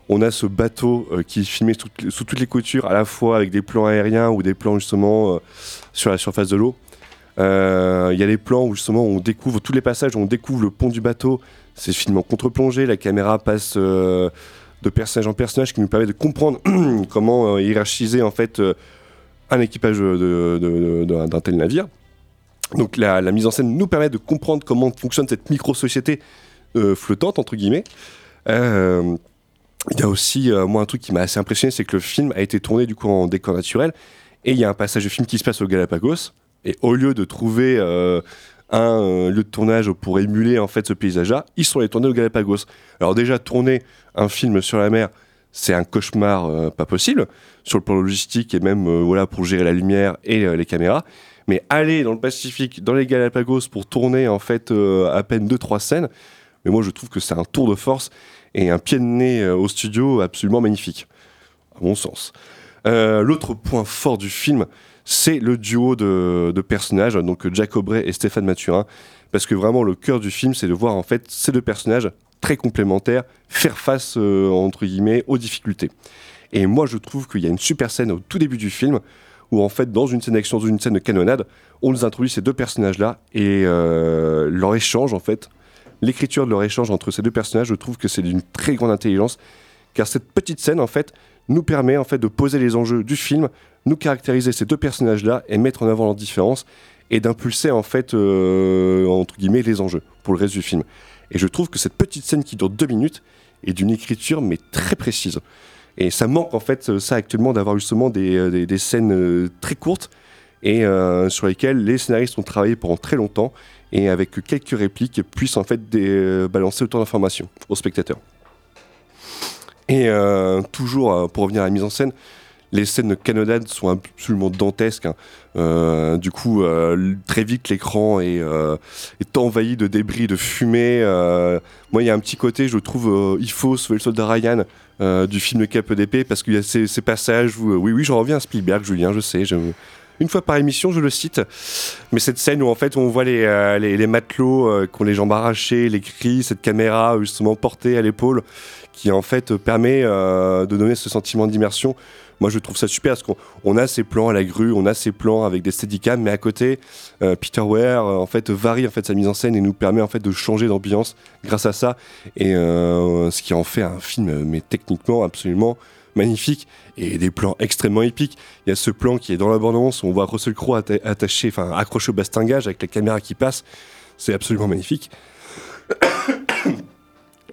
on a ce bateau euh, qui est filmé sous, toutes les- coutures, à la fois avec des plans aériens ou des plans justement euh, sur la surface de l'eau. Euh, Il y a les plans où justement on découvre tous les passages, on découvre le pont du bateau, c'est filmé contre-plongée, la caméra passe de personnage en personnage qui nous permet de comprendre comment hiérarchiser en fait un équipage d'un tel navire. Donc la, mise en scène nous permet de comprendre comment fonctionne cette micro-société flottante, entre guillemets. Il y a aussi, euh, moi, un truc qui m'a assez impressionné, c'est que le film a été tourné du coup en décor naturel. Et il y a un passage de film qui se passe au Galapagos. Et au lieu de trouver euh, un euh, lieu de tournage pour émuler en fait ce paysage-là, ils sont allés tourner au Galapagos. Alors déjà, tourner un film sur la mer, c'est un cauchemar pas possible, sur le plan logistique et même voilà, pour gérer la lumière et les caméras. Mais aller dans le Pacifique, dans les Galapagos, pour tourner en fait à peine 2-3 scènes, mais moi je trouve que c'est un tour de force et un pied de nez euh, au studio absolument magnifique, à mon sens. Euh, L'autre point fort du film, c'est le duo de, personnages, donc Jack Aubrey et Stéphane Mathurin, parce que vraiment le cœur du film, c'est de voir en fait ces deux personnages très complémentaires faire face euh, entre guillemets aux difficultés. Et moi, je trouve qu'il y a une super scène au tout début du film où en fait, dans une scène d'action, dans une scène de canonnade, on nous introduit ces deux personnages-là et leur échange en fait, l'écriture de leur échange entre ces deux personnages, je trouve que c'est d'une très grande intelligence, car cette petite scène en fait nous permet en fait de poser les enjeux du film, nous caractériser ces deux personnages-là et mettre en avant leurs différences et d'impulser en fait euh, entre guillemets les enjeux pour le reste du film. Et je trouve que cette petite scène qui dure deux minutes est d'une écriture mais très précise. Et ça manque en fait ça actuellement d'avoir justement des, euh, des- scènes euh, très courtes et sur lesquelles les scénaristes ont travaillé pendant très longtemps et avec quelques répliques puissent en fait balancer autant d'informations aux spectateurs. Et euh, toujours euh, pour revenir à la mise en scène, les scènes de canonnade sont absolument dantesques. hein. Euh, du coup, très vite, l'écran est, envahi de débris, de fumée. moi, il y a un petit côté, je trouve, il faut sauver le soldat Ryan du film de Cap d'épée parce qu'il y a ces, ces passages où, oui, oui, j'en reviens à Spielberg, Julien, je sais. je- une fois par émission, je le cite. Mais cette scène où en fait on voit les, euh, les, les matelots euh, qui ont les jambes arrachées, les cris, cette caméra justement portée à l'épaule, qui en fait permet euh, de donner ce sentiment d'immersion. Moi je trouve ça super parce qu'on on a ces plans à la grue, on a ces plans avec des steadicams, mais à côté, euh, Peter euh, en fait varie en fait sa mise en scène et nous permet en fait de changer d'ambiance grâce à ça. Et ce qui en fait un film, mais techniquement absolument magnifique et des plans extrêmement épiques. Il y a ce plan qui est dans l'abondance où on voit Russell Crowe atta- attaché, enfin accroché au bastingage avec la caméra qui passe. C'est absolument magnifique.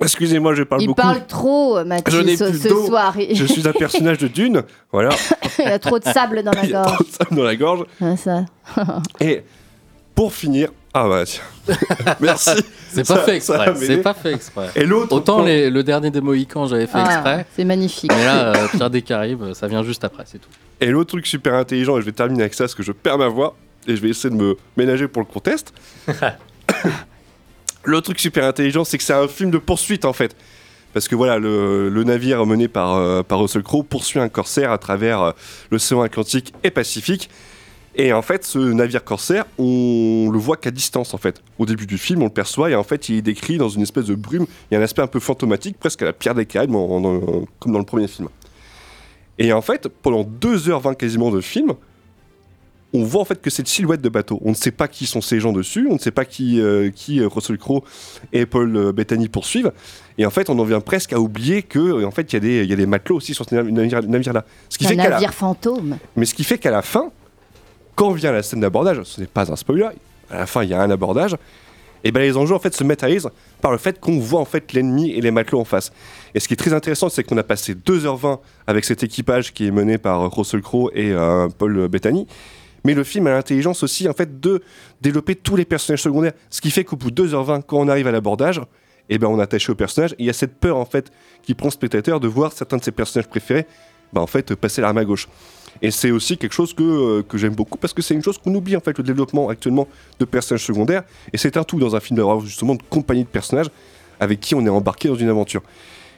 Excusez-moi, je parle Il beaucoup. parle trop, n'ai ce, soir. Il... Je suis un personnage de Dune, voilà, Il a trop de sable dans la Il y a gorge. trop de sable dans la gorge. Ah, ça. Et pour finir, ah bah tiens, merci. C'est pas fait exprès. C'est pas fait exprès. Et l'autre Autant point- les- le dernier des Mohicans, j'avais fait Ah, exprès. c'est magnifique. Mais là, euh, Pierre des Caraïbes, ça vient juste après, c'est tout. Et l'autre truc super intelligent, et je vais terminer avec ça parce que je perds ma voix et je vais essayer de me ménager pour le contest. L'autre truc super intelligent, c'est que c'est un film de poursuite en fait. Parce que voilà, le, le navire mené par, euh, par Russell Crowe poursuit un corsaire à travers euh, l'océan Atlantique et Pacifique. Et en fait, ce navire corsaire, on le voit qu'à distance en fait. Au début du film, on le perçoit et en fait, il est décrit dans une espèce de brume. Il y a un aspect un peu fantomatique, presque à la pierre des Caraïbes, comme dans le premier film. Et en fait, pendant 2h20 quasiment de film, on voit en fait que c'est une silhouette de bateau. On ne sait pas qui sont ces gens dessus, on ne sait pas qui, euh, qui euh, Russell Crowe et Paul euh, Bettany poursuivent. Et en fait, on en vient presque à oublier que euh, en fait, il y, a des- il y a des matelots aussi sur ce nav- navire- navire-là. Ce qui Un fait qu'à la- navire fantôme. mais ce qui fait qu'à la fin, quand vient la scène d'abordage, ce n'est pas un spoiler, à la fin il y a un abordage, et ben les enjeux en fait se matérialisent par le fait qu'on voit en fait l'ennemi et les matelots en face. Et ce qui est très intéressant, c'est qu'on a passé 2h20 avec cet équipage qui est mené par Russell Crowe et euh, Paul Bettany. Mais le film a l'intelligence aussi en fait de développer tous les personnages secondaires, ce qui fait qu'au bout de 2h20, quand on arrive à l'abordage, et ben on est attaché au personnage. Il y a cette peur en fait qui prend le spectateur de voir certains de ses personnages préférés, ben, en fait passer l'arme à gauche. Et c'est aussi quelque chose que, euh, que j'aime beaucoup parce que c'est une chose qu'on oublie en fait le développement actuellement de personnages secondaires. Et c'est un tout dans un film d'horreur justement de compagnie de personnages avec qui on est embarqué dans une aventure.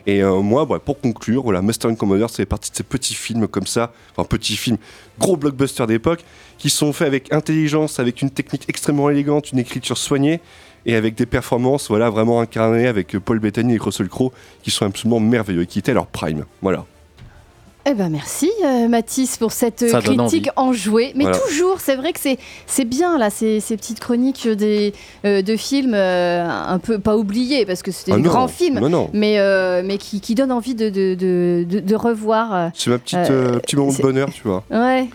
Et euh, moi, pour conclure, voilà, Master and Commander, c'est partie de ces petits films comme ça, enfin petits films, gros blockbusters d'époque, qui sont faits avec intelligence, avec une technique extrêmement élégante, une écriture soignée, et avec des performances, voilà, vraiment incarnées avec Paul Bettany et Russell Crowe, qui sont absolument merveilleux, et qui étaient leur prime. Voilà. Eh ben merci euh, Mathis pour cette Ça critique enjouée. Mais Voilà. toujours, c'est vrai que c'est c'est bien là ces, ces petites chroniques des euh, de films euh, un peu pas oubliés parce que c'était Ah des non, grands films, non, non. mais euh, mais qui, qui donnent envie de de, de, de- de revoir. euh, C'est ma petite euh, euh, petit moment de bonheur, tu vois. Ouais,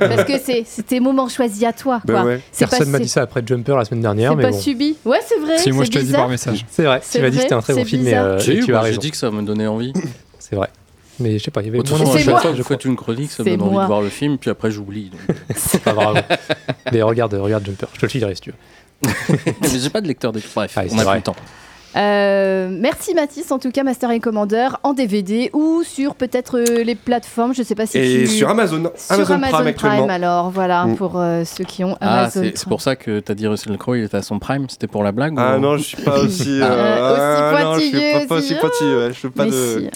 parce que c'est tes moments choisis à toi. Ben quoi. ouais. Personne m'a dit ça après Jumper la semaine dernière, C'est mais pas bon. subi. Ouais, c'est vrai. Si, moi je te dis par message. C'est vrai, C'est tu m'as dit que c'était un très bon film, mais tu moi, as j'ai dit que ça me donnait envie. C'est vrai. Mais je sais pas, il y avait De toute moins façon, à de chaque choses, fois je que faites une chronique, ça me C'est donne envie de voir le film, puis après j'oublie. donc. C'est pas grave. mais regarde, regarde Jumper, je te le filerai si tu veux. Mais j'ai pas de lecteur d'écran. Bref, Ah, on c'est a le temps. Euh, merci Mathis, en tout cas Master et Commander en DVD ou sur peut-être euh, les plateformes, je sais pas si Et tu... sur Amazon. Sur Amazon Amazon, Prime Prime, actuellement. alors voilà Mm. pour euh, ceux qui ont Ah, Amazon c'est Prime. c'est pour ça que t'as dit Russell Crowe, il était à son prime. C'était pour la blague Ah ou- non, je suis pas aussi. Ah. euh, Euh, ah, non, je suis pointilleux pas, pas aussi aussi. pointilleux, ouais, je suis pas mais, de. si.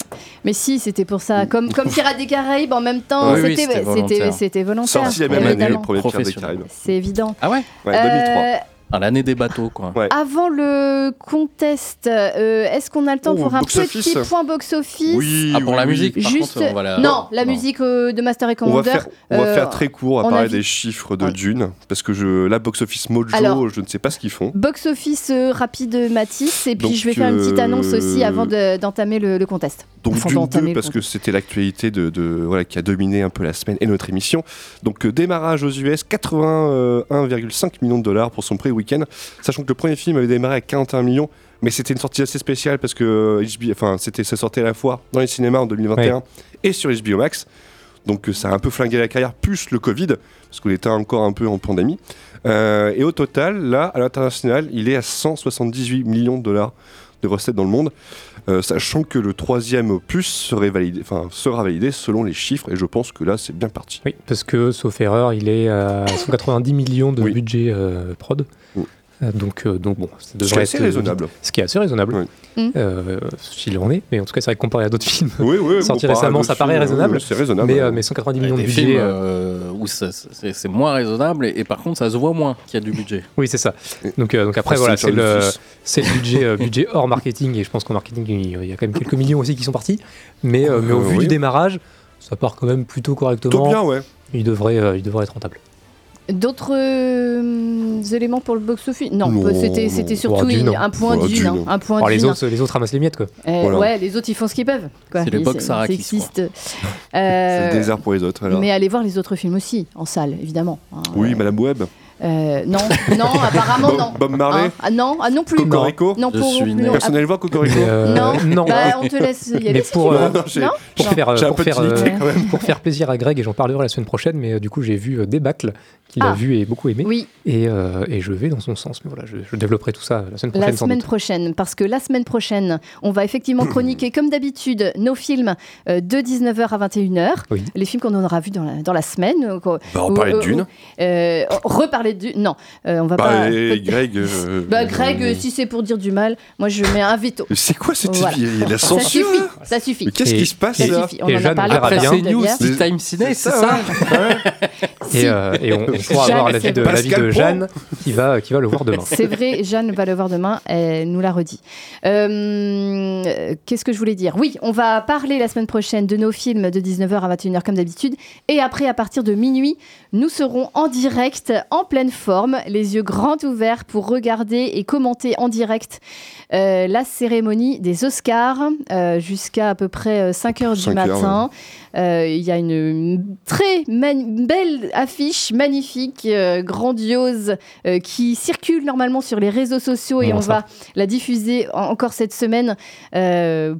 mais si, c'était pour ça. Comme, comme Pirates des Caraïbes, en même temps, Oui, oui, c'était c'était volontaire. c'était volontaire. Sorti la même année, le premier Pirates des. Caraïbes. C'est évident. Ah ouais Ouais, 2003. Euh, L'année des bateaux, quoi. Ouais. Avant le contest, euh, est-ce qu'on a le temps Oh, pour un box-office. petit point box-office Oui, Ah, pour oui, la oui. musique, par Juste, contre, on va la... non, la musique euh, de Master et On va Commander. faire, on va euh, faire très court à on parler vu- des chiffres de Dune, parce que je, la box office Mojo, Alors- je ne sais pas ce qu'ils font. Box-office euh, rapide Matisse, et puis Donc, je vais faire une petite euh, annonce aussi avant de- d'entamer le, le contest. Donc Enfin, Dune d'entamer 2 le parce que c'était l'actualité de, de- voilà qui a dominé un peu la semaine et notre émission. Donc euh, démarrage aux US 81,5 millions de dollars pour son sachant que le premier film avait démarré à 41 millions, mais c'était une sortie assez spéciale parce que euh, HBO enfin c'était ça sortait à la fois dans les cinémas en 2021 et sur HBO Max. Donc euh, ça a un peu flingué la carrière, plus le Covid, parce qu'on était encore un peu en pandémie. Euh, et au total, là, à l'international, il est à 178 millions de dollars de recettes dans le monde, euh, sachant que le troisième opus serait validé, enfin, sera validé selon les chiffres, et je pense que là, c'est bien parti. Oui, parce que, sauf erreur, il est à 190 millions de budget euh, prod. Euh, Donc, euh, donc bon, ça Ce devrait qui est assez être, euh, raisonnable. Ce qui est assez raisonnable. Mm. Euh, s'il en est, mais en tout cas, c'est vrai que comparé à d'autres films Oui, oui, sortis récemment, ça paraît films, raisonnable. oui, c'est raisonnable, Mais, ouais. euh, mais 190 millions de budget. films euh, où ça- c'est c'est moins raisonnable et, et par contre ça se voit moins qu'il y a du budget. Oui, c'est ça. Donc, euh, donc après, voilà, c'est le, le budget, euh, budget hors marketing. Et je pense qu'en marketing, il y a quand même quelques millions aussi qui sont partis. Mais, euh, mais au Euh, vu oui. du démarrage, ça part quand même plutôt correctement. Plutôt bien, ouais. Il devrait, euh, il devrait être rentable. D'autres euh, éléments pour le box-office? Non, Non, c'était Oh, surtout Dune, un point Oh, d'une. Hein, Un point Alors, les autres, les autres ramassent les miettes, quoi. Euh, Voilà. Ouais, les autres ils font ce qu'ils peuvent. quoi. C'est Ils- box ça existe. C'est Euh, le désert pour les autres. alors. mais allez voir les autres films aussi, en salle, évidemment. hein. Oui, Madame Webb. Euh, non, non, apparemment non. Bob Marley Hein? Ah non, ah non plus. Cocorico Non, pour suis. Personne n'allait voir Cocorico euh, Non, non. Bah, on te laisse y aller Mais si pour, euh, Non, j'ai- Non pour faire, pour pour plaisir à Greg, et j'en parlerai la semaine prochaine, mais euh, du coup j'ai vu Débâcle, qu'il a Ah. vu et beaucoup aimé, Oui, et, euh, et je vais dans son sens. Mais voilà, je, je développerai tout ça la semaine prochaine la semaine doute. prochaine, parce que la semaine prochaine, on va effectivement chroniquer, comme d'habitude, nos films de 19h à 21h. Oui. Les films qu'on aura vus dans la, dans la semaine. Bah, on parlait de Dune. euh, reparler Dune. Non, euh, on va Bah, pas. et Greg. euh, Bah, Greg, euh, si c'est pour dire du mal, moi je mets un veto. C'est quoi cette Voilà. Il y a de la Ça censure suffit, ça suffit. Mais qu'est-ce qui se passe Ça là suffit. On Et en a Jeanne parlé après de c'est News, c'est Time Ciné, c'est ça, ça Et, euh, et on, on avoir l'avis de, l'avis de. Jeanne qui va, qui va le voir demain. C'est vrai, Jeanne va le voir demain, elle nous l'a redit. Euh, Qu'est-ce que je voulais dire? Oui, on va parler la semaine prochaine de nos films de 19h à 21h comme d'habitude. Et après, à partir de minuit, nous serons en direct, en pleine forme, les yeux grands ouverts pour regarder et commenter en direct euh, la cérémonie des Oscars euh, jusqu'à à peu près 5h du 5 heures, matin. Euh, Il y a une, une très belle affiche, magnifique, euh, grandiose, euh, qui circule normalement sur les réseaux sociaux et on va la diffuser en- encore cette semaine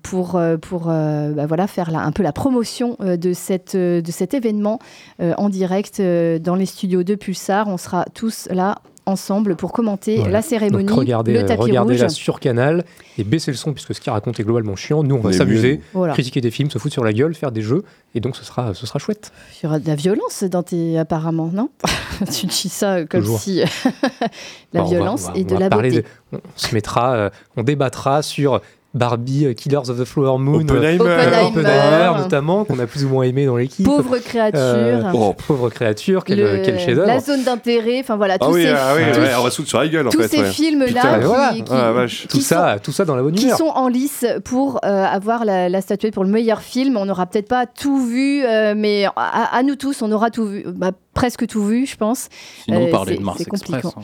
pour, pour bah voilà, faire la- un peu la promotion de, cette, de cet événement en direct dans les studios de Pulsar. On sera tous là ensemble pour commenter Voilà. la cérémonie, Donc regardez, le euh, tapis regardez rouge. la sur Canal et baissez le son puisque ce qu'il raconte est globalement chiant. Nous, on va s'amuser. Voilà. critiquer des films, se foutre sur la gueule, faire des jeux et donc ce sera, ce sera chouette. Il y aura de la violence dans tes apparemment, non? Tu dis ça comme Toujours. si la Bon, on va- violence on va- et on de va la beauté. de- on se mettra, euh, on débattra sur Barbie, euh, Killers of the Flower Moon, Oppenheimer. euh, Oppenheimer. Oppenheimer, notamment, qu'on a plus ou moins aimé dans l'équipe. Pauvre créature. Euh, Oh. pauvre créature, quel, Le- quel chef-d'œuvre. La zone d'intérêt, enfin voilà, tous Ah oui, ces, ah oui, tous- ouais, on va sur la gueule en tous fait. ces ouais. films-là qui, qui- Ah. Tout qui ça, tout ça dans la bonne qui humeur. sont en lice pour euh, avoir la, la statuette pour le meilleur film. On n'aura peut-être pas tout vu, euh, mais à, à nous tous, on aura tout vu, bah, presque tout vu, je pense. Sinon, Euh, parler c'est- de Mars c'est Express. hein.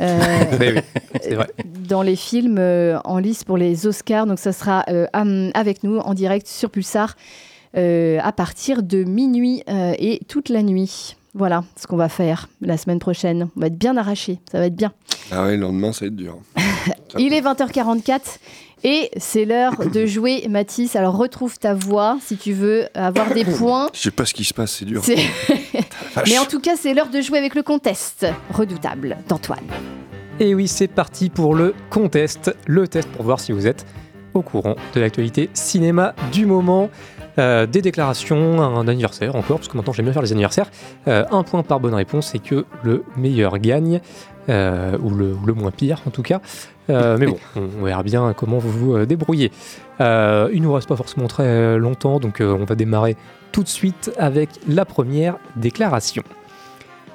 Euh, oui, vrai. dans les films euh, en lice pour les Oscars. Donc ça sera euh, avec nous en direct sur Pulsar euh, à partir de minuit euh, et toute la nuit. Voilà ce qu'on va faire la semaine prochaine. On va être bien arrachés, ça va être bien. Ah ouais, le lendemain, ça va être dur. Il est 20h44 et c'est l'heure de jouer Mathis. Alors retrouve ta voix si tu veux avoir des points. Je sais pas ce qui se passe, c'est dur. C'est-. Mais en tout cas, c'est l'heure de jouer avec le contest redoutable d'Antoine. Et oui, c'est parti pour le contest, le test pour voir si vous êtes au courant de l'actualité cinéma du moment. Euh, des déclarations, un anniversaire encore, parce que maintenant j'aime bien faire les anniversaires. Euh, un point par bonne réponse et que le meilleur gagne, euh, ou, le, ou le moins pire en tout cas. Euh, mais bon, on, verra bien comment vous vous euh, débrouillez. Euh, il nous reste pas forcément très longtemps, donc on va démarrer tout de suite avec la première déclaration.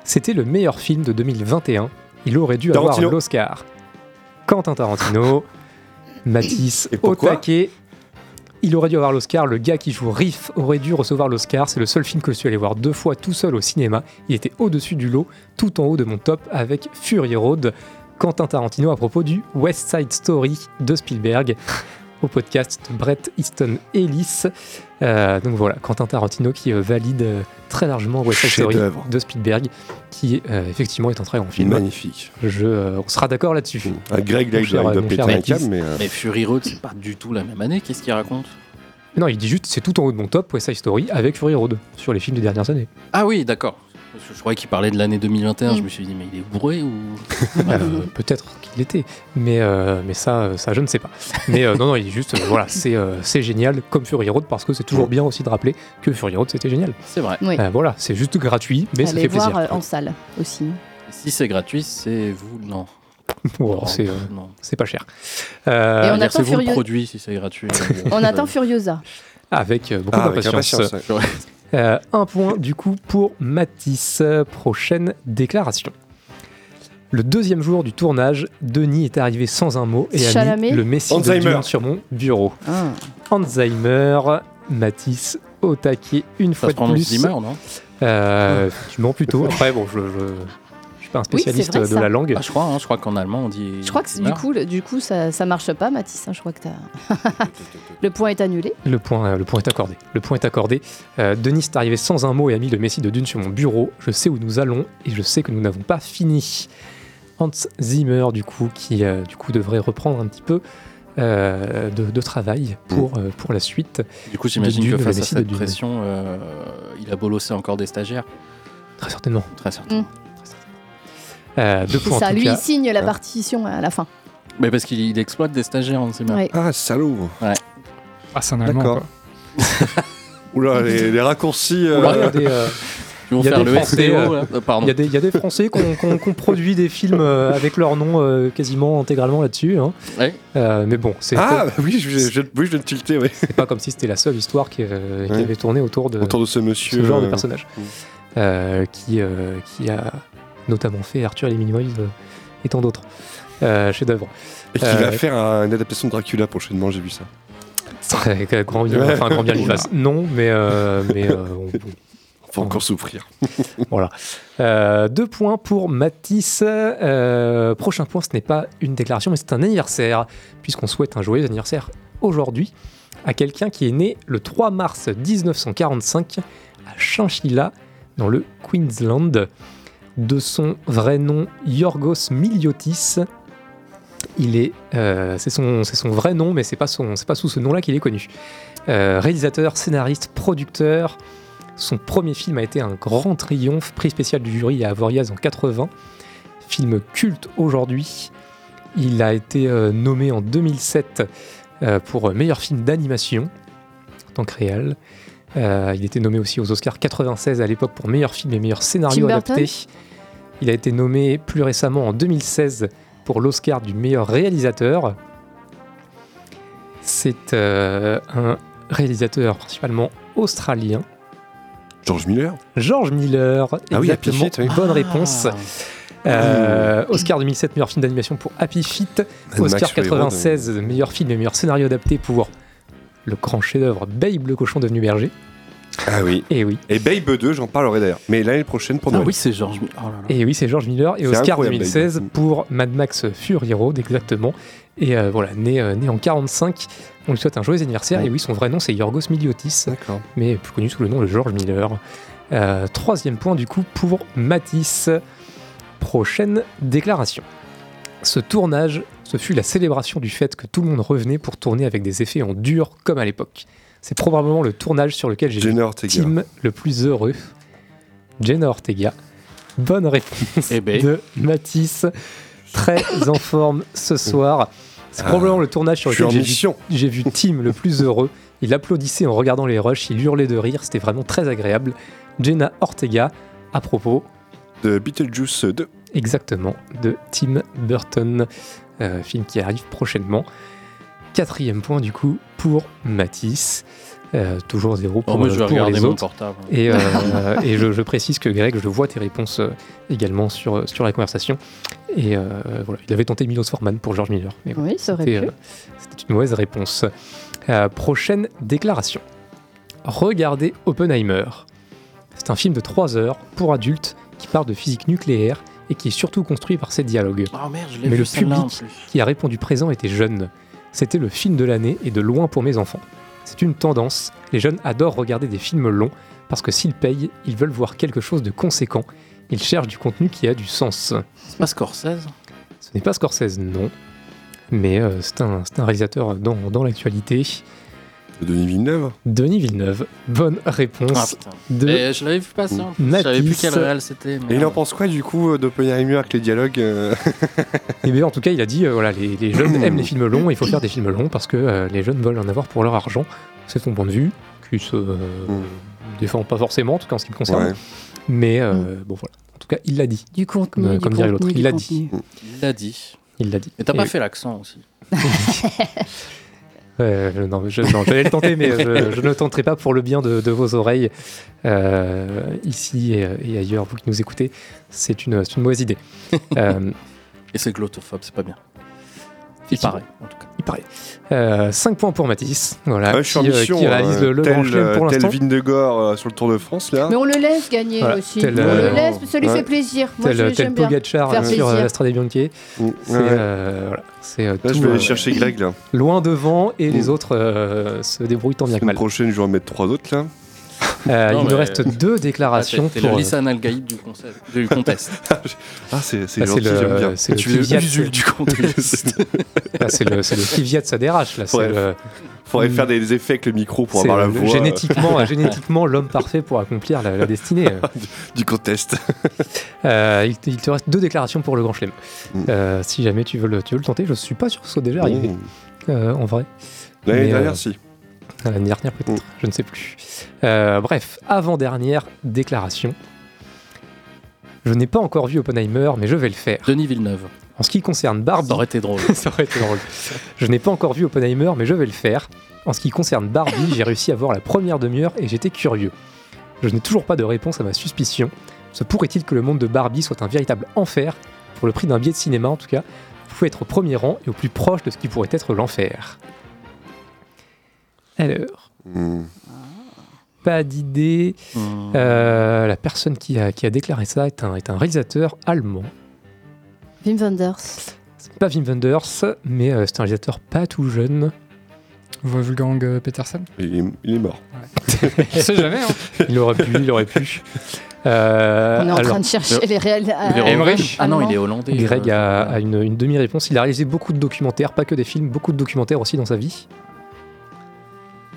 C'était le meilleur film de 2021. Il aurait dû Tarantino. avoir l'Oscar. Quentin Tarantino, Matisse au taquet. Il aurait dû avoir l'Oscar. Le gars qui joue Riff aurait dû recevoir l'Oscar. C'est le seul film que je suis allé voir deux fois tout seul au cinéma. Il était au-dessus du lot, tout en haut de mon top avec Fury Road. Quentin Tarantino à propos du West Side Story de Spielberg au podcast de Brett Easton Ellis. Euh, donc voilà, Quentin Tarantino qui euh, valide euh, très largement West Side Story de Spielberg, qui euh, effectivement est un très grand film. Magnifique. Je, euh, on sera d'accord là-dessus. Un Greg, là, il doit, péter cher un Mathis. câble, mais. euh, Mais Fury Road, c'est pas du tout la même année. Qu'est-ce qu'il raconte? Non, il dit juste c'est tout en haut de mon top West Side Story avec Fury Road sur les films des dernières années. Ah oui, d'accord. Que Je croyais qu'il parlait de l'année 2021. Mm. Je me suis dit, mais il est bourré ou. Euh, Peut-être qu'il l'était, mais, euh, mais ça, euh, ça, je ne sais pas. Mais euh, non, non, il dit juste, euh, voilà, c'est euh, c'est génial comme Fury Road parce que c'est toujours bien aussi de rappeler que Fury Road c'était génial. C'est vrai. Oui. Euh, voilà, c'est juste gratuit, mais ça Allez fait voir plaisir. euh, en salle aussi. Si c'est gratuit, c'est vous. Non. Alors, c'est euh, non. c'est pas cher. Euh, Et on attend c'est vous le produit si c'est gratuit. On attend Furiosa. avec euh, beaucoup Ah, d'impatience. Euh, un point du coup pour Matisse. Prochaine déclaration. Le deuxième jour du tournage, Denis est arrivé sans un mot et a Chalamet mis le Messi de Alzheimer. Dune sur mon bureau. Ah. Alzheimer, Matisse au taquet une Ça fois se de plus. Zimmer, non? Euh, effectivement, plutôt. Après, bon, je suis pas un Oui, spécialiste vrai, de ça. la langue. Ah, je crois, hein, je crois qu'en allemand on dit. Je crois que du coup, le- du coup ça, ça marche pas, Mathis. hein, je crois que t'as. le point est annulé. Le point, euh, le point est accordé. Le point est accordé. Euh, Denis est arrivé sans un mot et a mis le Messie de Dune sur mon bureau. Je sais où nous allons et je sais que nous n'avons pas fini. Hans Zimmer, du coup, qui euh, du coup devrait reprendre un petit peu euh, de, de travail pour, euh, pour la suite. Du coup, j'imagine que face à cette pression, euh, il a bolossé encore des stagiaires. Très certainement. Très certainement. Euh, deux en ça, tout lui, cas. il signe la partition à la fin. Mais parce qu'il il exploite des stagiaires, on sait bien. Ouais. Ah, salaud Ouais. Ah, c'est un allemand. D'accord. quoi. Oula, les, les raccourcis. euh, Oula, il y a des, euh, Ils vont il y a faire des le Français, SEO, euh, là. Euh, Pardon. Il y, a des- il y a des Français qui ont, produit des films euh, avec leur nom euh, quasiment intégralement là-dessus. hein. Ouais. Euh, mais bon, c'est Ah, bah oui, je, je, je- oui, je viens de tilter, oui. c'est pas comme si c'était la seule histoire qui, euh, qui Ouais. avait tourné autour de, Autour de ce monsieur. ce genre de euh, personnage. mm. Euh, qui, euh, qui a notamment fait Arthur et les Minimoys euh, et tant d'autres euh, chefs-d'œuvre. Et qui Euh, va faire un- une adaptation de Dracula prochainement, j'ai vu ça. Que grand bien, enfin, grand bien lui fasse. Non, mais, euh, mais euh, on- Faut encore souffrir. voilà. Euh, deux points pour Matisse. Euh, prochain point, ce n'est pas une déclaration, mais c'est un anniversaire, puisqu'on souhaite un joyeux anniversaire aujourd'hui à quelqu'un qui est né le 3 mars 1945 à Chinchilla, dans le Queensland. De son vrai nom, Yorgos Miliotis. Il est, euh, c'est son, son vrai nom, mais c'est pas pas sous ce nom-là qu'il est connu. Euh, réalisateur, scénariste, producteur. Son premier film a été un grand triomphe, prix spécial du jury à Avoriaz en 80. Film culte aujourd'hui. Il a été euh, nommé en 2007 euh, pour meilleur film d'animation en tant que réel. Euh, il était nommé aussi aux Oscars 96 à l'époque pour meilleur film et meilleur scénario Tim Burton adapté. Il a été nommé plus récemment en 2016 pour l'Oscar du meilleur réalisateur. C'est euh, un réalisateur principalement australien. George Miller? George Miller, Ah oui, Happy exactement. Feet, oui. Bonne Ah. réponse. Euh, Oscar 2007, meilleur film d'animation pour Happy Feet. Oscar Max Fury Road, 96, meilleur film et meilleur scénario adapté pour le grand chef-d'œuvre Babe le cochon devenu berger. Ah oui. Et oui. Et Babe 2, j'en parlerai d'ailleurs. Mais l'année prochaine pour Ah Noël. oui, c'est Georges. Oh là là. Et oui, c'est George Miller et Oscar incroyable, 2016 Babe. pour Mad Max Fury Road, exactement. Et euh, voilà, né, euh, né en 45. On lui souhaite un joyeux anniversaire. Ouais. Et oui, son vrai nom c'est Yorgos Miliotis, D'accord. mais plus connu sous le nom de George Miller. Euh, troisième point du coup pour Matisse. Prochaine déclaration. Ce tournage, ce fut la célébration du fait que tout le monde revenait pour tourner avec des effets en dur comme à l'époque. C'est probablement le tournage sur lequel j'ai Ortega. Tim le plus heureux. Jenna Ortega. Bonne réponse Eh ben. de Matisse. Très en forme ce soir. C'est Ah, probablement le tournage sur lequel j'ai vu, vu Tim le plus heureux. Il applaudissait en regardant les rushs, il hurlait de rire, c'était vraiment très agréable. Jenna Ortega, à propos De Beetlejuice 2. exactement de Tim Burton, euh, film qui arrive prochainement. Quatrième point du coup pour Matisse. Euh, toujours zéro pour, Oh, moi, je vais euh, pour regarder les autres. portable. Et, euh, et je, je précise que Greg, je vois tes réponses euh, également sur, sur la conversation. Et euh, voilà, il avait tenté Milos Forman pour George Miller. Mais Oui, ça aurait c'était, pu. euh, C'était une mauvaise réponse. Euh, prochaine déclaration. Regardez Oppenheimer. C'est un film de 3 heures pour adultes qui parle de physique nucléaire et qui est surtout construit par ses dialogues. Oh merde, je l'ai Mais le public qui a répondu présent était jeune. C'était le film de l'année et de loin pour mes enfants. C'est une tendance. Les jeunes adorent regarder des films longs parce que s'ils payent, ils veulent voir quelque chose de conséquent. Ils cherchent du contenu qui a du sens. C'est pas Scorsese? Ce n'est pas Scorsese, non. Mais euh, c'est un, un réalisateur dans, dans l'actualité. De Denis Villeneuve. Denis Villeneuve. Bonne réponse Ah de Et je l'avais vu passer. Je savais plus quel réel c'était. Et mais- il en pense quoi du coup d'Oppenheimer avec les dialogues euh, Et bien, en tout cas, il a dit euh, voilà, les, les jeunes aiment les films longs, il faut faire des films longs parce que euh, les jeunes veulent en avoir pour leur argent. C'est son point de vue, qui se euh, défend pas forcément, en tout cas en ce qui me concerne. Ouais. Mais euh, bon, voilà. En tout cas, il l'a dit. Du contenu, Comme, euh, du dirait l'autre, il l'a dit. Il l'a dit. Il l'a dit. Mais t'as Et pas oui. fait l'accent aussi. Non, je, non, j'allais le tenter, mais je, ne le tenterai pas pour le bien de, vos oreilles, euh, ici et, ailleurs, vous qui nous écoutez. C'est une, mauvaise idée. Euh, Et c'est glottophobe, c'est pas bien. Effectivement. paraît, en tout cas. Il paraît. 5 points pour Matisse, voilà, Ouais, je suis en qui, euh, mission. qui réalise le, le tel, grand chelem pour tel l'instant. Vindegor euh, sur le Tour de France, là. Mais on le laisse gagner Voilà, aussi. tel, on euh, le laisse, ça lui ouais. fait plaisir. Moi, tel, je- tel. Pogacar euh, sur euh, la Strade Bianchi. Ouais. euh, voilà, euh, Là, tout, je vais aller euh, chercher Greg, là. loin devant et les Mm. autres euh, se débrouillent tant bien que La mal. prochaine, je vais en mettre trois autres, là. Euh, Non, il nous reste deux déclarations. Ah, t'es pour, le euh, Al-Gaïd du, contest. Ah, c'est c'est Bah, c'est gentil, le- j'aime bien. c'est le le du contest. ah, c'est le, c'est le Kvyat Saderash, là. c'est Ouais. le- Faudrait faire des effets avec le micro pour c'est avoir la voix génétiquement, génétiquement l'homme parfait pour accomplir la, la destinée. du contest. Euh, il, te- il te reste deux déclarations pour le Grand Chelem. Mm. Euh, si jamais tu veux le, tu veux le tenter, je suis pas sûr que ce soit déjà arrivé. Euh, en vrai. L'année dernière, euh, si. L'année dernière peut-être, je ne sais plus. Euh, bref, avant-dernière déclaration. Je n'ai pas encore vu Oppenheimer, mais je vais le faire. Denis Villeneuve. En ce qui concerne Barbie... Ça aurait été drôle. ça aurait été drôle. Je n'ai pas encore vu Oppenheimer, mais je vais le faire. En ce qui concerne Barbie, j'ai réussi à voir la première demi-heure et j'étais curieux. Je n'ai toujours pas de réponse à ma suspicion. Se pourrait-il que le monde de Barbie soit un véritable enfer? Pour le prix d'un billet de cinéma, en tout cas, vous pouvez être au premier rang et au plus proche de ce qui pourrait être l'enfer. Alors, Mmh. pas d'idée. Hmm. Euh, la personne qui a, qui a déclaré ça est un, est un réalisateur allemand. Wim Wenders. C'est pas Wim Wenders, mais euh, c'est un réalisateur pas tout jeune. Wolfgang euh, Petersen? Il est, il est mort. On sait jamais, hein. Il aurait pu, il aurait pu. Euh, On est en alors, train de chercher les réels. Ah non, il est hollandais. Greg euh, a, a une, une demi-réponse. Il a réalisé beaucoup de documentaires, pas que des films, beaucoup de documentaires aussi dans sa vie.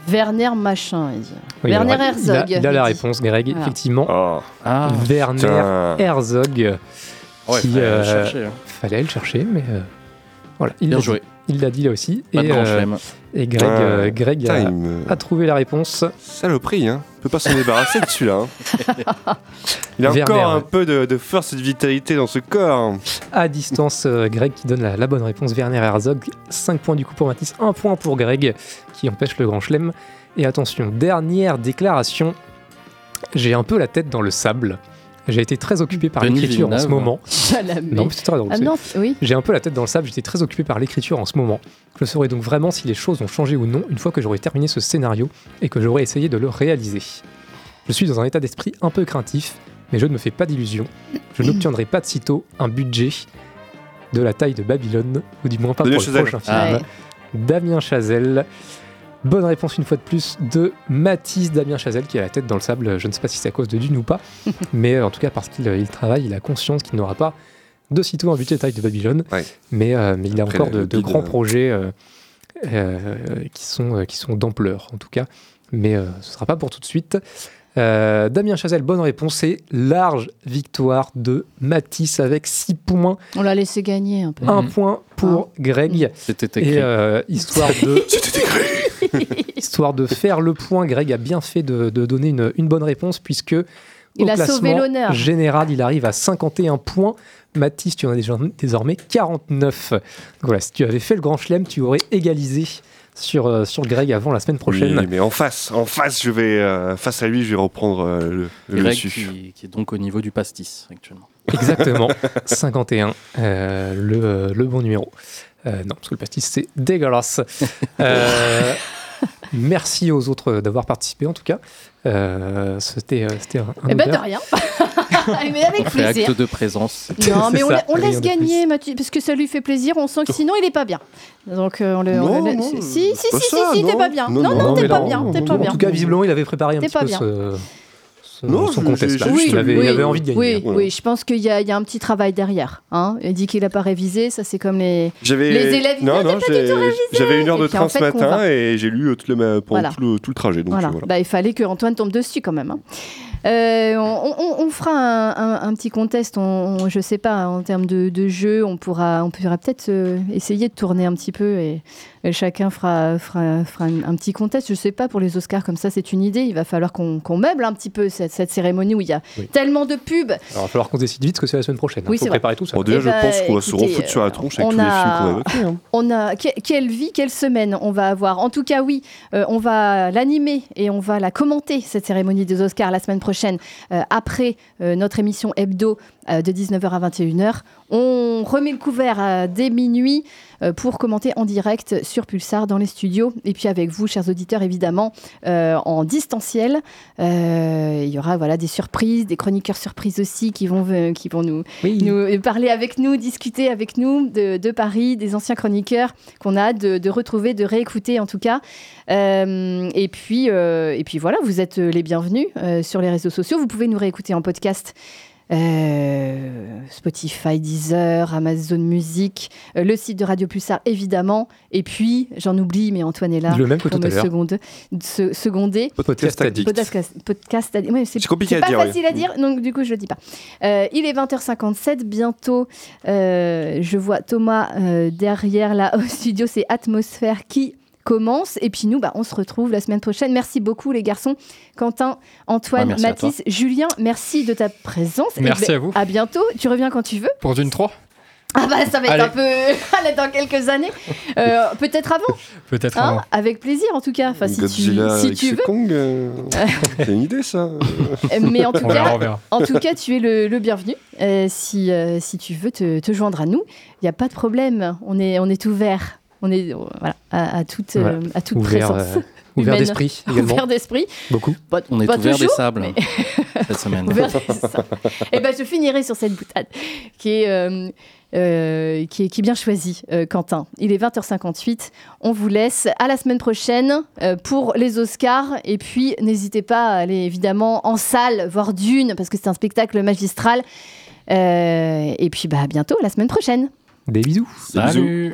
Werner Machin, il dit. Oui, Werner alors, Herzog. Il a, il a la réponse, Greg, Voilà. effectivement. Oh, Ah, Werner putain. Herzog. ouais, qui, fallait euh, le chercher. hein. Fallait le chercher, mais euh, voilà. Il Bien l'a joué. dit. Il l'a dit là aussi. Et, euh, et Greg, Ah. euh, Greg a, trouvé la réponse. Saloperie, hein. On peut pas s'en débarrasser de celui-là. hein. Il a encore un ouais. peu de, de force et de vitalité dans ce corps. À distance, euh, Greg qui donne la, la bonne réponse. Werner Herzog, 5 points du coup pour Mathis, 1 point pour Greg qui empêche le grand chelem. Et attention, dernière déclaration. J'ai un peu la tête dans le sable. J'ai été très occupé par l'écriture en ce moment. Jamais. Non, mais c'est très drôle. Ah non, oui. J'ai un peu la tête dans le sable, j'étais très occupé par l'écriture en ce moment. Je saurai donc vraiment si les choses ont changé ou non une fois que j'aurai terminé ce scénario et que j'aurai essayé de le réaliser. Je suis dans un état d'esprit un peu craintif, mais je ne me fais pas d'illusions. Je n'obtiendrai pas de sitôt un budget de la taille de Babylone, ou du moins pas Damien pour le prochain film. Ah. Ouais. Damien Chazelle. Bonne réponse une fois de plus de Mathis Damien Chazelle qui a la tête dans le sable. Je ne sais pas si c'est à cause de Dune ou pas, mais en tout cas parce qu'il euh, il travaille, il a conscience qu'il n'aura pas de sitôt un budget de taille de Babylone. Ouais. Mais, euh, mais il a Après, encore de, grands euh, projets euh, euh, qui sont, qui sont d'ampleur en tout cas. Mais euh, ce ne sera pas pour tout de suite. Euh, Damien Chazelle, bonne réponse. C'est large victoire de Mathis avec 6 points. On l'a laissé gagner un peu. Un Mhm. point pour Greg. C'était écrit. Et euh, histoire de. histoire de faire le point, Greg a bien fait de, de donner une, une bonne réponse puisque Il au a sauvé l'honneur. général, il arrive à 51 points. Mathis, tu en as déjà- désormais 49. Donc voilà, si tu avais fait le grand chelem, tu aurais égalisé sur, euh, sur Greg avant la semaine prochaine. Oui, mais en face, en face, je vais, euh, face à lui, je vais reprendre euh, le, le Greg dessus. qui, qui est donc au niveau du pastis actuellement. Exactement, 51, euh, le, euh, le bon numéro. Euh, non, parce que le pastis, c'est dégueulasse. Euh, merci aux autres d'avoir participé, en tout cas. Euh, C'était c'était un, un Eh ben de rien. mais avec On fait plaisir. acte de présence. Non, mais on, ça, laisse gagner Mathieu, parce que ça lui fait plaisir. On sent que sinon il est pas bien. Donc euh, on le. on Non, le- non, si, si, si, si, ça, si, t'es non. pas bien. Non, Non, non, non, mais t'es pas non, bien. non, T'es non, pas En bien. tout cas, visiblement, il avait préparé un T'es petit pas peu ce- Non, son je- contest. j'ai là. juste il, avait, Oui, il avait envie de gagner. Oui, hein. oui, je pense qu'il y, a il y a un petit travail derrière. Hein. Il dit qu'il n'a pas révisé, ça c'est comme les. Élèves, non, non, j'avais une heure de train en ce matin et j'ai lu euh, tout le, pendant Voilà. tout, le, tout le trajet. Donc Voilà. euh, voilà. Bah, il fallait que Antoine tombe dessus quand même. hein. Euh, on, on- on fera un, un- un petit contest, on, on- je sais pas, en termes de, de jeu, on pourra, on pourra peut-être euh, essayer de tourner un petit peu et, et chacun fera, fera, fera un, un petit contest. Je sais pas, pour les Oscars, comme ça, c'est une idée. Il va falloir qu'on meuble un petit peu cette, cette cérémonie où il y a Oui. tellement de pubs. Alors, il va falloir qu'on décide vite, parce que c'est la semaine prochaine. Il Oui, vrai. préparer tout ça. Bon, déjà, Eh je ben, pense qu'on va se refoutre sur la tronche avec on tous les a- films qu'on a évoqués. hein. On a que- quelle vie, quelle semaine on va avoir. En tout cas, oui, euh, on va l'animer et on va la commenter cette cérémonie des Oscars la semaine prochaine euh, après euh, notre émission hebdo euh, de 19h à 21h. On remet le couvert dès minuit. Euh, pour commenter en direct sur Pulsar dans les studios. Et puis avec vous, chers auditeurs, évidemment, euh, en distanciel. Euh, il y aura voilà, des surprises, des chroniqueurs surprises aussi qui vont, euh, qui vont nous, nous parler avec nous, discuter avec nous de, de Paris, des anciens chroniqueurs qu'on a hâte de, de retrouver, de réécouter en tout cas. Et, puis, et puis voilà, vous êtes les bienvenus sur les réseaux sociaux. Vous pouvez nous réécouter en podcast. Euh, Spotify, Deezer, Amazon Music, euh, le site de Radio Pulsar évidemment, et puis j'en oublie, mais Antoine est là Le même que pour tout à l'heure. seconde- se- seconder. Podcast addict. Podcast, podcast addict. Ouais, c'est compliqué c'est à pas dire, oui. facile à dire, donc du coup je le dis pas. Euh, il est 20h57, bientôt euh, je vois Thomas euh, derrière là au studio, c'est Atmosphère qui commence et puis nous bah, on se retrouve la semaine prochaine. Merci beaucoup les garçons, Quentin, Antoine, Ouais, à Mathis, Julien, merci de ta présence. Merci ben, à vous. À bientôt, tu reviens quand tu veux. Pour Dune 3 Ah bah ça va être Allez. un peu Allez, dans quelques années. Euh, peut-être avant. Peut-être Hein avant. Avec plaisir en tout cas. Enfin, si tu, Godzilla si avec tu veux. Kong, euh, c'est une idée ça. Mais en tout, On cas, verra. en tout cas, tu es le, le bienvenu. Euh, si, euh, si tu veux te, te joindre à nous, il n'y a pas de problème. On est, on est ouvert. On est euh, voilà, à, à toute, euh, Voilà. à toute Ouvert, présence. euh, ouvert d'esprit également. Ouvert d'esprit. Beaucoup. Pas- On est ouvert des sables mais- cette semaine. Ouvert des sables. Et ben, je finirai sur cette boutade qui est, euh, euh, qui est, qui est bien choisie, euh, Quentin. Il est 20h58. On vous laisse à la semaine prochaine euh, pour les Oscars. Et puis, n'hésitez pas à aller évidemment en salle, voir Dune, parce que c'est un spectacle magistral. Euh, et puis, bah, à bientôt, à la semaine prochaine. Des bisous. Salut.